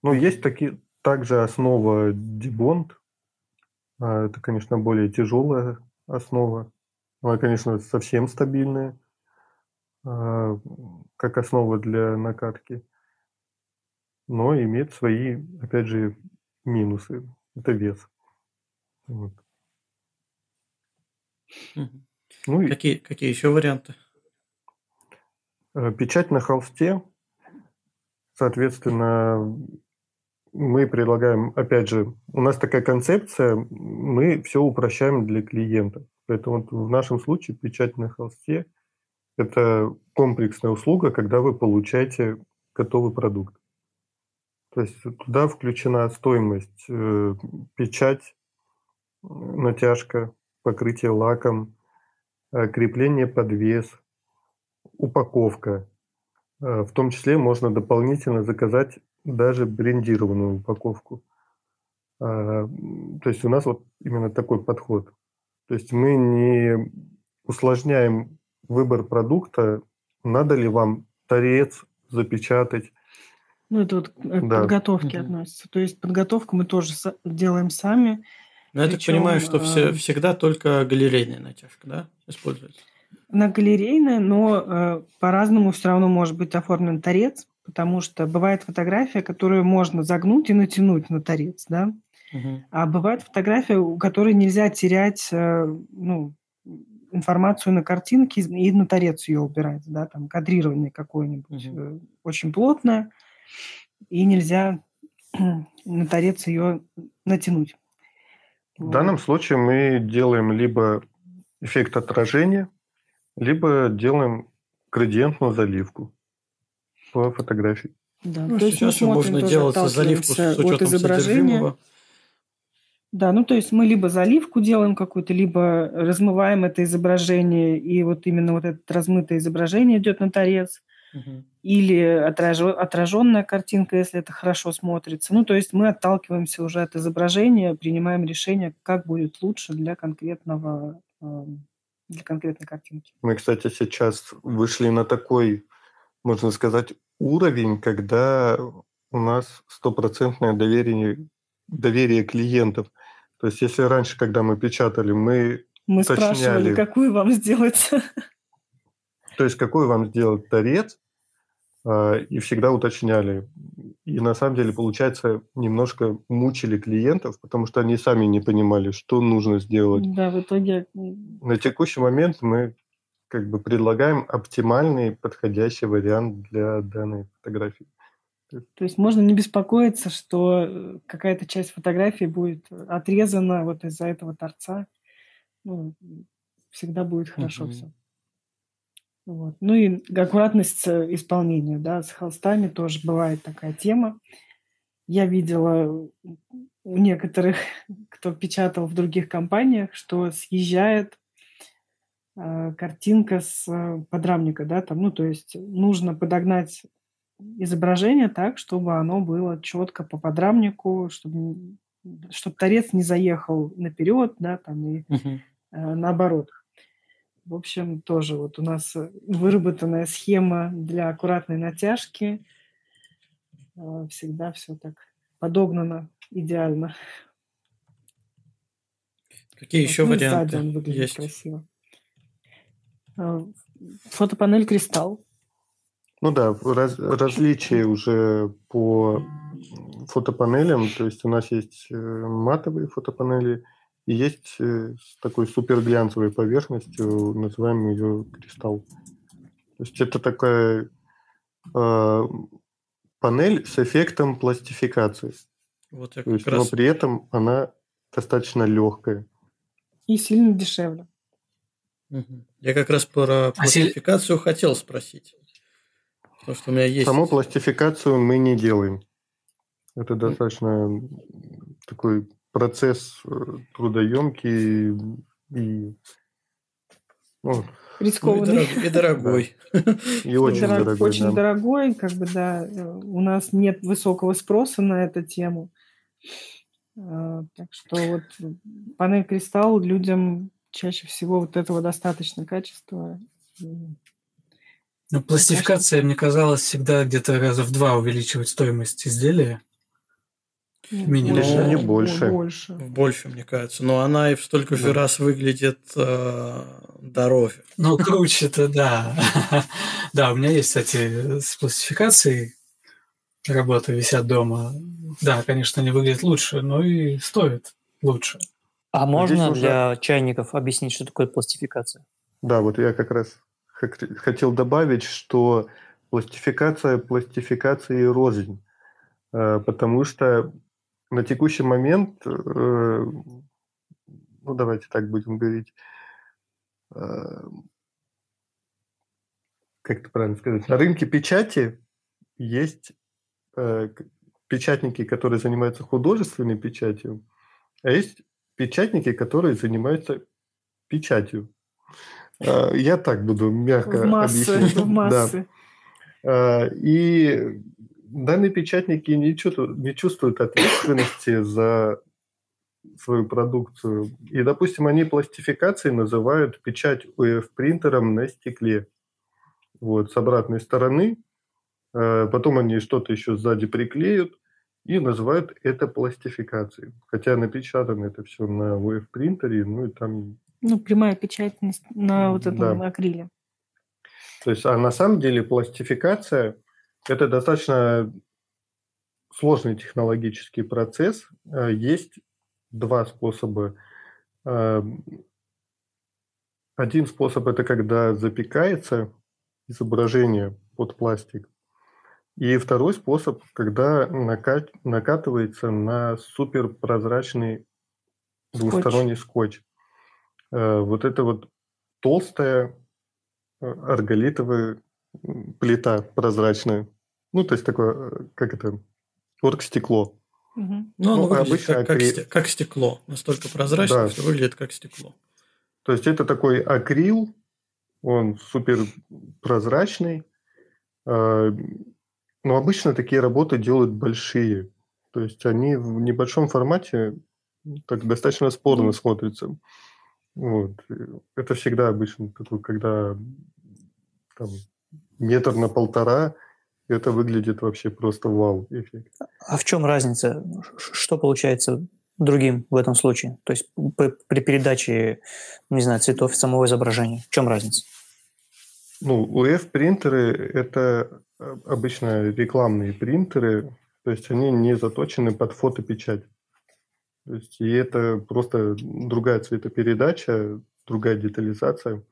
Ну, есть такие, также основа Дибонд. А, это, конечно, более тяжелая основа. Она, конечно, совсем стабильная. а, как основа для накатки, но имеет свои, опять же, минусы. Это вес. Вот. Ну, какие, какие еще варианты? Э, печать на холсте, соответственно, мы предлагаем, опять же, у нас такая концепция, мы все упрощаем для клиента. Поэтому в нашем случае печать на холсте – это комплексная услуга, когда вы получаете готовый продукт. То есть туда включена стоимость э, печать, натяжка, покрытие лаком, э, крепление подвес, упаковка. Э, в том числе можно дополнительно заказать даже брендированную упаковку. А, то есть у нас вот именно такой подход. То есть мы не усложняем выбор продукта, надо ли вам торец запечатать. Ну, это вот к да. подготовке угу. относится. То есть подготовку мы тоже делаем сами. Но я так понимаю, что все, всегда только галерейная натяжка, да, используется? На галерейной, но э, по-разному все равно может быть оформлен торец потому что бывает фотография, которую можно загнуть и натянуть на торец, да, угу. а бывает фотография, у которой нельзя терять э, ну, информацию на картинке и на торец ее убирать, да, там кадрирование какое-нибудь угу. очень плотное, и нельзя на торец ее натянуть. В вот. данном случае мы делаем либо эффект отражения, либо делаем градиентную заливку по фотографии. Да, ну, то есть сейчас можно делать заливку с учетом изображения. Да, ну то есть мы либо заливку делаем какую-то, либо размываем это изображение, и вот именно вот это размытое изображение идет на торец, угу. или отраженная картинка, если это хорошо смотрится. Ну то есть мы отталкиваемся уже от изображения, принимаем решение, как будет лучше для конкретного эм, для конкретной картинки. Мы, кстати, сейчас вышли на такой можно сказать, уровень, когда у нас стопроцентное доверие, доверие клиентов. То есть если раньше, когда мы печатали, мы Мы уточняли, спрашивали, какую вам сделать. То есть какой вам сделать торец, и всегда уточняли. И на самом деле, получается, немножко мучили клиентов, потому что они сами не понимали, что нужно сделать. Да, в итоге... На текущий момент мы как бы предлагаем оптимальный подходящий вариант для данной фотографии. То есть можно не беспокоиться, что э, какая-то часть фотографии будет отрезана вот из-за этого торца. Ну, всегда будет хорошо uh-huh. все. Вот. Ну и аккуратность исполнения, да, с холстами тоже бывает такая тема. Я видела у некоторых, кто печатал в других компаниях, что съезжает Э, картинка с э, подрамника, да, там, ну, то есть нужно подогнать изображение так, чтобы оно было четко по подрамнику, чтобы, чтобы торец не заехал наперед, да, там, и uh-huh. э, наоборот. В общем, тоже вот у нас выработанная схема для аккуратной натяжки. Э, всегда все так подогнано идеально. Какие еще ну, варианты есть? Красиво. Э, фотопанель «Кристалл». Ну да, раз, различия уже по фотопанелям. То есть у нас есть э, матовые фотопанели и есть э, с такой суперглянцевой поверхностью, называем ее «Кристалл». То есть это такая э, панель с эффектом пластификации. Вот То есть, раз... Но при этом она достаточно легкая. И сильно дешевле. Я как раз про а пластификацию а хотел спросить. Потому что у меня есть... Саму пластификацию мы не делаем. Это достаточно такой процесс э, трудоемкий и ну, рискованный. И дорогой. И очень дорогой. Очень дорогой, как бы, да. У нас нет высокого спроса на эту тему. А, так что вот панель кристалл людям чаще всего вот этого достаточно качества. Но пластификация, мне казалось, всегда где-то раза в два увеличивает стоимость изделия. Меньше. Ну, не больше. Больше. Больше, мне кажется. Но она и в столько же раз выглядит э, дороже. Ну, круче-то, да. Да, у меня есть, кстати, с пластификацией работы висят дома. Да, конечно, они выглядят лучше, но и стоят лучше. А можно для чайников объяснить, что такое пластификация? Да, вот я как раз хотел добавить, что пластификация пластификации рознь. Э, потому что на текущий момент, э, ну давайте так будем говорить, э, как это правильно сказать, на рынке печати есть печатники, которые занимаются художественной печатью, а есть печатники, которые занимаются печатью. Я так буду мягко в массы, объяснять. В массы. Да. И данные печатники не чувствуют, не чувствуют ответственности за свою продукцию. И, допустим, они пластификацией называют печать УФ-принтером на стекле. Вот, с обратной стороны. Э, потом они что-то еще сзади приклеют и называют это пластификацией. Хотя напечатано это все на УФ-принтере, ну и там... Ну, прямая печать на вот этом да. акриле. То есть, а на самом деле пластификация – это достаточно сложный технологический процесс. Э, есть два способа. Э, один способ – это когда запекается изображение под пластик. И второй способ, когда накат, накатывается на суперпрозрачный двусторонний скотч. скотч. Э, вот это вот толстая арголитовая плита прозрачная. Ну, то есть такое, э, как это, оргстекло. Угу. Ну, ну, оно обычно как, акри... как, как стекло. Настолько прозрачно, да. что выглядит как стекло. То есть это такой акрил, он супер прозрачный. А, но обычно такие работы делают большие. То есть они в небольшом формате так достаточно спорно mm. смотрятся. Вот. Это всегда обычно такой, когда там, метр на полтора, это выглядит вообще просто вау эффект. А в чем разница? Что получается другим в этом случае? То есть при передаче, не знаю, цветов самого изображения. В чем разница? Ну, UF-принтеры – это э, обычно рекламные принтеры, то есть они не заточены под фотопечать. То есть и это просто другая цветопередача, другая детализация.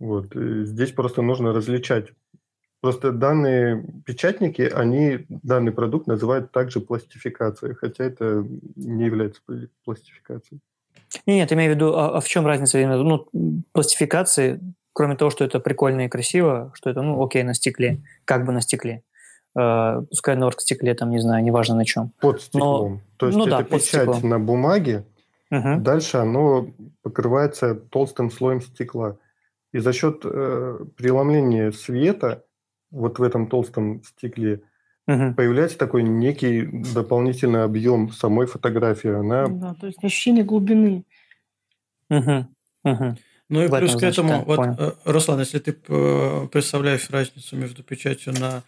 Вот. И здесь просто нужно различать Просто данные печатники, они данный продукт называют также пластификацией, хотя это не является пластификацией. Нет, имею в виду, а, а в чем разница ну, пластификации, кроме того, что это прикольно и красиво, что это, ну, окей, на стекле, как бы на стекле. Э, пускай на оргстекле, там, не знаю, неважно на чем. Под стеклом. Но, То есть ну, это да, печать на бумаге, угу. дальше оно покрывается толстым слоем стекла. И за счет э, преломления света вот в этом толстом стекле угу. появляется такой некий дополнительный объем самой фотографии. Она... Да, то есть ощущение глубины. Угу. Угу. Ну и в плюс этом, к этому, значит, вот, понял. Э, Руслан, если ты э, представляешь разницу между печатью на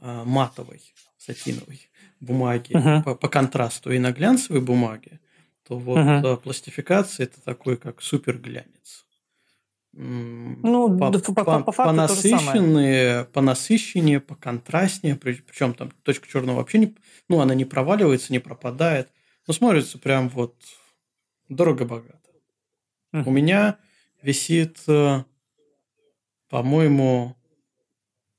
э, матовой, сатиновой бумаге угу. по, по контрасту и на глянцевой бумаге, то вот угу. пластификация это такой как супер глянец. Ну, по, по, по, по, по факту понасыщенные, понасыщеннее, поконтрастнее, причем там точка черного вообще не, ну, она не проваливается, не пропадает, но смотрится прям вот дорого-богато. Uh-huh. У меня висит, э, по-моему,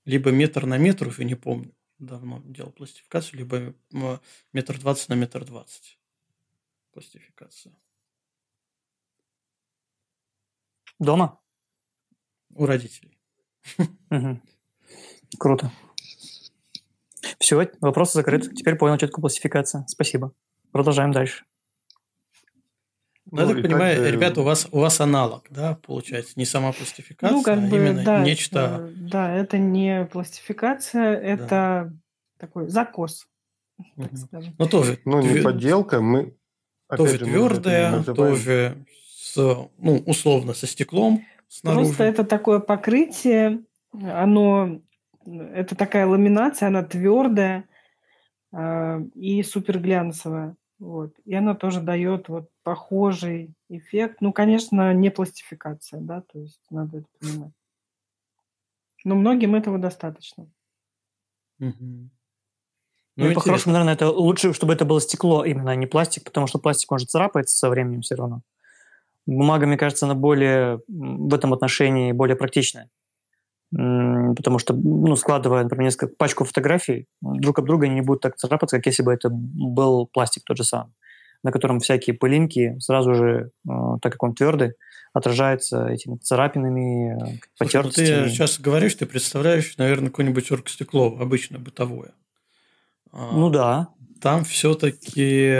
либо метр на метр, уже не помню, давно делал пластификацию, либо метр двадцать на метр двадцать пластификация. Дома? У родителей. Круто. Все, вопрос закрыт. Теперь понял четкую классификацию. Спасибо. Продолжаем дальше. Ну, я так понимаю, так, ребята, у вас, у вас аналог, да, получается, не сама пластификация, ну, как а бы, именно да, нечто... Это, да, это не пластификация, это да. такой закос, так скажем. Ну, тоже... Ну, не твер... подделка, мы... Тоже же, твердая, тоже, с, ну, условно, со стеклом, снаружи. Просто это такое покрытие, оно, это такая ламинация, она твердая, а, и суперглянцевая. Вот. И она тоже дает вот похожий эффект. Ну, конечно, не пластификация, да, то есть надо это понимать. Но многим этого достаточно. Угу. Ну, ну по-хорошему, наверное, это лучше, чтобы это было стекло, именно а не пластик, потому что пластик может царапается со временем все равно. Бумага, мне кажется, она более в этом отношении более практичная. Потому что, ну, складывая, например, несколько пачку фотографий, друг об друга они не будут так царапаться, как если бы это был пластик тот же самый, на котором всякие пылинки сразу же, э, так как он твердый, отражаются этими царапинами, э, потертостями. Слушай, ты сейчас говоришь, ты представляешь, наверное, какое-нибудь оргстекло, обычно бытовое. А, ну да. Там все-таки,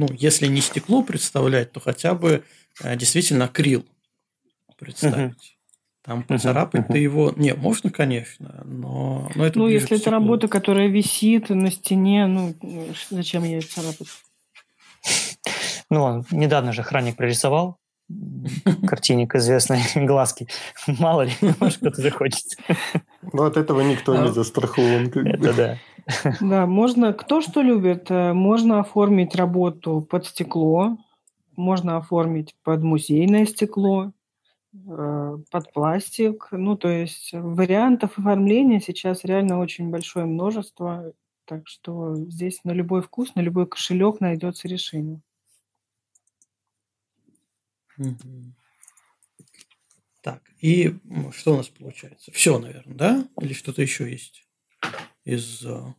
ну, если не стекло представлять, то хотя бы э, действительно акрил представить. Угу. Там поцарапать uh-huh, ты его... Не, можно, конечно, но, но это Ну, если это работа, которая висит на стене, ну, зачем ей царапать? Ну, недавно же охранник прорисовал картинник известной глазки. Мало ли, может, кто-то захочет. Ну, от этого никто не застрахован. Это да. Да, можно, кто что любит, э, можно оформить работу под стекло, можно оформить под музейное стекло, э, под пластик. Ну, то есть вариантов оформления сейчас реально очень большое множество. Так что здесь на любой вкус, на любой кошелек найдется решение. Так, и что у нас получается? Все, наверное, да? Или что-то еще есть из... А,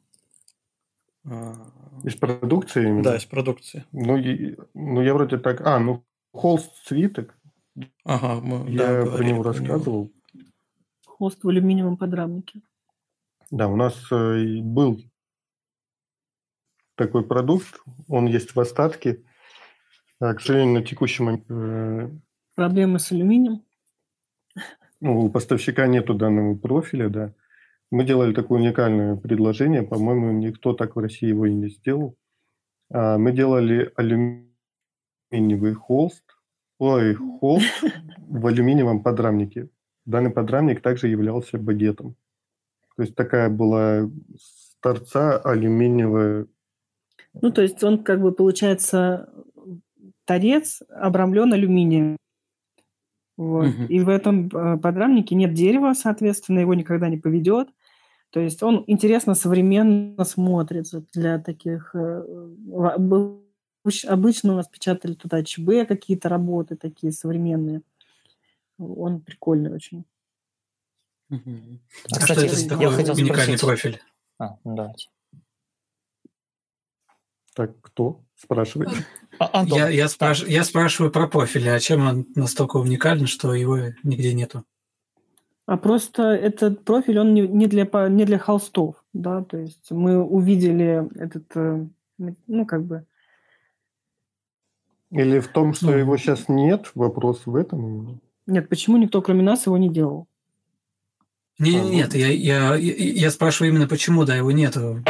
а, из продукции именно? Да, из продукции. Ну, и, ну я вроде так... А, ну, холст свиток. Ага, мы, я да, про него рассказывал. Холст в алюминиевом подрамнике. Да, у нас э, был такой продукт, он есть в остатке. А, к сожалению, на текущий момент... Э, Проблемы с алюминием? Ну, у поставщика нету данного профиля, да. Мы делали такое уникальное предложение, по-моему, никто так в России его и не сделал. А, мы делали алюминиевый холст, ой, холст в алюминиевом подрамнике. Данный подрамник также являлся багетом. То есть такая была с торца алюминиевая. Ну, то есть он как бы получается торец обрамлен алюминием. Вот. Угу. И в этом э, подрамнике нет дерева, соответственно, его никогда не поведет. То есть он интересно современно смотрится для таких... Э, обычно у нас печатали туда ЧБ, какие-то работы такие современные. Он прикольный очень. Угу. А, Кстати, что это за такой уникальный спросить. профиль? А, ну давайте. Так, кто спрашивает? А, Антон. Я, я, спраш... я спрашиваю про профиль, а чем он настолько уникален, что его нигде нету? А просто этот профиль, он не для, не для холстов, да, то есть мы увидели этот, э, ну, как бы... Или в том, что ну, его сейчас нет, вопрос в этом? Нет, почему никто, кроме нас, его не делал? Не, а, нет, я, я, я спрашиваю именно, почему, да, его нету.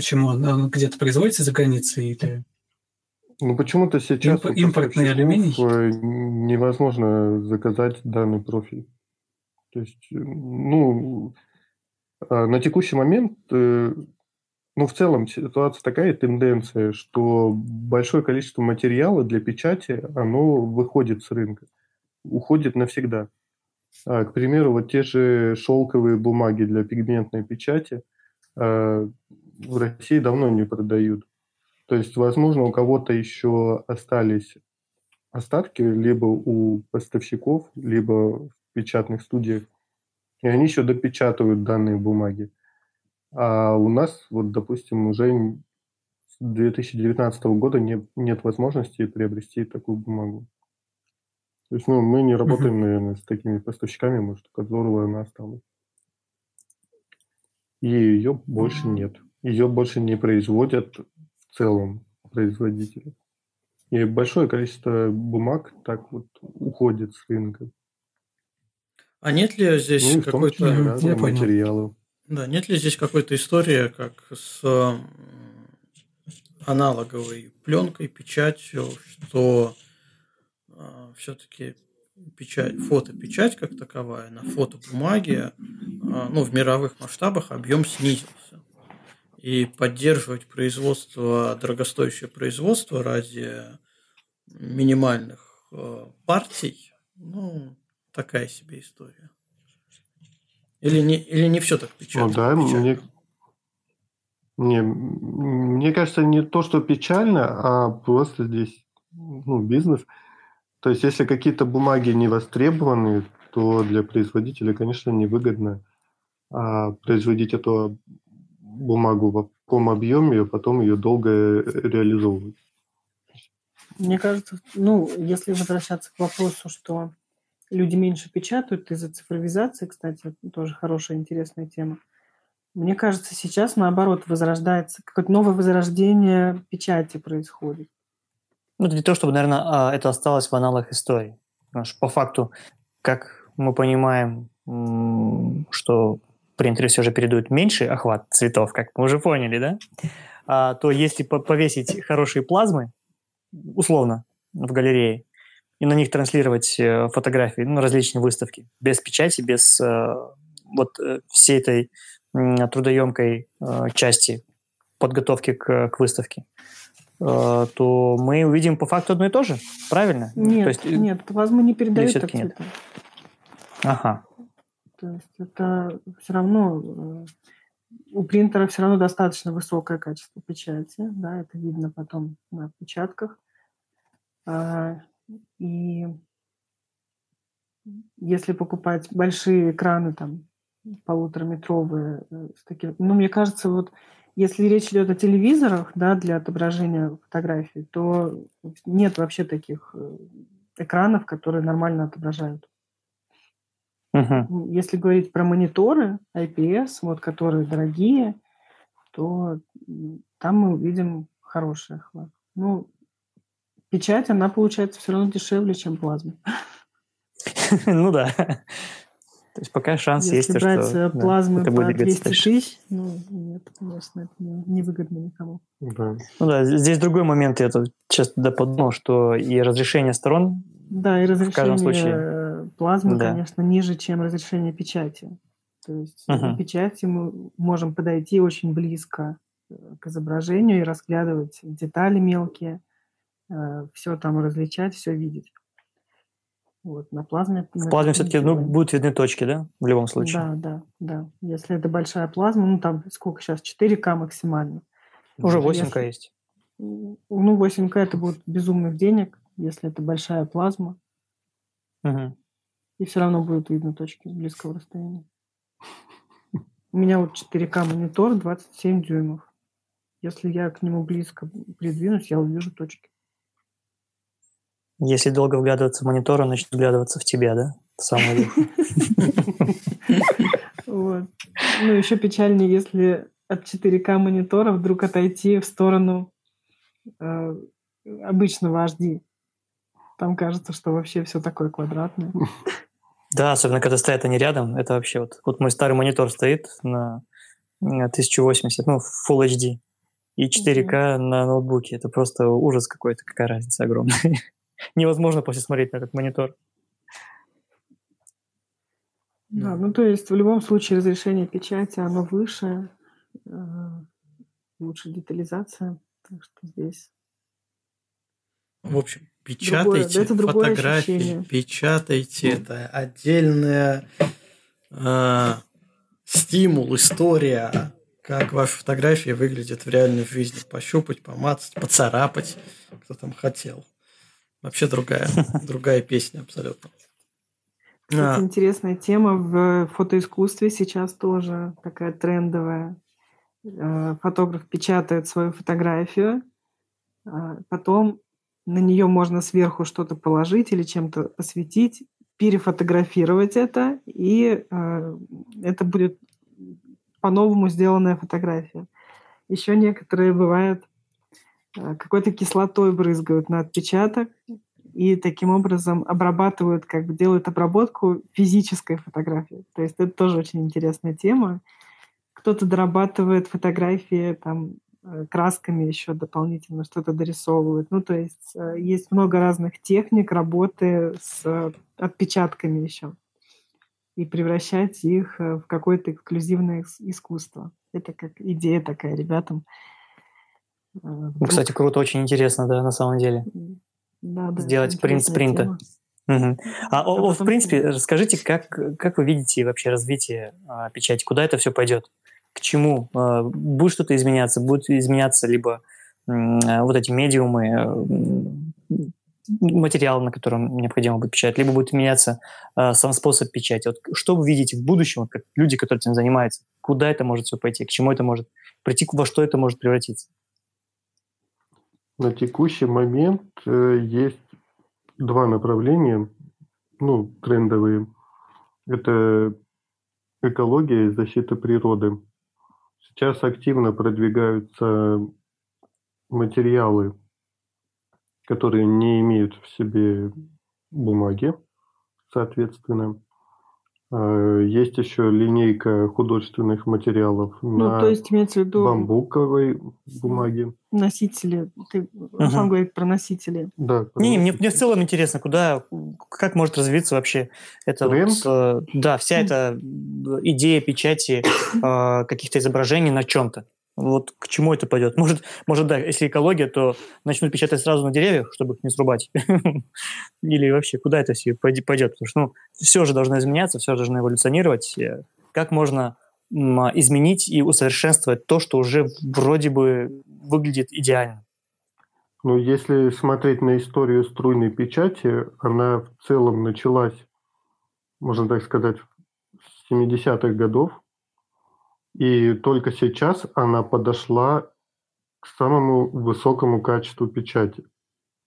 Почему? Он где-то производится за границей или... Ну, почему-то сейчас Имп, импортный алюминий э, невозможно заказать данный профиль. То есть, э, ну, а на текущий момент, э, ну, в целом ситуация такая, тенденция, что большое количество материала для печати, оно выходит с рынка, уходит навсегда. А, к примеру, вот те же шелковые бумаги для пигментной печати а, в России давно не продают. То есть, возможно, у кого-то еще остались остатки либо у поставщиков, либо в печатных студиях, и они еще допечатывают данные бумаги. А у нас, вот, допустим, уже с 2019 года нет, нет возможности приобрести такую бумагу. То есть, ну, мы не работаем, uh-huh. наверное, с такими поставщиками, может, которого она осталась. И ее больше нет. Ее больше не производят в целом производители. И большое количество бумаг так вот уходит с рынка. А нет ли здесь ну, какой-то материалы? Да, нет ли здесь какой-то история, как с аналоговой пленкой, печатью, что э, все-таки печать, фотопечать как таковая на фотобумаге, э, ну, в мировых масштабах объем снизился. И поддерживать производство, дорогостоящее производство ради минимальных э, партий, ну, такая себе история. Или не, или не все так печально? Ну да, печально? мне, не, мне кажется, не то, что печально, а просто здесь ну, бизнес. То есть, если какие-то бумаги не востребованы, то для производителя, конечно, невыгодно а производить эту бумагу в таком объеме, а потом ее долго реализовывать. Мне кажется, ну, если возвращаться к вопросу, что люди меньше печатают из-за цифровизации, кстати, тоже хорошая, интересная тема. Мне кажется, сейчас, наоборот, возрождается, какое-то новое возрождение печати происходит. Ну, это не то, чтобы, наверное, а, это осталось в аналах истории. Потому что по факту, как мы понимаем, что принтеры все же передают меньший охват цветов, как мы уже поняли, да? А, то если повесить хорошие плазмы, условно, в галерее, и на них транслировать э, фотографии, ну, различные выставки, без печати, без э, вот э, всей этой трудоемкой э, части подготовки к, к выставке, э, то мы увидим по факту одно и то же, правильно? Нет, то есть, э, нет, плазму не передают так нет? Ага. То есть это все равно у принтера все равно достаточно высокое качество печати, да, это видно потом на отпечатках. А, и если покупать большие экраны, там, полутораметровые, э, с таким, ну, мне кажется, вот если речь идет о телевизорах, да, для отображения фотографий, то нет вообще таких э, экранов, которые нормально отображают. Uh-huh. Если говорить про мониторы IPS, вот, которые дорогие, то там мы увидим хороший охват. Ну, печать, она получается все равно дешевле, чем плазма. Ну да. То есть пока шанс Если есть, Если брать что э, плазмы да, по 200 тысяч, ну нет, конечно, это невыгодно никому. Да. Ну да, здесь другой момент, я тут да подумал, что и разрешение сторон Да, и разрешение случае, плазмы, да. конечно, ниже, чем разрешение печати. То есть uh-huh. на печати мы можем подойти очень близко э, к изображению и разглядывать детали мелкие, э, все там различать, все видеть. Вот, на плазме... В плазме все-таки ну, будут видны точки, да? В любом случае. Да, да, да. Если это большая плазма, ну там сколько сейчас? 4К максимально. Уже 8К если... есть. Ну, 8К это будет безумных денег, если это большая плазма. Угу. И все равно будут видны точки с близкого расстояния. У меня вот 4К монитор 27 дюймов. Если я к нему близко придвинусь, я увижу точки. Если долго вглядываться в монитор, он начнет вглядываться в тебя, да? Самое Вот. Ну, еще печальнее, если от 4К монитора вдруг отойти в сторону э, обычного HD. Там кажется, что вообще все такое квадратное. Да, особенно когда стоят они рядом. Это вообще вот... Вот мой старый монитор стоит на 1080, ну, Full HD. И 4К на ноутбуке. Это просто ужас какой-то, какая разница огромная невозможно после смотреть на этот монитор. Да, ну то есть в любом случае разрешение печати, оно выше, э, лучше детализация, так что здесь... В общем, печатайте другое, фотографии, ощущение. печатайте, это отдельная э, стимул, история, как ваши фотографии выглядят в реальной жизни. Пощупать, помацать, поцарапать, кто там хотел. Вообще другая, другая песня абсолютно. Кстати, а. интересная тема в фотоискусстве сейчас тоже такая трендовая. Э, фотограф печатает свою фотографию, а потом на нее можно сверху что-то положить или чем-то осветить, перефотографировать это, и э, это будет по-новому сделанная фотография. Еще некоторые бывают Э, какой-то кислотой брызгают на отпечаток и таким образом обрабатывают, как бы делают обработку физической фотографии. То есть это тоже очень интересная тема. Кто-то дорабатывает фотографии там красками еще дополнительно что-то дорисовывает. Ну, то есть э, есть много разных техник работы с отпечатками еще. и превращать их э, в какое-то эксклюзивное искусство. Это как идея такая ребятам. Э, ну, кстати, круто, очень интересно, да, на самом деле. Да, да, Сделать принт спринта. Угу. А, а потом... в принципе, расскажите, как, как вы видите вообще развитие а, печати? Куда это все пойдет? К чему? А, будет что-то изменяться? Будет изменяться либо а, вот эти медиумы, материал, на котором необходимо будет печатать, либо будет меняться э, сам способ печати. Вот что вы видите в будущем, как люди, которые этим занимаются, куда это может все пойти, к чему это может прийти, во что это может превратиться? На текущий момент э, есть два направления, ну, трендовые. Это экология и защита природы. Сейчас активно продвигаются материалы, которые не имеют в себе бумаги, соответственно. А, есть еще линейка художественных материалов ну, на то есть имеется в виду бамбуковой бумаге. Носители. Ты, угу. говорит про носители. Да. Про не, носители. мне, мне в целом интересно, куда, как может развиться вообще это вот, э, да, вся эта идея печати э, каких-то изображений на чем-то. Вот к чему это пойдет? Может, может, да, если экология, то начнут печатать сразу на деревьях, чтобы их не срубать. Или вообще, куда это все пойдет? Потому что ну, все же должно изменяться, все должно эволюционировать. Как можно изменить и усовершенствовать то, что уже вроде бы выглядит идеально? Ну, если смотреть на историю струйной печати, она в целом началась, можно так сказать, с 70-х годов, и только сейчас она подошла к самому высокому качеству печати.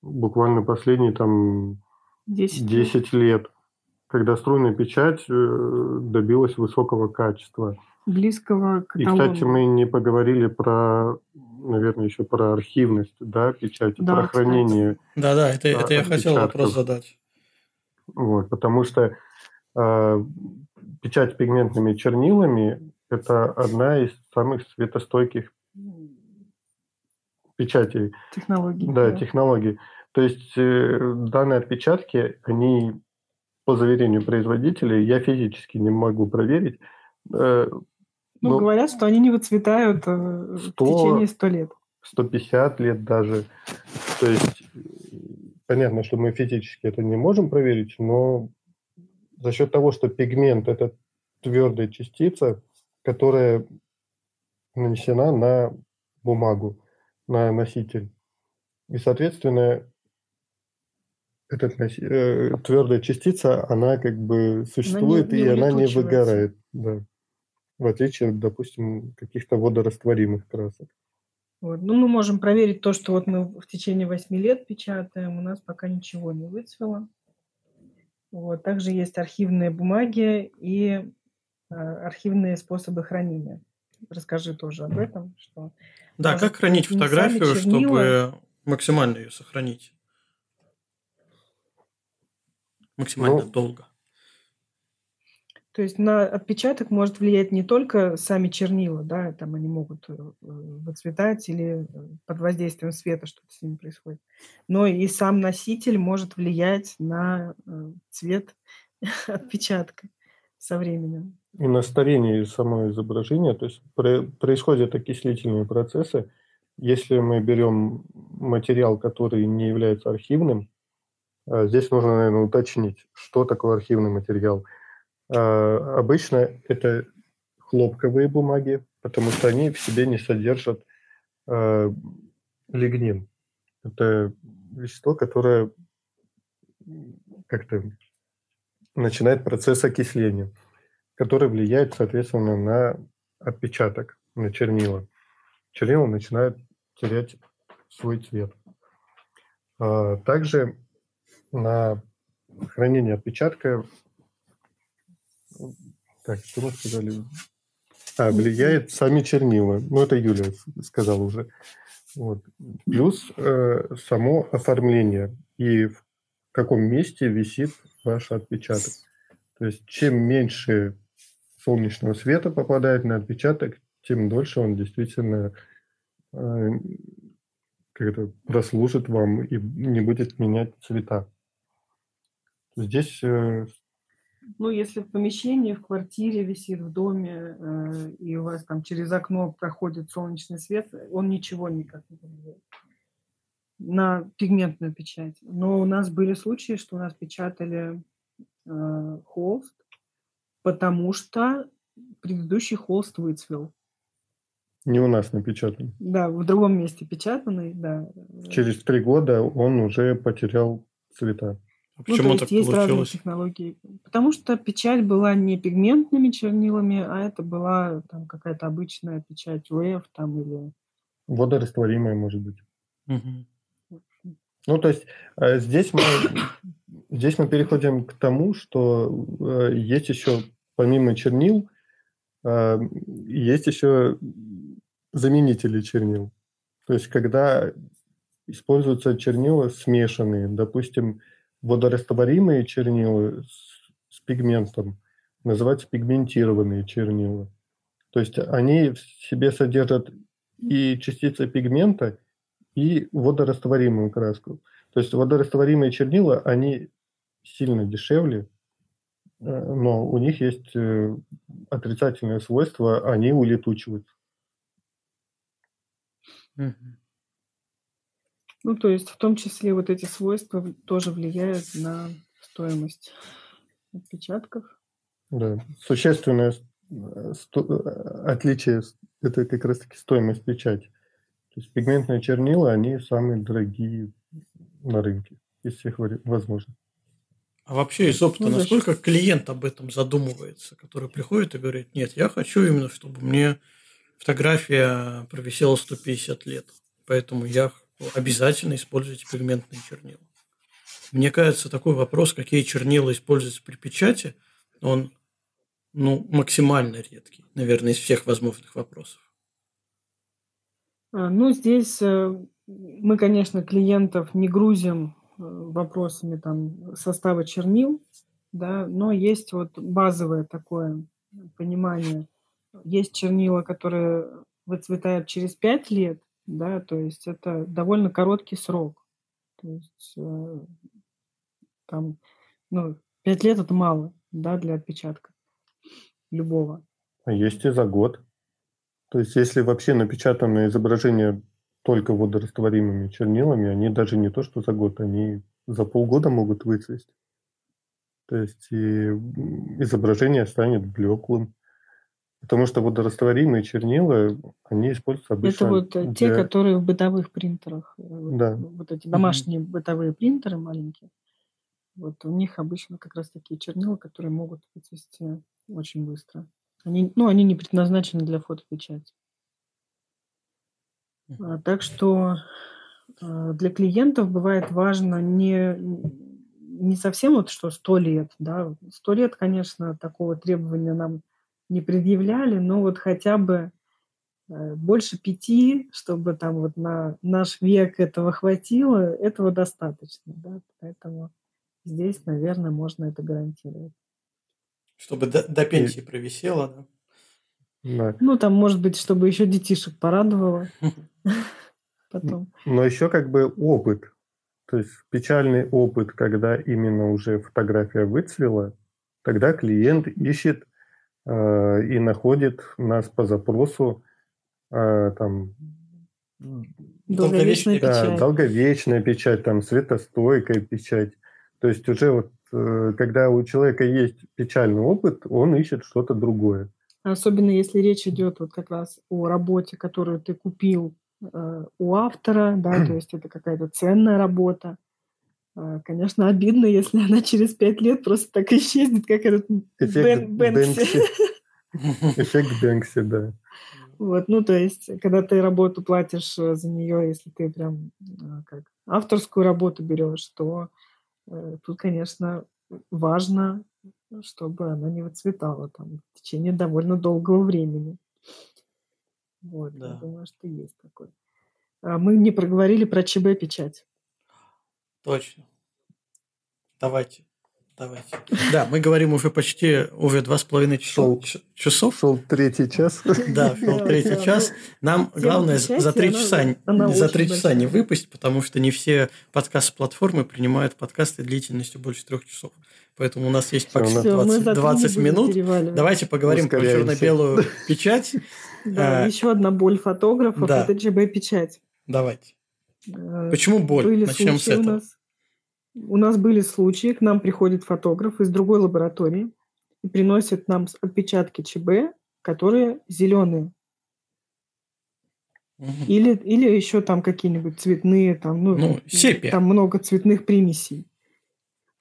Буквально последние там 10, 10 лет, когда струйная печать э, добилась высокого качества. Близкого к И, кстати, мы не поговорили про, наверное, еще про архивность да, печати, да, про кстати. хранение. Да-да, это, это я хотел вопрос задать. Вот, потому что э, печать пигментными чернилами это одна из самых светостойких печатей. Технологий. Да, да. технологий. То есть э, данные отпечатки, они по заверению производителей, я физически не могу проверить. Э, ну, но говорят, что они не выцветают 100, э, в течение 100 лет. 150 лет даже. То есть понятно, что мы физически это не можем проверить, но за счет того, что пигмент – это твердая частица, которая нанесена на бумагу, на носитель. И, соответственно, эта э, твердая частица, она как бы существует, она не, не и она не выгорает. Да. В отличие, допустим, каких-то водорастворимых красок. Вот. Ну, мы можем проверить то, что вот мы в течение 8 лет печатаем, у нас пока ничего не выцвело. Вот. Также есть архивные бумаги и архивные способы хранения. Расскажи тоже об этом. Что да, как хранить фотографию, чтобы максимально ее сохранить? Максимально ну, долго. То есть на отпечаток может влиять не только сами чернила, да, там они могут э, выцветать или э, под воздействием света что-то с ними происходит, но и сам носитель может влиять на цвет отпечатка со временем и на старение самого изображения, то есть происходят окислительные процессы. Если мы берем материал, который не является архивным, а, здесь нужно, наверное, уточнить, что такое архивный материал. А, обычно это хлопковые бумаги, потому что они в себе не содержат а, лигнин. Это вещество, которое как-то начинает процесс окисления который влияет, соответственно, на отпечаток, на чернила. Чернила начинают терять свой цвет. А, также на хранение отпечатка, так, что мы сказали? А, влияет сами чернила. Ну, это Юля сказала уже. Вот. Плюс э, само оформление и в каком месте висит ваш отпечаток. То есть чем меньше солнечного света попадает на отпечаток, тем дольше он действительно э, как это, прослужит вам и не будет менять цвета. Здесь э, Ну, если в помещении, в квартире висит, в доме, э, и у вас там через окно проходит солнечный свет, он ничего никак не влияет на пигментную печать. Но у нас были случаи, что у нас печатали холст, потому что предыдущий холст выцвел. Не у нас напечатан. Да, в другом месте печатанный, да. Через три года он уже потерял цвета. А ну, почему ну, то есть так есть получилось? разные технологии. Потому что печать была не пигментными чернилами, а это была там какая-то обычная печать УЭФ там или... Водорастворимая, может быть. Угу. Ну, то есть э, здесь мы, здесь мы переходим к тому, что э, есть еще, помимо чернил, э, есть еще заменители чернил. То есть когда используются чернила смешанные, допустим, водорастворимые чернила с, с пигментом называются пигментированные чернила. То есть они в себе содержат и частицы пигмента, и водорастворимую краску. То есть водорастворимые чернила, они сильно дешевле, э, но у них есть э, отрицательное свойство, они улетучиваются. Ну, то есть в том числе вот эти свойства тоже влияют на стоимость отпечатков. Да, существенное э, отличие – это как раз-таки стоимость печати. То есть пигментные чернила, они самые дорогие на рынке из всех возможных. А вообще из опыта, ну, насколько клиент об этом задумывается, который приходит и говорит, нет, я хочу именно, чтобы мне фотография провисела 150 лет, поэтому я обязательно используйте пигментные чернила. Мне кажется, такой вопрос, какие чернила используются при печати, он ну, максимально редкий, наверное, из всех возможных вопросов. А, ну, здесь э, мы, конечно, клиентов не грузим э, вопросами там, состава чернил, да, но есть вот базовое такое понимание. Есть чернила, которые выцветают через 5 лет, да, то есть это довольно короткий срок. То есть э, там, ну, пять лет это мало, да, для отпечатка любого. А есть и за год. То есть если вообще напечатанное изображение только водорастворимыми чернилами, они даже не то, что за год, они за полгода могут выцвести. То есть и изображение станет блеклым. Потому что водорастворимые чернила, они используются обычно... Это вот э, для... те, которые в бытовых принтерах. Э, да. Вот эти домашние mm-hmm. бытовые принтеры маленькие. Вот у них обычно как раз такие чернила, которые могут выцвести очень быстро. Они, ну, они не предназначены для фотопечати. А, так что а, для клиентов бывает важно не, не совсем вот что сто лет, да, сто лет, конечно, такого требования нам не предъявляли, но вот хотя бы э, больше пяти, чтобы там вот на наш век этого хватило, этого достаточно, да, поэтому здесь, наверное, можно это гарантировать. Чтобы до, до пенсии И... провисело, да? Да. Ну, там, может быть, чтобы еще детишек порадовало потом. Но еще как бы опыт, то есть печальный опыт, когда именно уже фотография выцвела, тогда клиент ищет Э, и находит нас по запросу э, там долговечная да, печать. долговечная печать, там светостойкая печать. То есть уже вот когда у человека есть печальный опыт, он ищет что-то другое. Особенно если речь идет вот как раз о работе, которую ты купил у автора, да, то есть это какая-то ценная работа. А, конечно, обидно, если она через пять лет просто так исчезнет, как этот Эффект Бен, Бэнкси. Эффект Бэнкси, да. Вот, ну, то есть, когда ты работу платишь э, за нее, если ты прям как авторскую работу берешь, то э, тут, конечно, важно, чтобы она не выцветала там в течение довольно долгого времени. Вот, да. я думаю, что есть такой. А мы не проговорили про ЧБ-печать. Точно. Давайте. Давайте. Да, мы говорим уже почти уже два с половиной часов. часов. Шел третий час. Да, шел третий час. Нам главное за три часа, за три часа не выпустить, потому что не все подкаст-платформы принимают подкасты длительностью больше трех часов. Поэтому у нас есть почти 20, 20 минут. Давайте поговорим про черно-белую печать. Да, еще одна боль фотографов – это ЧБ-печать. Давайте. Э, Почему боль? Начнем с этого. У нас были случаи, к нам приходит фотограф из другой лаборатории и приносит нам отпечатки ЧБ, которые зеленые. Угу. Или, или еще там какие-нибудь цветные, там, ну, ну сепия. там много цветных примесей.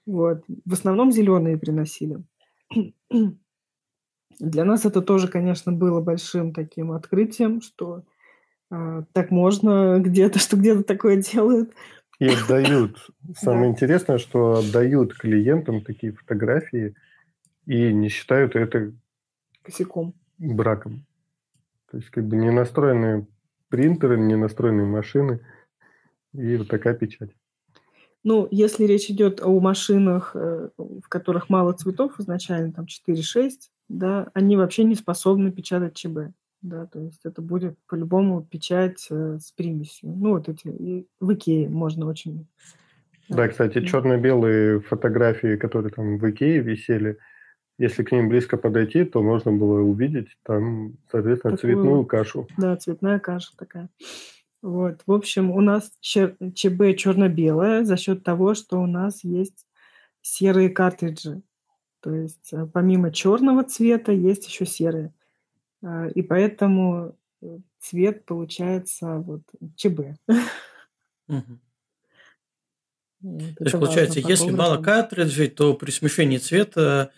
Вот. В основном зеленые приносили. Для нас это тоже, конечно, было большим таким открытием, что э, так можно где-то, что где-то такое делают. И отдают. Самое интересное, что отдают клиентам такие фотографии и не считают это косяком. Браком. То есть как бы не настроенные принтеры, не настроенные машины и вот такая печать. Ну, если речь идет о машинах, э, в которых мало цветов, изначально там 4-6, да, они вообще не способны печатать ЧБ да, то есть это будет по-любому печать э, с примесью. Ну, вот эти, и в Икее можно очень... Да, кстати, черно-белые фотографии, которые там в Икее висели, если к ним близко подойти, то можно было увидеть там, соответственно, Такую, цветную кашу. Да, цветная каша такая. Вот. В общем, у нас ЧБ черно-белое за счет того, что у нас есть серые картриджи. То есть э, помимо черного цвета есть еще серые. А, и поэтому э, цвет получается вот ЧБ. Угу. Вот, то есть, получается, если мало картриджей, то при смешении цвета,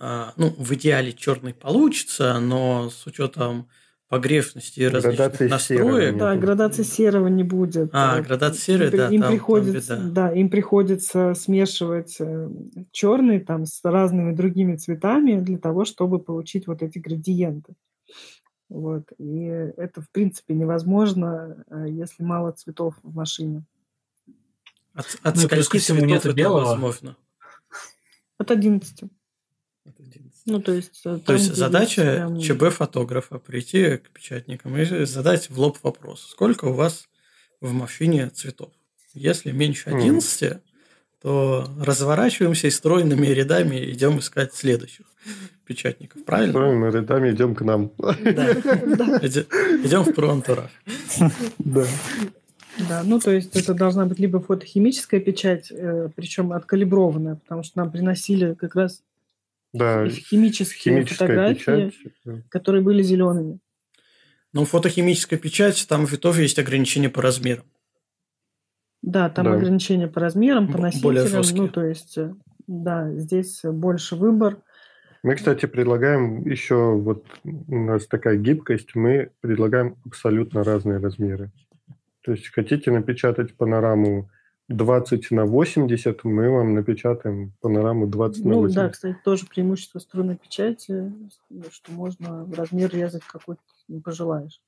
а, ну, в идеале черный получится, но с учетом погрешности и различных настроек. Да, градации серого не будет. А, градация серого, да, им там, приходится, там Да, им приходится смешивать э, черный там с разными другими цветами для того, чтобы получить вот эти градиенты. Вот. И это, в принципе, невозможно, э, если мало цветов в машине. От, от ну, плюс ко всему нет белого. Возможно. От 11. От 11. Ну, то есть... Э, то есть задача прям... ЧБ-фотографа прийти к печатникам и задать в лоб вопрос. Сколько у вас в машине цветов? Если меньше 11, mm то разворачиваемся и стройными рядами идем искать следующих печатников, правильно? Стройными рядами идем к нам. Да. Идем в проантураж. Да. Да, ну то есть это должна быть либо фотохимическая печать, э, причем откалиброванная, потому что нам приносили как раз да, химические фотографии, печать. которые были зелеными. Ну, фотохимическая печать, там же тоже есть ограничения по размерам. Да, там да. ограничения по размерам, по носителям. Ну, то есть, э, да, здесь больше выбор. Мы, кстати, предлагаем еще, вот у нас такая гибкость, мы предлагаем абсолютно разные размеры. То есть хотите напечатать панораму 20 на 80, мы вам напечатаем панораму 20 ну, на 80. Ну да, кстати, тоже преимущество струнной печати, что можно размер резать какой ты пожелаешь.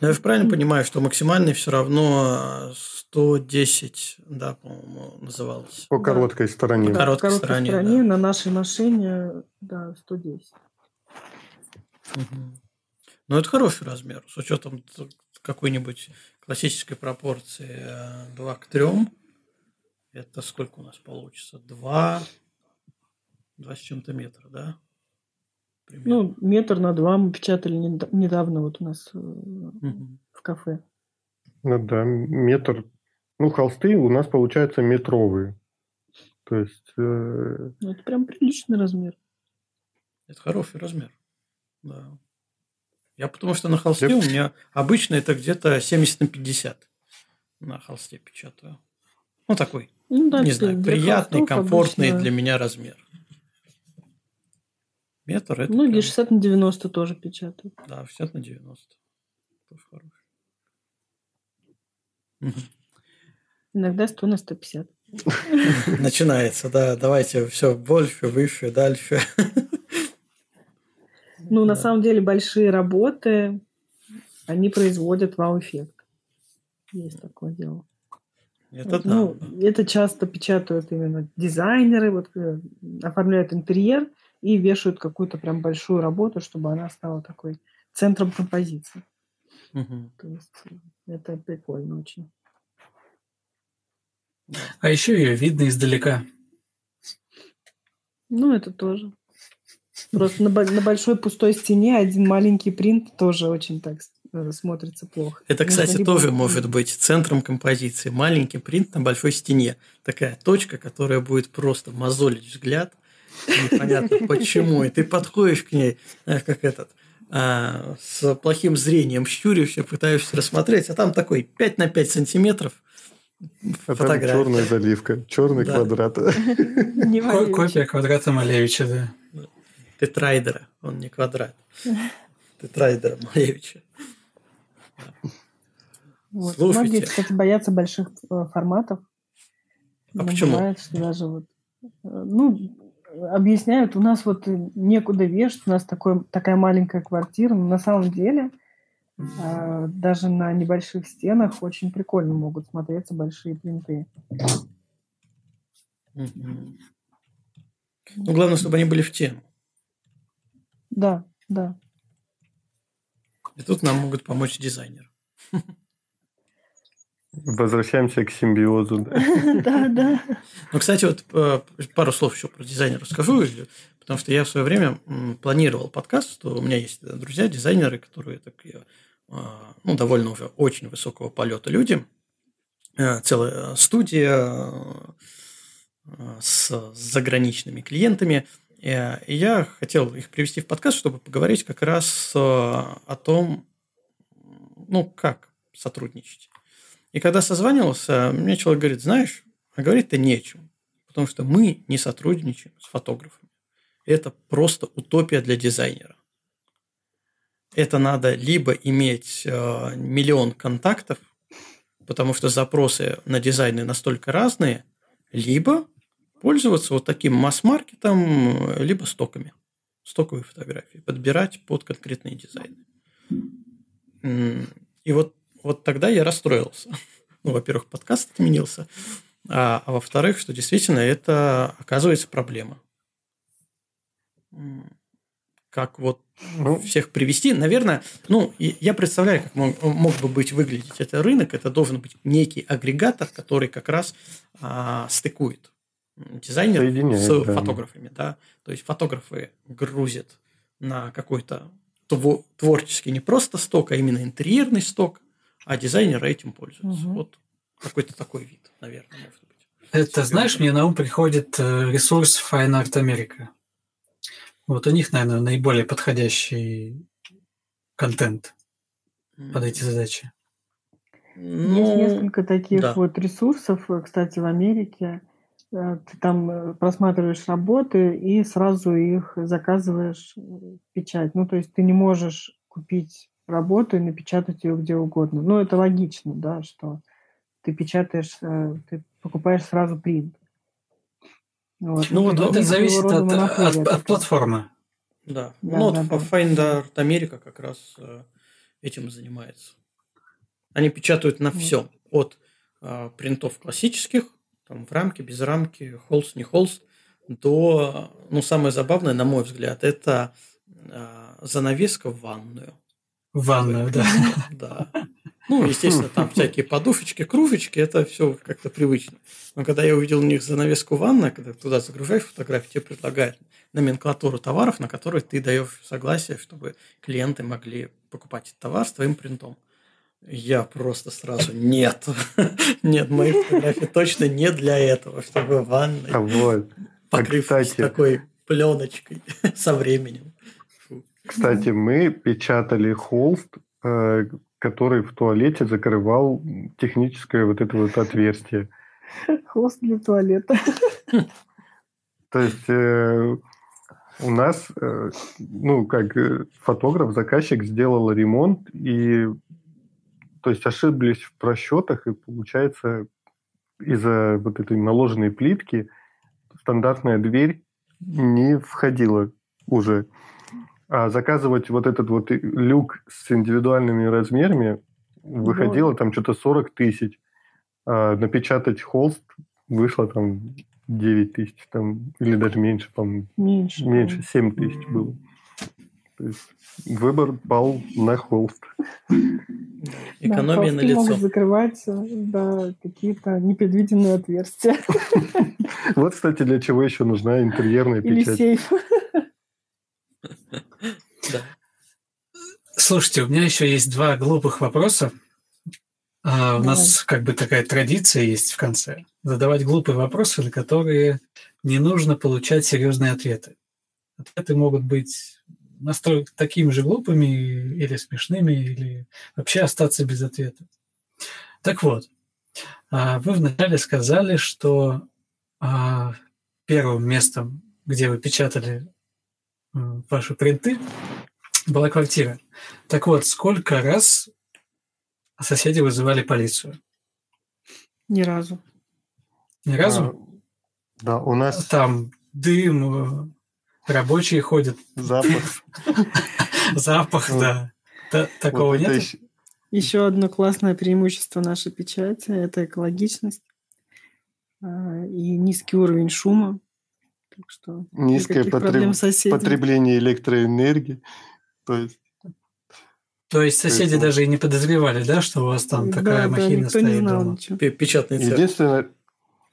Но я же правильно понимаю, что максимальный все равно 110, да, по-моему, называлось. По короткой стороне. По короткой, короткой стороне, стороне да. на нашей машине, да, 110. Угу. Ну, это хороший размер, с учетом какой-нибудь классической пропорции 2 э, к 3. Это сколько у нас получится? 2, 2 с чем-то метра, да? Примерно. Ну, метр на два мы печатали недавно вот у нас угу. в кафе. Ну да, метр. Ну, холсты у нас получаются метровые. То есть... Э... Ну, это прям приличный размер. Это хороший размер. Да. Я потому что на холсте Я... у меня обычно это где-то 70 на 50 на холсте печатаю. Ну, такой, ну, да, не знаю, приятный, комфортный обычно... для меня размер. Метр это Многие прям... 60 на 90 тоже печатают. Да, 60 на 90. Тоже хороший. Иногда 100 на 150. Начинается, да. Давайте все больше, выше, дальше. Ну, на самом деле, большие работы, они производят вау-эффект. Есть такое дело. Это, ну, да. это часто печатают именно дизайнеры, вот э, оформляют интерьер и вешают какую-то прям большую работу, чтобы она стала такой центром композиции. Угу. То есть это прикольно очень. А еще ее видно издалека. Ну, это тоже. Просто на, на большой пустой стене один маленький принт тоже очень так э, смотрится плохо. Это, кстати, Можно тоже либо... может быть центром композиции. Маленький принт на большой стене. Такая точка, которая будет просто мозолить взгляд. Непонятно почему. И ты подходишь к ней, как этот, а, с плохим зрением щуришься, пытаешься рассмотреть, а там такой 5 на 5 сантиметров а фотография. черная заливка, черный да. квадрат. Копия квадрата Малевича, да. Тетрайдера, он не квадрат. Тетрайдера Малевича. Вот. Слушайте. Многие, кстати, боятся больших э, форматов. А почему? Бывает, что даже вот, э, ну, объясняют, у нас вот некуда вешать, у нас такой, такая маленькая квартира, но на самом деле а, даже на небольших стенах очень прикольно могут смотреться большие принты. Ну, главное, чтобы они были в тему. Да, да. И тут нам могут помочь дизайнер. Возвращаемся к симбиозу. Да, да. Ну, кстати, вот э, пару слов еще про дизайнера скажу, потому что я в свое время планировал подкаст, что у меня есть друзья, дизайнеры, которые такие, а, ну, довольно уже очень высокого полета люди, э, целая студия э, с заграничными клиентами. И я хотел их привести в подкаст, чтобы поговорить как раз о том, ну, как сотрудничать. И когда созванивался, мне человек говорит, знаешь, а говорить-то нечем, потому что мы не сотрудничаем с фотографами. Это просто утопия для дизайнера. Это надо либо иметь э, миллион контактов, потому что запросы на дизайны настолько разные, либо пользоваться вот таким масс-маркетом, либо стоками, стоковые фотографии, подбирать под конкретные дизайны. И вот вот тогда я расстроился. Ну, во-первых, подкаст отменился, а, а во-вторых, что действительно это оказывается проблема. Как вот ну, всех привести? Наверное, ну, я представляю, как мог, мог бы быть выглядеть этот рынок. Это должен быть некий агрегатор, который как раз а, стыкует дизайнеров с да. фотографами. Да? То есть фотографы грузят на какой-то творческий не просто сток, а именно интерьерный сток, а дизайнеры этим пользуются. Угу. Вот какой-то такой вид, наверное, может быть. Это, знаешь, мне на ум приходит э, ресурс Fine Art America. Вот у них, наверное, наиболее подходящий контент под эти задачи. Ну, Есть несколько таких да. вот ресурсов, кстати, в Америке. Э, ты там э, просматриваешь работы и сразу их заказываешь в печать. Ну, то есть ты не можешь купить работу и напечатать ее где угодно. Ну, это логично, да, что ты печатаешь, э, ты покупаешь сразу принт. Вот. Ну, вот это зависит от, от, от, от платформы. Да. да ну, да, вот да. Finder America как раз э, этим занимается. Они печатают на всем. От э, принтов классических, там в рамке, без рамки, холст, не холст, до, ну, самое забавное, на мой взгляд, это э, занавеска в ванную. В ванную, да. Да. Ну, естественно, там всякие подушечки, кружечки, это все как-то привычно. Но когда я увидел у них занавеску ванна, когда туда загружаешь фотографии, тебе предлагают номенклатуру товаров, на которые ты даешь согласие, чтобы клиенты могли покупать этот товар с твоим принтом. Я просто сразу нет, нет, мои фотографии точно не для этого, чтобы ванной а вот. покрыть а, такой пленочкой со временем. Кстати, мы печатали холст, э, который в туалете закрывал техническое вот это вот отверстие. Холст для туалета. То есть э, у нас, э, ну, как фотограф, заказчик сделал ремонт, и то есть ошиблись в просчетах, и получается из-за вот этой наложенной плитки стандартная дверь не входила уже. А заказывать вот этот вот люк с индивидуальными размерами выходило там что-то 40 тысяч. А напечатать холст вышло там 9 тысяч, там, или даже меньше, по-моему. Меньше. Меньше, 7 тысяч было. То есть выбор пал на холст. Экономия да, на лицо. могут закрывать да, какие-то непредвиденные отверстия. Вот, кстати, для чего еще нужна интерьерная печать. Или сейф. Слушайте, у меня еще есть два глупых вопроса. А, у нас как бы такая традиция есть в конце. Задавать глупые вопросы, на которые не нужно получать серьезные ответы. Ответы могут быть настолько такими же глупыми или смешными, или вообще остаться без ответа. Так вот, а, вы вначале сказали, что а, первым местом, где вы печатали ваши принты, была квартира. Так вот, сколько раз соседи вызывали полицию? Ни разу. Ни разу? А, да, у нас... Там дым, рабочие ходят. Запах. Запах, да. Такого нет? Еще одно классное преимущество нашей печати – это экологичность а, и низкий уровень шума. Так что Низкое потреб... потребление электроэнергии. То есть то есть соседи даже и не подозревали, да, что у вас там такая да, махина да, стоит знал дома? Ничего. Печатный цех. Единственное,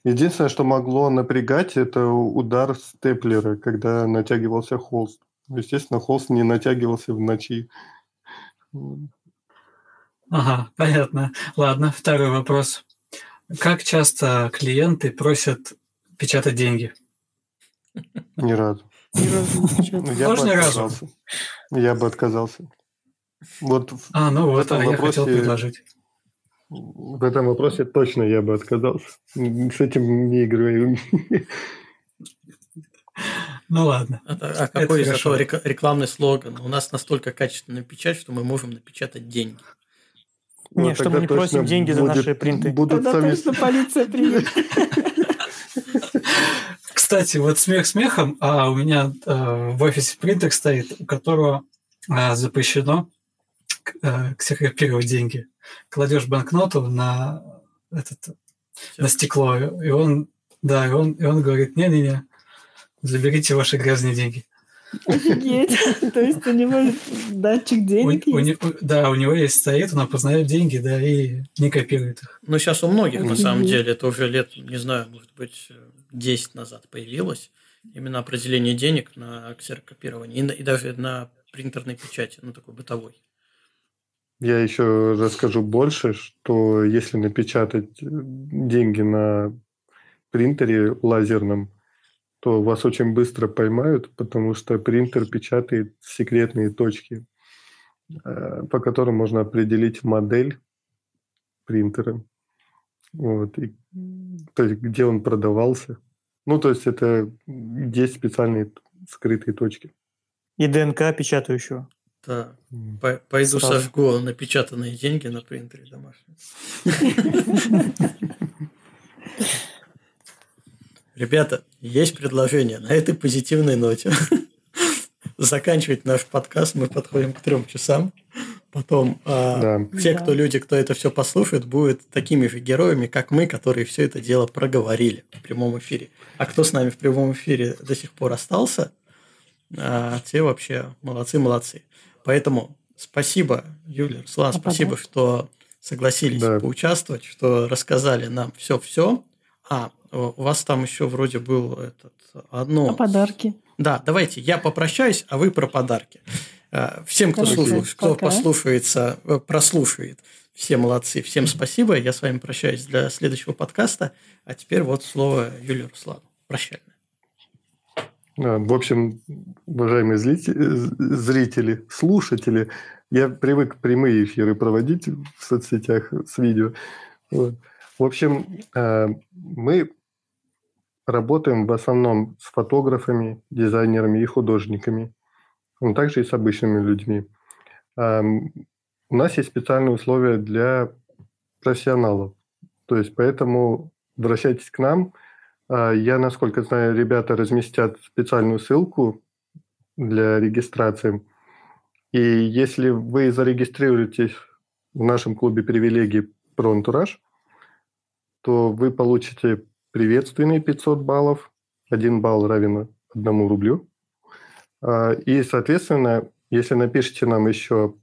единственное, что могло напрягать, это удар степлера, когда натягивался холст. Естественно, холст не натягивался в ночи. Ага, понятно. Ладно, второй вопрос. Как часто клиенты просят печатать деньги? Ни разу. Ни разу не Тоже ни разу? Я бы отказался. Вот а, ну вот, а я хотел предложить. В этом вопросе точно я бы отказался. С этим не играю. Ну ладно. А, а какой из этого рекламный слоган? У нас настолько качественная печать, что мы можем напечатать деньги. Нет, что мы не просим деньги за наши принты. Будут Тогда сами... точно полиция приедет. Кстати, вот смех смехом, а у меня э, в офисе принтер стоит, у которого э, запрещено э, ксерокопировать деньги. Кладешь банкноту на этот на стекло, и он, да, и он, и он говорит, не-не-не, заберите ваши грязные деньги. Офигеть. То есть у него датчик денег у, есть? У, да, у него есть стоит, он опознает деньги, да, и не копирует их. Ну, сейчас у многих, на самом деле, это уже лет, не знаю, может быть, 10 назад появилось именно определение денег на ксерокопирование и, и даже на принтерной печати, ну, такой бытовой. Я еще расскажу больше, что если напечатать деньги на принтере лазерном, то вас очень быстро поймают, потому что принтер печатает секретные точки, э, по которым можно определить модель принтера. Вот, и, то есть, где он продавался. Ну, то есть, это есть специальные скрытые точки. И ДНК печатающего. Да. Пойду Сразу. сожгу напечатанные деньги на принтере домашнем. Ребята, есть предложение. На этой позитивной ноте заканчивать наш подкаст. Мы подходим к трем часам. Потом э, да. те, кто люди, кто это все послушает, будут такими же героями, как мы, которые все это дело проговорили в прямом эфире. А кто с нами в прямом эфире до сих пор остался, э, те вообще молодцы, молодцы. Поэтому спасибо, Юлия, Руслан, а спасибо, что согласились да. поучаствовать, что рассказали нам все-все. А, у вас там еще вроде был этот одно. А подарки. Да, давайте я попрощаюсь, а вы про подарки. Э, всем, кто, слушает, кто послушается, э, прослушает, все молодцы, всем спасибо. Я с вами прощаюсь для следующего подкаста. А теперь вот слово Юлии Руслану. Прощальное. В общем, уважаемые зрители, слушатели, я привык прямые эфиры проводить в соцсетях с видео. Вот. В общем, э, мы работаем в основном с фотографами, дизайнерами и художниками, но также и с обычными людьми. У нас есть специальные условия для профессионалов. То есть поэтому обращайтесь к нам – а, я, насколько знаю, ребята разместят специальную ссылку для регистрации. И если вы зарегистрируетесь в нашем клубе привилегий про антураж, то вы получите приветственные 500 баллов. Один балл равен одному рублю. А, и, соответственно, если напишите нам еще...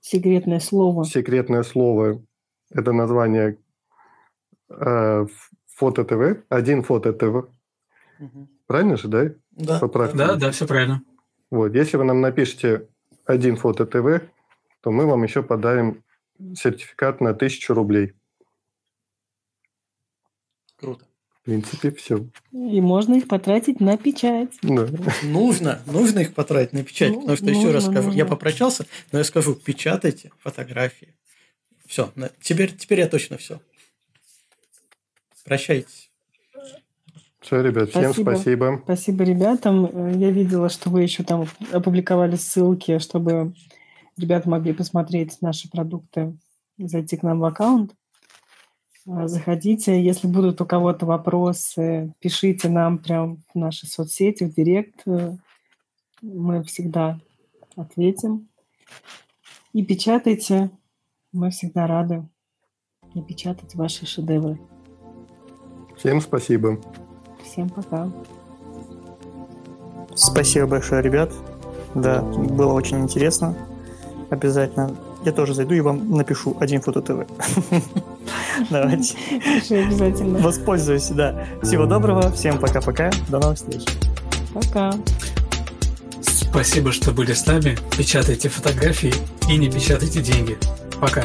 Секретное слово. Секретное слово. Это название э, фото ТВ. Один фото ТВ. Угу. Правильно же, да? Да. Поправьте. Да, да, все правильно. Вот, если вы нам напишите один фото ТВ, то мы вам еще подарим сертификат на тысячу рублей. Круто. В принципе, все. И можно их потратить на печать. Да. Нужно, нужно их потратить на печать, ну, потому что нужно, еще раз скажу, нужно. я попрощался, но я скажу, печатайте фотографии. Все, теперь, теперь я точно все. Прощайтесь. Все, ребят, всем спасибо. спасибо. Спасибо ребятам. Я видела, что вы еще там опубликовали ссылки, чтобы ребята могли посмотреть наши продукты, зайти к нам в аккаунт. А, заходите, если будут у кого-то вопросы, пишите нам прям в наши соцсети, в директ. Мы всегда ответим. И печатайте. Мы всегда рады напечатать ваши шедевры. Всем спасибо. Всем пока. Спасибо большое, ребят. Да, было очень интересно. Обязательно. Я тоже зайду и вам напишу один фото ТВ. Давайте. обязательно. Воспользуюсь, да. Всего доброго, всем пока-пока, до новых встреч. Пока. Спасибо, что были с нами. Печатайте фотографии и не печатайте деньги. Пока.